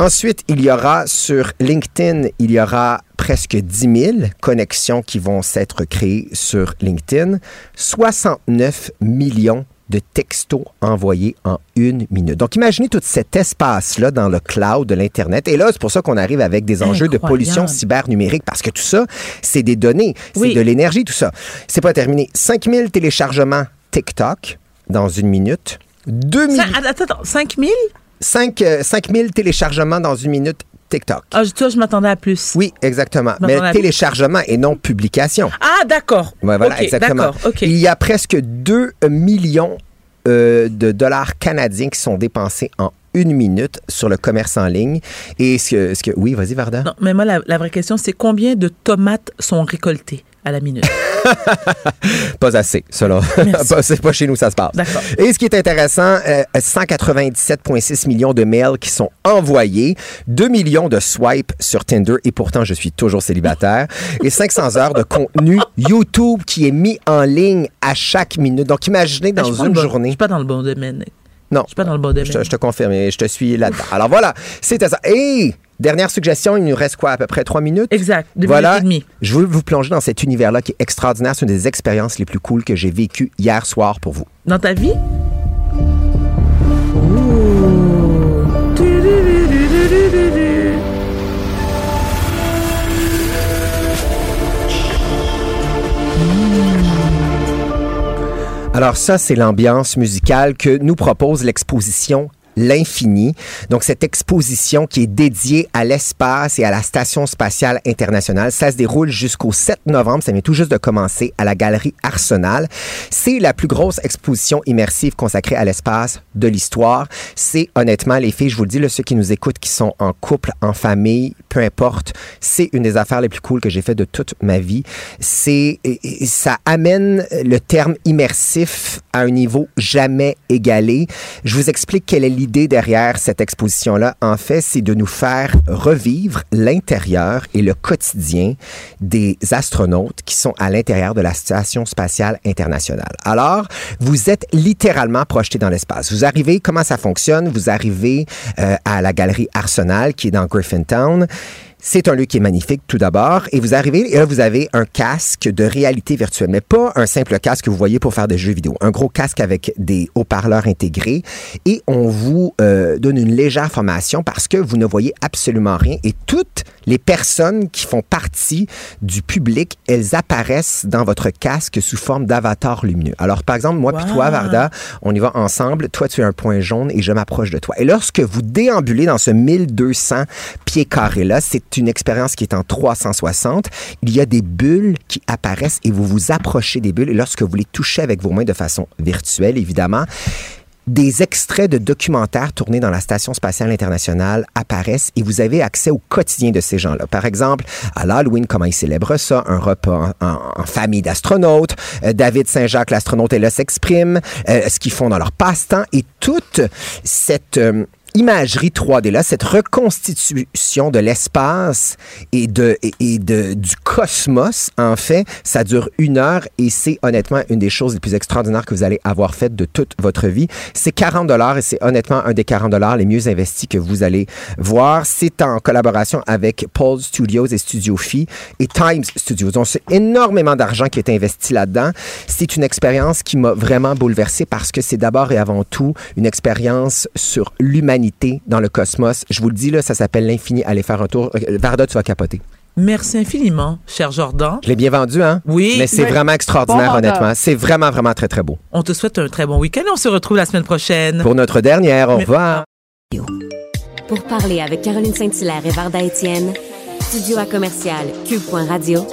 [SPEAKER 19] Ensuite, il y aura sur LinkedIn, il y aura presque 10 000 connexions qui vont s'être créées sur LinkedIn. 69 millions de textos envoyés en une minute. Donc, imaginez tout cet espace-là dans le cloud de l'Internet. Et là, c'est pour ça qu'on arrive avec des enjeux de pollution cybernumérique, parce que tout ça, c'est des données, c'est
[SPEAKER 4] Oui.
[SPEAKER 19] de l'énergie, tout ça. C'est pas terminé. 5000 téléchargements TikTok dans une minute. 2000,
[SPEAKER 4] Ça- attends, attends, 5 000?
[SPEAKER 19] 5, 5000 téléchargements dans une minute TikTok.
[SPEAKER 4] Ah, je- toi, je m'attendais à plus.
[SPEAKER 19] Oui, exactement. Mais téléchargement et non publication.
[SPEAKER 4] Ah, d'accord.
[SPEAKER 19] Ouais, voilà, exactement. Il y a presque 2 millions euh, de dollars canadiens qui sont dépensés en une minute sur le commerce en ligne. Et ce que, ce que oui, vas-y, Varda.
[SPEAKER 4] Non, mais moi, la, la vraie question, c'est combien de tomates sont récoltées? À la minute?
[SPEAKER 19] Pas assez, cela. C'est pas chez nous, ça se passe. Et ce qui est intéressant, euh, 197,6 millions de mails qui sont envoyés, 2 millions de swipes sur Tinder, et pourtant je suis toujours célibataire, et 500 heures de contenu YouTube qui est mis en ligne à chaque minute. Donc imaginez
[SPEAKER 4] Ben,
[SPEAKER 19] dans une
[SPEAKER 4] bon-
[SPEAKER 19] journée.
[SPEAKER 4] Je suis pas dans le bon domaine.
[SPEAKER 19] Non.
[SPEAKER 4] Je suis pas dans le bon domaine.
[SPEAKER 19] Je te, je te confirme, et je te suis là-dedans. Alors voilà, c'était ça. Et dernière suggestion, il nous reste quoi, à peu près trois minutes?
[SPEAKER 4] Exact, deux
[SPEAKER 19] voilà.
[SPEAKER 4] minutes et demie.
[SPEAKER 19] Je veux vous plonger dans cet univers-là qui est extraordinaire. C'est une des expériences les plus cool que j'ai vécues hier soir pour vous.
[SPEAKER 4] Dans ta vie?
[SPEAKER 19] Alors ça, c'est l'ambiance musicale que nous propose l'exposition L'Infini. Donc, cette exposition qui est dédiée à l'espace et à la Station spatiale internationale, ça se déroule jusqu'au 7 novembre. Ça vient tout juste de commencer à la Galerie Arsenal. C'est la plus grosse exposition immersive consacrée à l'espace de l'histoire. C'est honnêtement, les filles, je vous le dis, là, ceux qui nous écoutent, qui sont en couple, en famille, peu importe, c'est une des affaires les plus cool que j'ai fait de toute ma vie. C'est, ça amène le terme immersif à un niveau jamais égalé. Je vous explique quelle est l'idée derrière cette exposition-là. En fait, c'est de nous faire revivre l'intérieur et le quotidien des astronautes qui sont à l'intérieur de la Station spatiale internationale. Alors, vous êtes littéralement projeté dans l'espace. Vous arrivez, comment ça fonctionne? Vous arrivez euh, à la galerie Arsenal qui est dans Griffintown. C'est un lieu qui est magnifique tout d'abord. Et vous arrivez et là, vous avez un casque de réalité virtuelle, mais pas un simple casque que vous voyez pour faire des jeux vidéo. Un gros casque avec des haut-parleurs intégrés. Et on vous euh, donne une légère formation parce que vous ne voyez absolument rien. Et toutes les personnes qui font partie du public, elles apparaissent dans votre casque sous forme d'avatar lumineux. Alors, par exemple, moi puis toi, Varda, on y va ensemble. Toi, tu es un point jaune et je m'approche de toi. Et lorsque vous déambulez dans ce 1200 pieds carrés-là, c'est une expérience qui est en 360. Il y a des bulles qui apparaissent et vous vous approchez des bulles. Lorsque vous les touchez avec vos mains de façon virtuelle, évidemment, des extraits de documentaires tournés dans la Station spatiale internationale apparaissent et vous avez accès au quotidien de ces gens-là. Par exemple, à l'Halloween, comment ils célèbrent ça, un repas en, famille d'astronautes, euh, David Saint-Jacques, l'astronaute, et là s'exprime, euh, ce qu'ils font dans leur passe-temps et toute cette... euh, imagerie 3D-là, cette reconstitution de l'espace et, de, et, et de, du cosmos, en fait, ça dure une heure et c'est honnêtement une des choses les plus extraordinaires que vous allez avoir faites de toute votre vie. C'est 40 dollars et c'est honnêtement un des 40 dollars les mieux investis que vous allez voir. C'est en collaboration avec Paul Studios et Studio Phi et Times Studios. Donc, c'est énormément d'argent qui est investi là-dedans. C'est une expérience qui m'a vraiment bouleversé parce que c'est d'abord et avant tout une expérience sur l'humanité dans le cosmos. Je vous le dis, là, ça s'appelle l'infini. Allez faire un tour. Euh, Varda, tu vas capoter.
[SPEAKER 4] Merci infiniment, cher Jordan.
[SPEAKER 19] Je l'ai bien vendu, hein?
[SPEAKER 4] Oui.
[SPEAKER 19] Mais c'est
[SPEAKER 4] Oui.
[SPEAKER 19] vraiment extraordinaire,
[SPEAKER 4] Bon
[SPEAKER 19] honnêtement. C'est vraiment, vraiment très, très beau.
[SPEAKER 4] On te souhaite un très bon week-end. On se retrouve la semaine prochaine.
[SPEAKER 19] Pour notre dernière, au revoir.
[SPEAKER 2] Pour parler avec Caroline Saint-Hilaire et Varda Étienne, studio à commercial cube.radio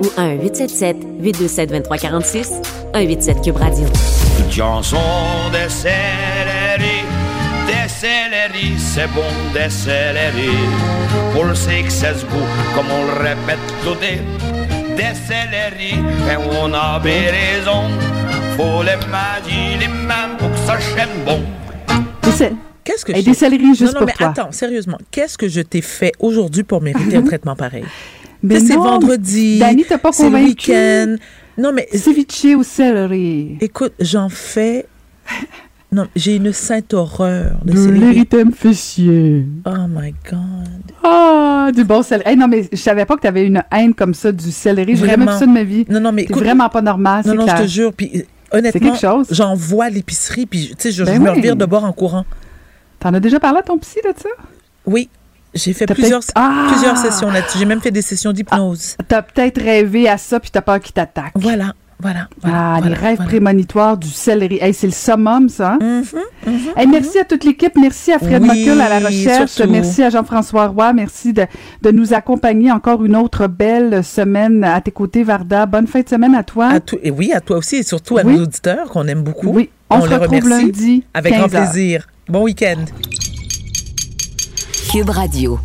[SPEAKER 2] ou 1-877-827-2346, 187 Cube Radio.
[SPEAKER 10] Une chanson des céleri, c'est bon des céleri. Pour le sait que ça se goût, comme on le répète tout des, des céleri, et on a bien raison. Faut les imaginer même pour que ça chaîne bon.
[SPEAKER 4] Qu'est-ce que
[SPEAKER 5] Et des céleris juste
[SPEAKER 4] non, non,
[SPEAKER 5] pour
[SPEAKER 4] mais
[SPEAKER 5] toi.
[SPEAKER 4] attends, sérieusement, qu'est-ce que je t'ai fait aujourd'hui pour mériter un traitement pareil?
[SPEAKER 5] Mais
[SPEAKER 4] c'est
[SPEAKER 5] non,
[SPEAKER 4] vendredi.
[SPEAKER 5] Dani, t'as pas
[SPEAKER 4] c'est le
[SPEAKER 5] convaincu?
[SPEAKER 4] week-end. Non, mais.
[SPEAKER 5] Ceviche au céleri?
[SPEAKER 4] Écoute, j'en fais. Non, j'ai une sainte horreur de
[SPEAKER 5] De l'érythème fessier.
[SPEAKER 4] Oh my God.
[SPEAKER 5] Ah, du bon céleri. Hey, non, mais je savais pas que tu avais une haine comme ça du céleri. J'ai jamais vu ça de ma vie.
[SPEAKER 4] Non, non, mais
[SPEAKER 5] C'est vraiment pas normal.
[SPEAKER 4] Non, non,
[SPEAKER 5] clair.
[SPEAKER 4] je te jure. Puis, euh, honnêtement,
[SPEAKER 5] quelque chose.
[SPEAKER 4] j'en vois à l'épicerie, puis, tu sais, je,
[SPEAKER 5] Ben
[SPEAKER 4] je me
[SPEAKER 5] oui.
[SPEAKER 4] revire de bord en courant.
[SPEAKER 5] T'en as déjà parlé à ton psy de ça?
[SPEAKER 4] Oui. J'ai fait plusieurs,
[SPEAKER 5] Ah!
[SPEAKER 4] plusieurs sessions là-dessus. J'ai même fait des sessions d'hypnose.
[SPEAKER 5] T'as peut-être rêvé à ça puis t'as peur qu'il t'attaque.
[SPEAKER 4] Voilà, voilà.
[SPEAKER 5] ah, les rêves
[SPEAKER 4] voilà.
[SPEAKER 5] prémonitoires du céleri. Hey, c'est le summum, ça. hein?
[SPEAKER 4] Mm-hmm,
[SPEAKER 5] Hey, merci à toute l'équipe. Merci à Fred
[SPEAKER 4] Oui,
[SPEAKER 5] à la recherche.
[SPEAKER 4] surtout.
[SPEAKER 5] Merci à Jean-François Roy. Merci de, de nous accompagner encore une autre belle semaine à tes côtés, Varda. Bonne fin de semaine à toi.
[SPEAKER 4] À tout- et oui, à toi aussi, et surtout à
[SPEAKER 5] Oui.
[SPEAKER 4] nos auditeurs qu'on aime beaucoup.
[SPEAKER 5] Oui, on se
[SPEAKER 4] les
[SPEAKER 5] retrouve
[SPEAKER 4] remercie.
[SPEAKER 5] lundi,
[SPEAKER 4] Avec grand
[SPEAKER 5] 15 heures.
[SPEAKER 4] plaisir. Bon week-end.
[SPEAKER 1] Cube Radio.